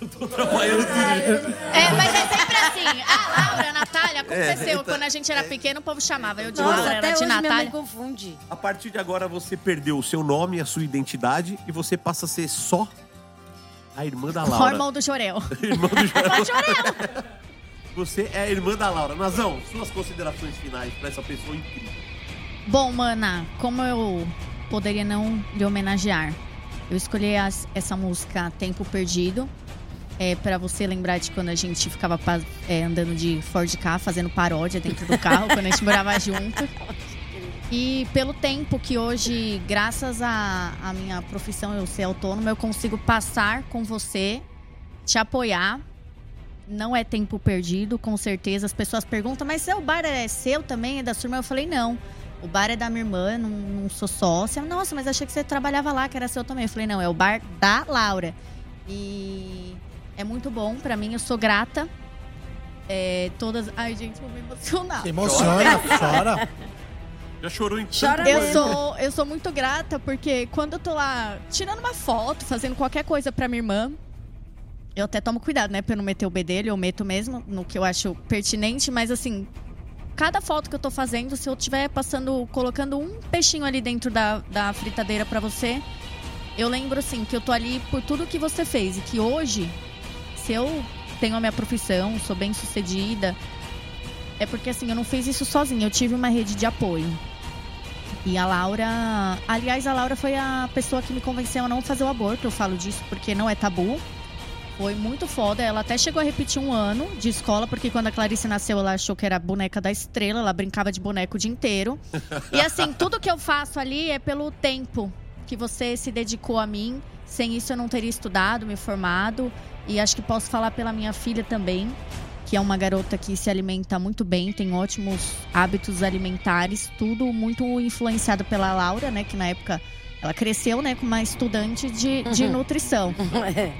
Eu tô trabalhando tudo. É, mas é sempre assim. A Laura, a Natália, aconteceu. É, tá- Quando a gente era pequeno, o povo chamava. Eu de Nossa, Laura, até ela de hoje minha mãe Natália. confunde. A partir de agora você perdeu o seu nome, a sua identidade e você passa a ser só a irmã da Laura. Hormão do Jorel. irmã do Jorel. Você é a irmã da Laura. Nazão, suas considerações finais pra essa pessoa incrível. Bom, mana, como eu poderia não lhe homenagear? Eu escolhi as- essa música Tempo Perdido. É, para você lembrar de quando a gente ficava é, andando de Ford K, fazendo paródia dentro do carro, quando a gente morava junto. E pelo tempo que hoje, graças à à minha profissão, eu ser autônoma, eu consigo passar com você, te apoiar. Não é tempo perdido, com certeza. As pessoas perguntam, mas o bar é seu também? É da sua irmã? Eu falei, não. O bar é da minha irmã, não, não sou sócia. Nossa, mas achei que você trabalhava lá, que era seu também. Eu falei, não, é o bar da Laura. E é muito bom pra mim, eu sou grata. É, todas. Ai, gente, vou me emocionar. Se emociona, chora. Já chorou em Chora Eu sou, eu sou muito grata porque quando eu tô lá tirando uma foto, fazendo qualquer coisa pra minha irmã, eu até tomo cuidado, né, pra eu não meter o bedelho, eu meto mesmo no que eu acho pertinente, mas assim, cada foto que eu tô fazendo, se eu tiver passando, colocando um peixinho ali dentro da, da fritadeira pra você, eu lembro assim que eu tô ali por tudo que você fez e que hoje, se eu tenho a minha profissão, sou bem sucedida, é porque assim, eu não fiz isso sozinha, eu tive uma rede de apoio. E a Laura. Aliás, a Laura foi a pessoa que me convenceu a não fazer o aborto. Eu falo disso porque não é tabu. Foi muito foda. Ela até chegou a repetir um ano de escola, porque quando a Clarice nasceu, ela achou que era boneca da estrela. Ela brincava de boneco o dia inteiro. E assim, tudo que eu faço ali é pelo tempo que você se dedicou a mim. Sem isso, eu não teria estudado, me formado. E acho que posso falar pela minha filha também, que é uma garota que se alimenta muito bem, tem ótimos hábitos alimentares, tudo muito influenciado pela Laura, né? Que na época ela cresceu, né, com uma estudante de, de nutrição. É.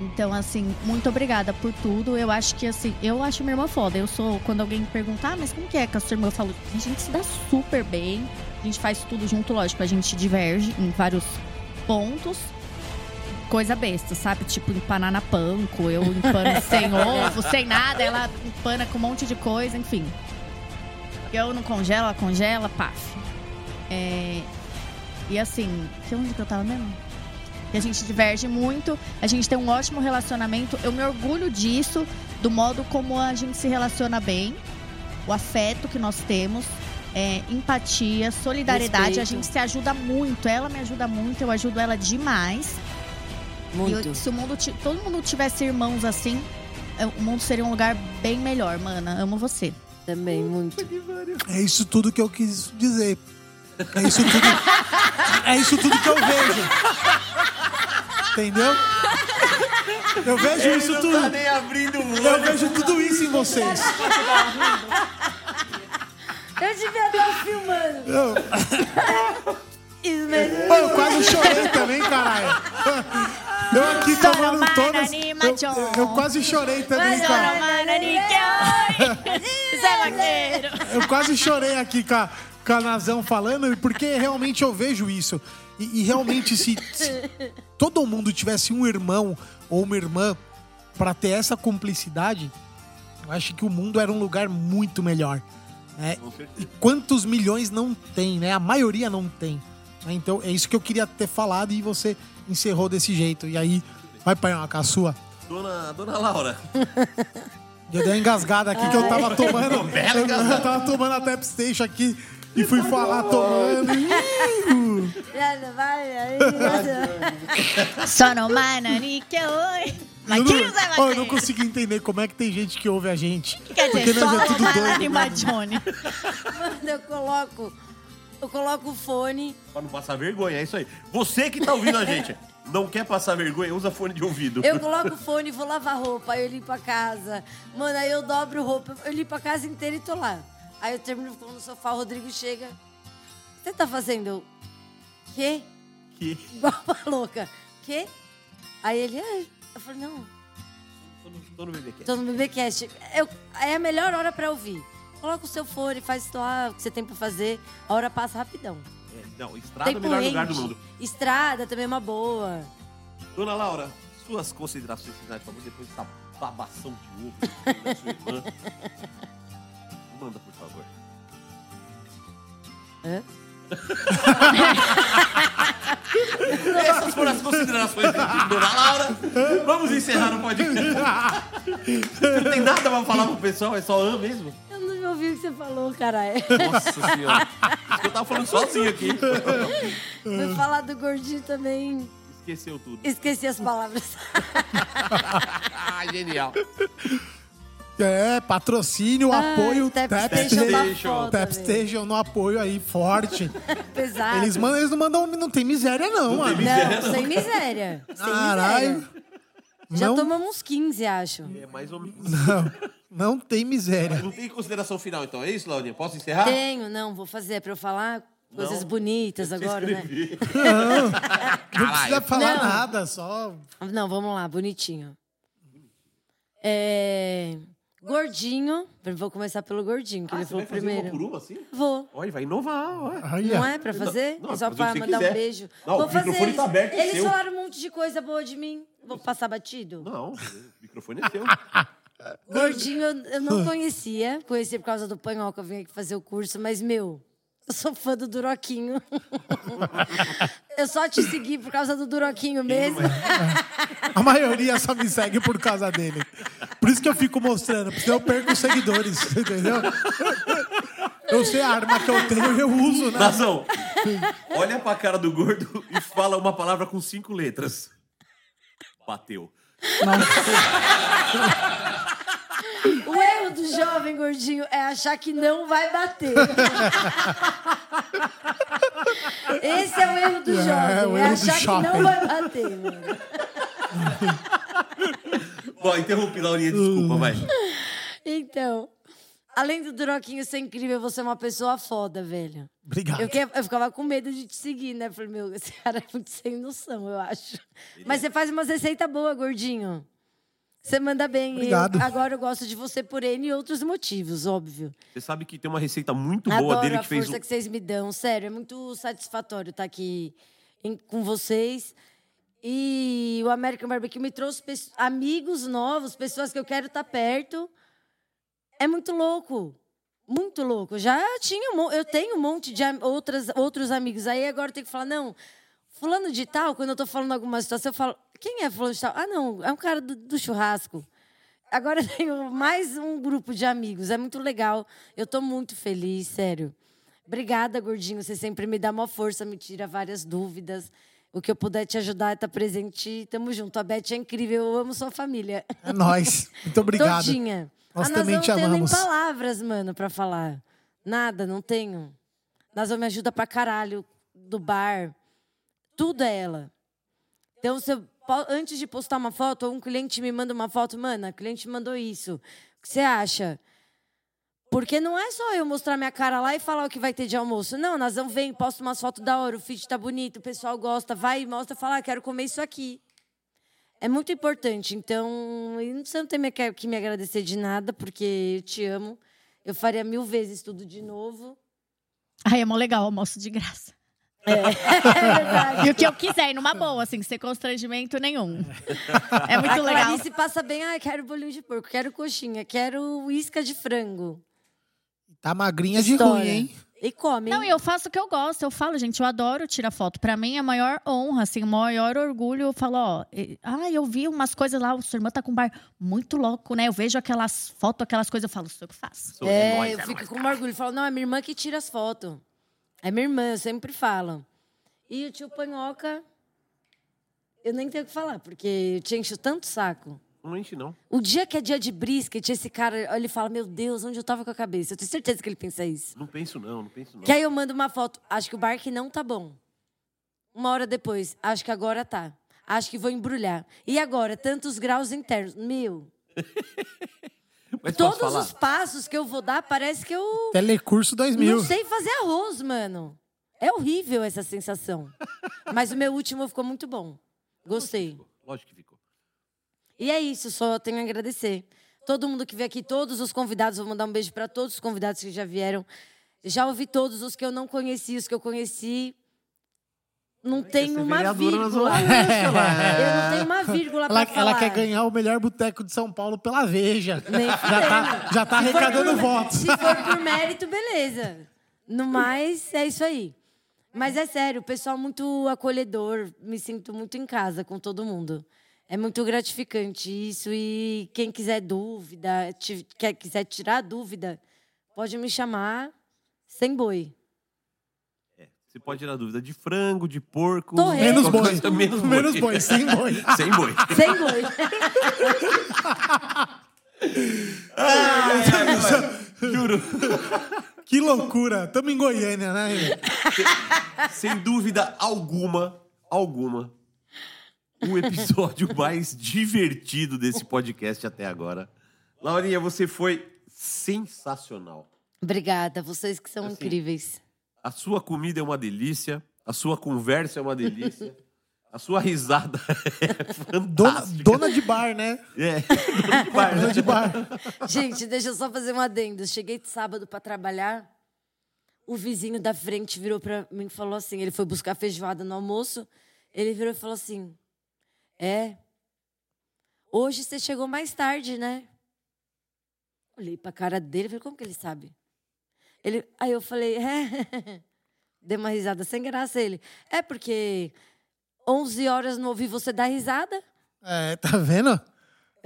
Então, assim, muito obrigada por tudo. Eu acho que, assim, eu acho minha irmã foda. Eu sou, quando alguém me perguntar, ah, mas como que é com a sua irmã? Eu falo, a gente se dá super bem. A gente faz tudo junto, lógico. A gente diverge em vários pontos. Coisa besta, sabe? Tipo, empanar na panko. Eu empano sem ovo, sem nada. Ela empana com um monte de coisa, enfim. Eu não congelo, ela congela, paf. É... E assim, que onde que eu tava mesmo? E a gente diverge muito, a gente tem um ótimo relacionamento. Eu me orgulho disso, do modo como a gente se relaciona bem, o afeto que nós temos, é, empatia, solidariedade. A Respeito. gente se ajuda muito. Ela me ajuda muito, eu ajudo ela demais. E Muito. eu- se o mundo, todo mundo tivesse irmãos assim, é, o mundo seria um lugar bem melhor, mana. Amo você. Também, muito. É isso tudo que eu quis dizer. É isso tudo. é isso tudo que eu vejo. Entendeu? Eu vejo Ele isso não tudo. tá nem abrindo o Eu olho. vejo tudo isso em vocês. Eu devia estar filmando. Eu, Eu quase chorei também, caralho. Eu aqui tomando todas. Eu, eu quase chorei também, cara. Vaqueiro! Eu quase chorei aqui com a, com a Nazão falando, porque realmente eu vejo isso. E, e realmente, se, se todo mundo tivesse um irmão ou uma irmã pra ter essa cumplicidade, eu acho que o mundo era um lugar muito melhor. Né? E quantos milhões não tem, né? A maioria não tem. Né? Então é isso que eu queria ter falado e você encerrou desse jeito. E aí, vai pai uma caçua. Dona, dona Laura, Eu dei uma engasgada aqui que eu tava tomando. Eu, tava tomando a Pep Station aqui e fui falar tomando. Ih, Já vai, aí. Soromana, Nikkei! Eu não, Maquinho Zé Ó, eu não consigo entender como é que tem gente que ouve a gente. Quer Porque dizer, nós é tudo doido. Machone. Mano, eu coloco. Eu coloco o fone. pra não passar vergonha, é isso aí. Você que tá ouvindo a gente, não quer passar vergonha, usa fone de ouvido. Eu coloco o fone vou lavar roupa, aí eu limpo a casa. Mano, aí eu dobro roupa, eu limpo a casa inteira e tô lá. Aí eu termino ficando no sofá, o Rodrigo chega. O que você tá fazendo? Quê? Que... Igual uma louca. Quê? Aí ele, "Ah." eu falei, não, Tô no, tô no BBQ. tô no BBcast. Eu, é a melhor hora pra ouvir. Coloca o seu fone, faz lá o que você tem pra fazer. A hora passa rapidão. É, não, estrada é o melhor lugar do mundo. Estrada também é uma boa. Dona Laura, suas considerações finais, por favor, depois dessa babação de ovo da sua irmã. Manda, por favor. Hã? Essas foram as considerações de Dona Laura. Vamos encerrar o podcast. Não tem nada pra falar pro pessoal, é só An mesmo? Eu não ouvi o que você falou, caralho. Nossa senhora. Eu tava falando sozinho aqui. Foi falar do gordinho também. Esqueceu tudo. Esqueci as palavras. Ah, genial. É, patrocínio, Ai, apoio, Tap Tap Station Tap. Station no apoio aí, forte. Pesado. Eles, mandam, eles não mandam, não tem miséria não, mano. Não, sem miséria. Sem Caralho. miséria. Já Não, tomamos uns 15, acho. É mais ou menos. não, não tem miséria. Não tem consideração final, então. É isso, Laurinha? Posso encerrar? Tenho, não, vou fazer pra eu falar coisas Não. bonitas agora, né? Escrevi. Não precisa falar Não. nada, só. Não, vamos lá, bonitinho. É... Gordinho. Vou começar pelo gordinho, que Ah, ele você falou vai fazer uma primeiro. por uma, assim? Vou. Olha, vai inovar, olha. Não é pra fazer? Não, é só fazer pra mandar quiser. um beijo. Não, Vou o fazer. tá aberto, é eles seu. falaram um monte de coisa boa de mim. Vou passar batido? Não, o microfone é seu. Gordinho eu, eu não conhecia. Conheci por causa do panhol que eu vim aqui fazer o curso, mas, meu, eu sou fã do Duroquinho. eu só te segui por causa do Duroquinho mesmo. A maioria só me segue por causa dele. Por isso que eu fico mostrando, porque eu perco os seguidores, entendeu? Eu sei a arma que eu tenho e eu uso, né? Nazão, olha pra cara do gordo e fala uma palavra com cinco letras. Bateu. O erro do jovem gordinho é achar que não vai bater. Esse é o erro do É, jovem, é, do achar que não vai bater, mano. Bom, interrompi, Laurinha, desculpa, vai. Então, além do Duroquinho ser incrível, você é uma pessoa foda, velho. Obrigado. Eu, eu ficava com medo de te seguir, né? Falei, meu, esse cara é muito sem noção, eu acho. Mas você faz umas receitas boas, gordinho. Você manda bem. E eu- Obrigado. agora eu gosto de você por N e outros motivos, óbvio. Você sabe que tem uma receita muito boa Adoro dele a que fez. força um- que vocês me dão. Sério, é muito satisfatório estar aqui em- com vocês. E o American Barbecue me trouxe amigos novos, pessoas que eu quero estar perto. É muito louco. Muito louco. Já tinha, eu tenho um monte de outras, outros amigos. Aí agora eu tenho que falar, não, fulano de tal, quando eu tô falando alguma situação, eu falo, quem é fulano de tal? Ah, não, é um cara do, do churrasco. Agora eu tenho mais um grupo de amigos. É muito legal. Eu tô muito feliz, sério. Obrigada, gordinho. Você sempre me dá uma força, me tira várias dúvidas. O que eu puder te ajudar é estar presente. Tamo junto. A Beth é incrível. Eu amo sua família. É nóis. Muito obrigado. Todinha. Nós a também te não tenho nem palavras, mano, pra falar. Nada, não tenho. Nazão me ajuda pra caralho do bar. Tudo é ela. Então, antes de postar uma foto, um cliente me manda uma foto, mano, a cliente mandou isso. O que você acha? Porque não é só eu mostrar minha cara lá e falar o que vai ter de almoço. Não, Nazão vem, posta umas fotos da hora, o feed tá bonito, o pessoal gosta, vai e mostra, fala, ah, quero comer isso aqui. É muito importante. Então, você não tem me- que me agradecer de nada, porque eu te amo. Eu faria mil vezes tudo de novo. Ai, é mó legal, almoço de graça. É verdade. E o que eu quiser, e numa boa, assim, sem constrangimento nenhum. É muito a legal. Clarice passa bem, ah, quero bolinho de porco, quero coxinha, quero isca de frango. Tá magrinha de História. ruim, hein? E come. Não, e eu faço o que eu gosto. Eu falo, gente, eu adoro tirar foto. Pra mim é a maior honra, assim, o maior orgulho. Eu falo, ó, e- ah, eu vi umas coisas lá, o sua irmã tá com um bar muito louco, né? Eu vejo aquelas fotos, aquelas coisas, eu falo, sou eu que faço. Sou- É, eu é fico com orgulho. Falo, não, é minha irmã que tira as fotos. É minha irmã, eu sempre falo. E o tio Panhoca, eu nem tenho o que falar, porque eu te encho tanto saco. Não enche, não. O dia que é dia de brisket, esse cara, ele fala, meu Deus, onde eu tava com a cabeça? Eu tenho certeza que ele pensa isso. Não penso, não, não penso, não. Que aí eu mando uma foto, acho que o barque não tá bom. Uma hora depois, acho que agora tá. Acho que vou embrulhar. E agora, tantos graus internos. Meu, todos falar? os passos que eu vou dar, parece que eu Telecurso 2000. não sei fazer arroz, mano. É horrível essa sensação. Mas o meu último ficou muito bom. Gostei. Lógico que ficou. E é isso, só tenho a agradecer. Todo mundo que veio aqui, todos os convidados, vou mandar um beijo para todos os convidados que já vieram. Já ouvi todos os que eu não conheci, os que eu conheci. Não tem ser uma vírgula. Ela. Eu não tenho uma vírgula Ela, pra falar. ela quer ganhar o melhor boteco de São Paulo pela Veja. Nem Já tá, já tá arrecadando por- votos. Se for por mérito, beleza. No mais, é isso aí. Mas é sério, o pessoal muito acolhedor. Me sinto muito em casa com todo mundo. É muito gratificante isso. E quem quiser dúvida, quer, quiser tirar dúvida, pode me chamar sem boi. Você pode tirar dúvida de frango, de porco. Torresmo. Menos boi. coisa, Menos boi. Menos boi, sem boi. Sem boi. Sem boi. Juro. Que loucura. Tamo em Goiânia, né? Sem dúvida alguma, alguma, o episódio mais divertido desse podcast até agora. Laurinha, você foi sensacional. Obrigada, vocês que são Assim, incríveis. A sua comida é uma delícia, a sua conversa é uma delícia, a sua risada é Dona, fantástica. dona de bar, né? É, dona de bar, Dona de bar. Gente, deixa eu só fazer um adendo. Cheguei de sábado pra trabalhar. O vizinho da frente virou pra mim e falou assim: ele foi buscar feijoada no almoço. Ele virou e falou assim: É. Hoje você chegou mais tarde, né? Olhei pra cara dele e falei: Como que ele sabe? Ele, aí eu falei: É. Dei uma risada sem graça. Ele: É porque 11 horas não ouvi você dar risada. É, tá vendo?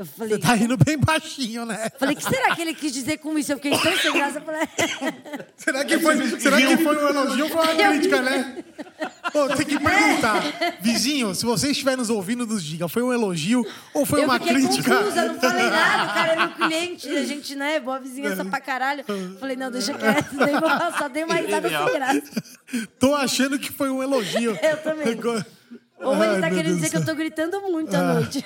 Eu falei, Você tá rindo bem baixinho, né? falei, o que será que ele quis dizer com isso? Eu fiquei tão sem graça. Falei, Será que foi, será que foi um elogio ou foi uma crítica, né? Pô, tem que perguntar. Vizinho, se você estiver nos ouvindo dos Giga, foi um elogio ou foi eu uma fiquei crítica? confusa, eu não falei nada. O cara é meu cliente, a gente, né, boa vizinhança pra caralho. Falei, não, deixa quieto, nem vou só dei uma risada sem graça. Tô achando que foi um elogio. Eu também. Ou Ai, ele tá meu querendo Deus dizer que eu tô gritando muito à noite.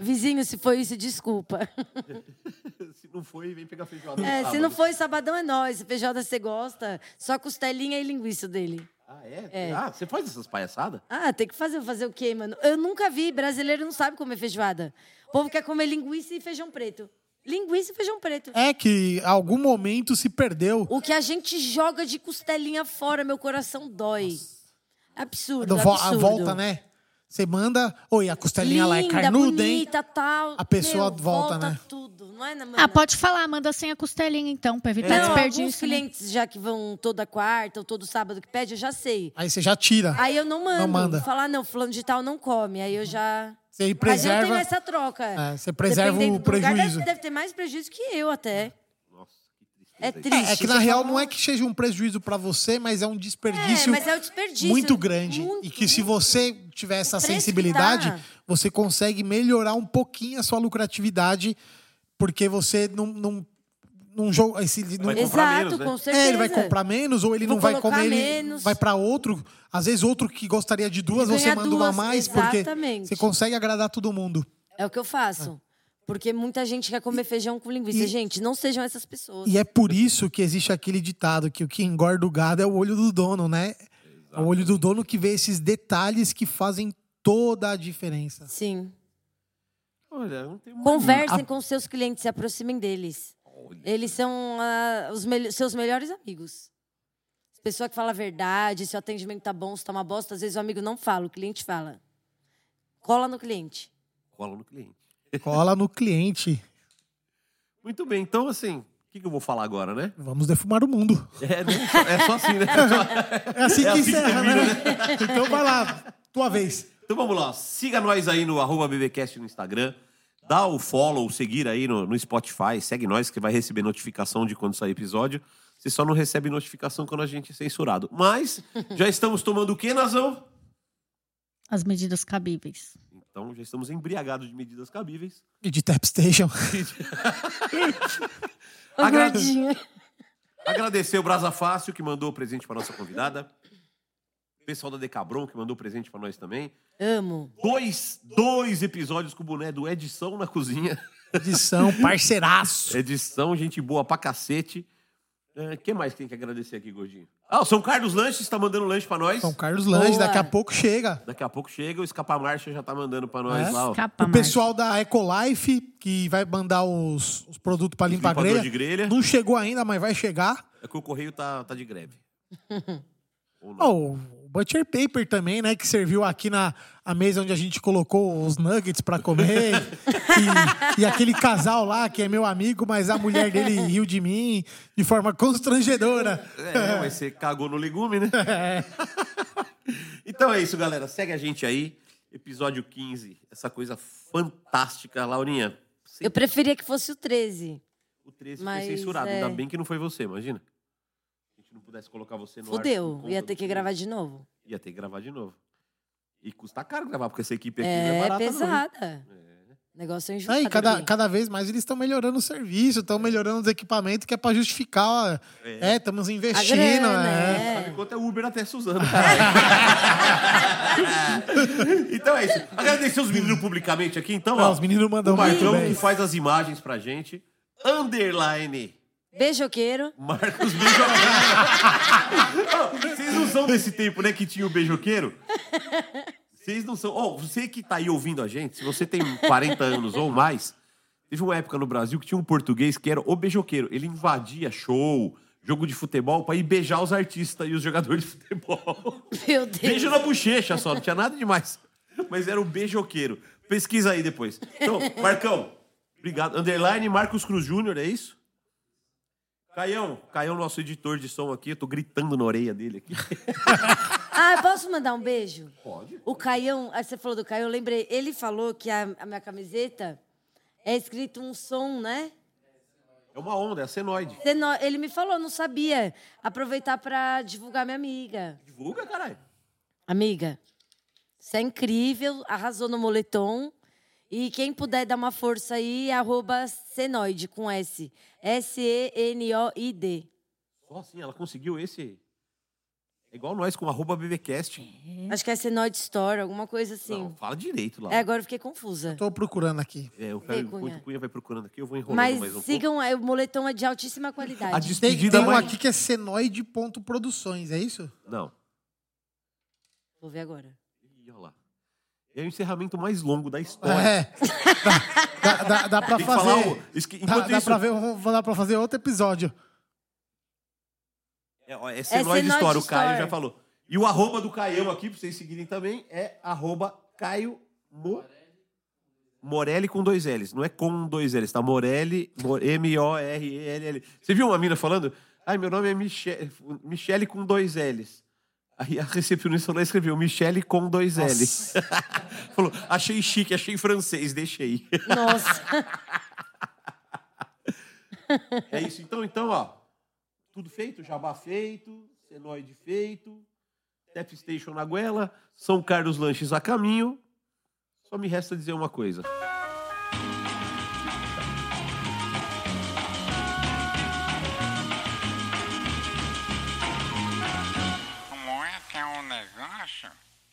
Vizinho, se foi isso, desculpa. Se não foi, vem pegar feijoada. no É, se não foi, sabadão é nós. Feijoada você gosta, só costelinha e linguiça dele. Ah, é? É. Ah, você faz essas palhaçadas? Ah, tem que fazer, fazer o quê, mano? Eu nunca vi, brasileiro não sabe comer feijoada. O povo quer comer linguiça e feijão preto. Linguiça e feijão preto. É que em algum momento se perdeu. O que a gente joga de costelinha fora, meu coração dói. Absurdo, absurdo. a volta, né? Você manda. Oi, a costelinha lá é Linda, carnuda, hein? bonita, tal. A pessoa Meu, volta, né? tudo, não é, mano? Ah, pode falar, manda sem a costelinha então, pra evitar Não, alguns desperdício. né? clientes já que vão toda quarta ou todo sábado que pede, eu já sei. Aí você já tira. Aí eu não mando. Não manda. Falar, não, fulano de tal não come. Aí eu já. Você Mas eu preserva. tenho essa troca. É, você preserva Dependendo o do lugar, prejuízo. Deve, deve ter mais prejuízo que eu até. É triste. É, é que na real não é que seja um prejuízo pra você, mas é um É, desperdício mas é o desperdício. muito grande. Muito, e que se você tiver essa sensibilidade, você consegue melhorar um pouquinho a sua lucratividade, porque você não. não não joga esse não, Vai comprar Exato, menos, né? com certeza. é, ele vai comprar menos ou ele Vou não vai comer, ele menos. vai pra outro. Às vezes outro que gostaria de duas, você manda uma a duas, mais, porque exatamente. você consegue agradar todo mundo. É o que eu faço. Porque muita gente quer comer feijão com linguiça. e- gente, não sejam essas pessoas. E é por isso que existe aquele ditado que o que engorda o gado é o olho do dono, né? É o olho do dono que vê esses detalhes que fazem toda a diferença. Sim. Olha, não tem muito. Conversem com seus clientes, se aproximem deles. Eles são ah, os mel- seus melhores amigos. Pessoa que fala a verdade, se o atendimento tá bom, se tá uma bosta, às vezes o amigo não fala, o cliente fala. Cola no cliente. Cola no cliente. Cola no cliente. Muito bem, então assim, o que, que eu vou falar agora, né? Vamos defumar o mundo. É, né? é só assim, né? É assim É que assim que encerra, termina, né? Então vai lá, tua vez. Então vamos lá, siga nós aí no arroba BBcast no Instagram. Dá o follow, seguir aí no, no Spotify. Segue nós que vai receber notificação de quando sair episódio. Você só não recebe notificação quando a gente é censurado. Mas já estamos tomando o quê, Nazão? As medidas cabíveis. Então já estamos embriagados de medidas cabíveis. E de Tap Station. Ô, Agra- gordinho. Agradecer o Brasa Fácil, que mandou o presente para nossa convidada. O pessoal da Decabron, que mandou presente para nós também. Amo. Dois, dois episódios com o boné do Edição na cozinha. Edição, parceiraço. Edição, gente boa pra cacete. O que mais tem que agradecer aqui, Gordinho? Ah, o São Carlos Lanches está mandando lanche pra nós. São Carlos Lange, Boa. daqui a pouco chega. Daqui a pouco chega, o Escapa Marcha já tá mandando pra nós É? lá. ó. Escapa, O pessoal da Ecolife, que vai mandar os, os produtos pra limpar a limpador grelha. de grelha. Não chegou ainda, mas vai chegar. É que o correio tá, tá de greve. Ou não. Oh, o Butcher Paper também, né? Que serviu aqui na a mesa onde a gente colocou os nuggets pra comer. e, e aquele casal lá, que é meu amigo, mas a mulher dele riu de mim de forma constrangedora. É, mas você cagou no legume, né? então é isso, galera. Segue a gente aí. Episódio 15. Essa coisa fantástica, Laurinha. Eu preferia que fosse o 13. O 13 Mas, foi censurado. é. Ainda bem que não foi você, imagina. Não pudesse colocar você no ar. Fudeu. conta Ia ter que gravar de novo. Ia ter que gravar de novo. E custa caro gravar, porque essa equipe aqui não É, é barata, não, hein? pesada. Negócio é injusto. Aí, cada, cada vez mais eles estão melhorando o serviço, estão melhorando os equipamentos, que é pra justificar. ó, É, estamos investindo. grana, é. é. Sabe quanto é Uber até Suzano? então é isso. Agradecer os meninos publicamente aqui, então. Ah, ó. os meninos mandam o Marcão que faz as imagens pra gente. Underline. Beijoqueiro. Marcos Beijoqueiro. Vocês não são desse tempo, né, que tinha o beijoqueiro? Vocês não são. Ó, você que tá aí ouvindo a gente, se você tem 40 anos ou mais, teve uma época no Brasil que tinha um português que era o beijoqueiro. Ele invadia show, jogo de futebol, pra ir beijar os artistas e os jogadores de futebol. Meu Deus. Beijo na bochecha só, não tinha nada demais. Mas era o beijoqueiro. Pesquisa aí depois. Então, Marcão, obrigado. Underline Marcos Cruz Júnior, é isso? Caião, Caião, nosso editor de som aqui, eu tô gritando na orelha dele aqui. Ah, posso mandar um beijo? Pode. O Caião, aí você falou do Caião, eu lembrei. Ele falou que a, a minha camiseta é escrito um som, né? É uma onda, é a senoide. Seno- Ele me falou, não sabia. Aproveitar pra divulgar minha amiga. Divulga, caralho. Amiga, você é incrível, arrasou no moletom. E quem puder dar uma força aí, arroba Senoide, com S. S-E-N-O-I-D. Só assim, ela conseguiu esse. É igual nós com arroba BBcast. Acho que é Senoide Store, alguma coisa assim. Não, fala direito lá. É, agora eu fiquei confusa. Tô procurando aqui. É, o cara Vê, Cunha. enquanto o Cunha vai procurando aqui, eu vou enrolando Mas mais um pouco. sigam, é, o moletom é de altíssima A qualidade. Tem, despedida tem um mais... aqui que é senoide.produções, é isso? Não. Vou ver agora. É o encerramento mais longo da história. É. Dá, dá, dá, dá pra Tem falar fazer. Dá, Enquanto dá isso, pra ver, vou dar pra fazer outro episódio. é, ó, é Senoide Senoide Store, o Caio já falou. E o arroba do Caião aqui, pra vocês seguirem também, é arroba Caio Mo... Morelli com dois L's. Não é com dois L's, tá? Morelli, Mo- M-O-R-E-L-L. Você viu uma mina falando? Ai, meu nome é Michele, Michele com dois L's. Aí a recepcionista lá escreveu Michele com dois L's. Falou, achei chique, achei francês, deixei. Nossa. É isso. Então, então, ó. Tudo feito, jabá feito, senoide feito, Tap Station na goela, São Carlos Lanches a caminho. Só me resta dizer uma coisa.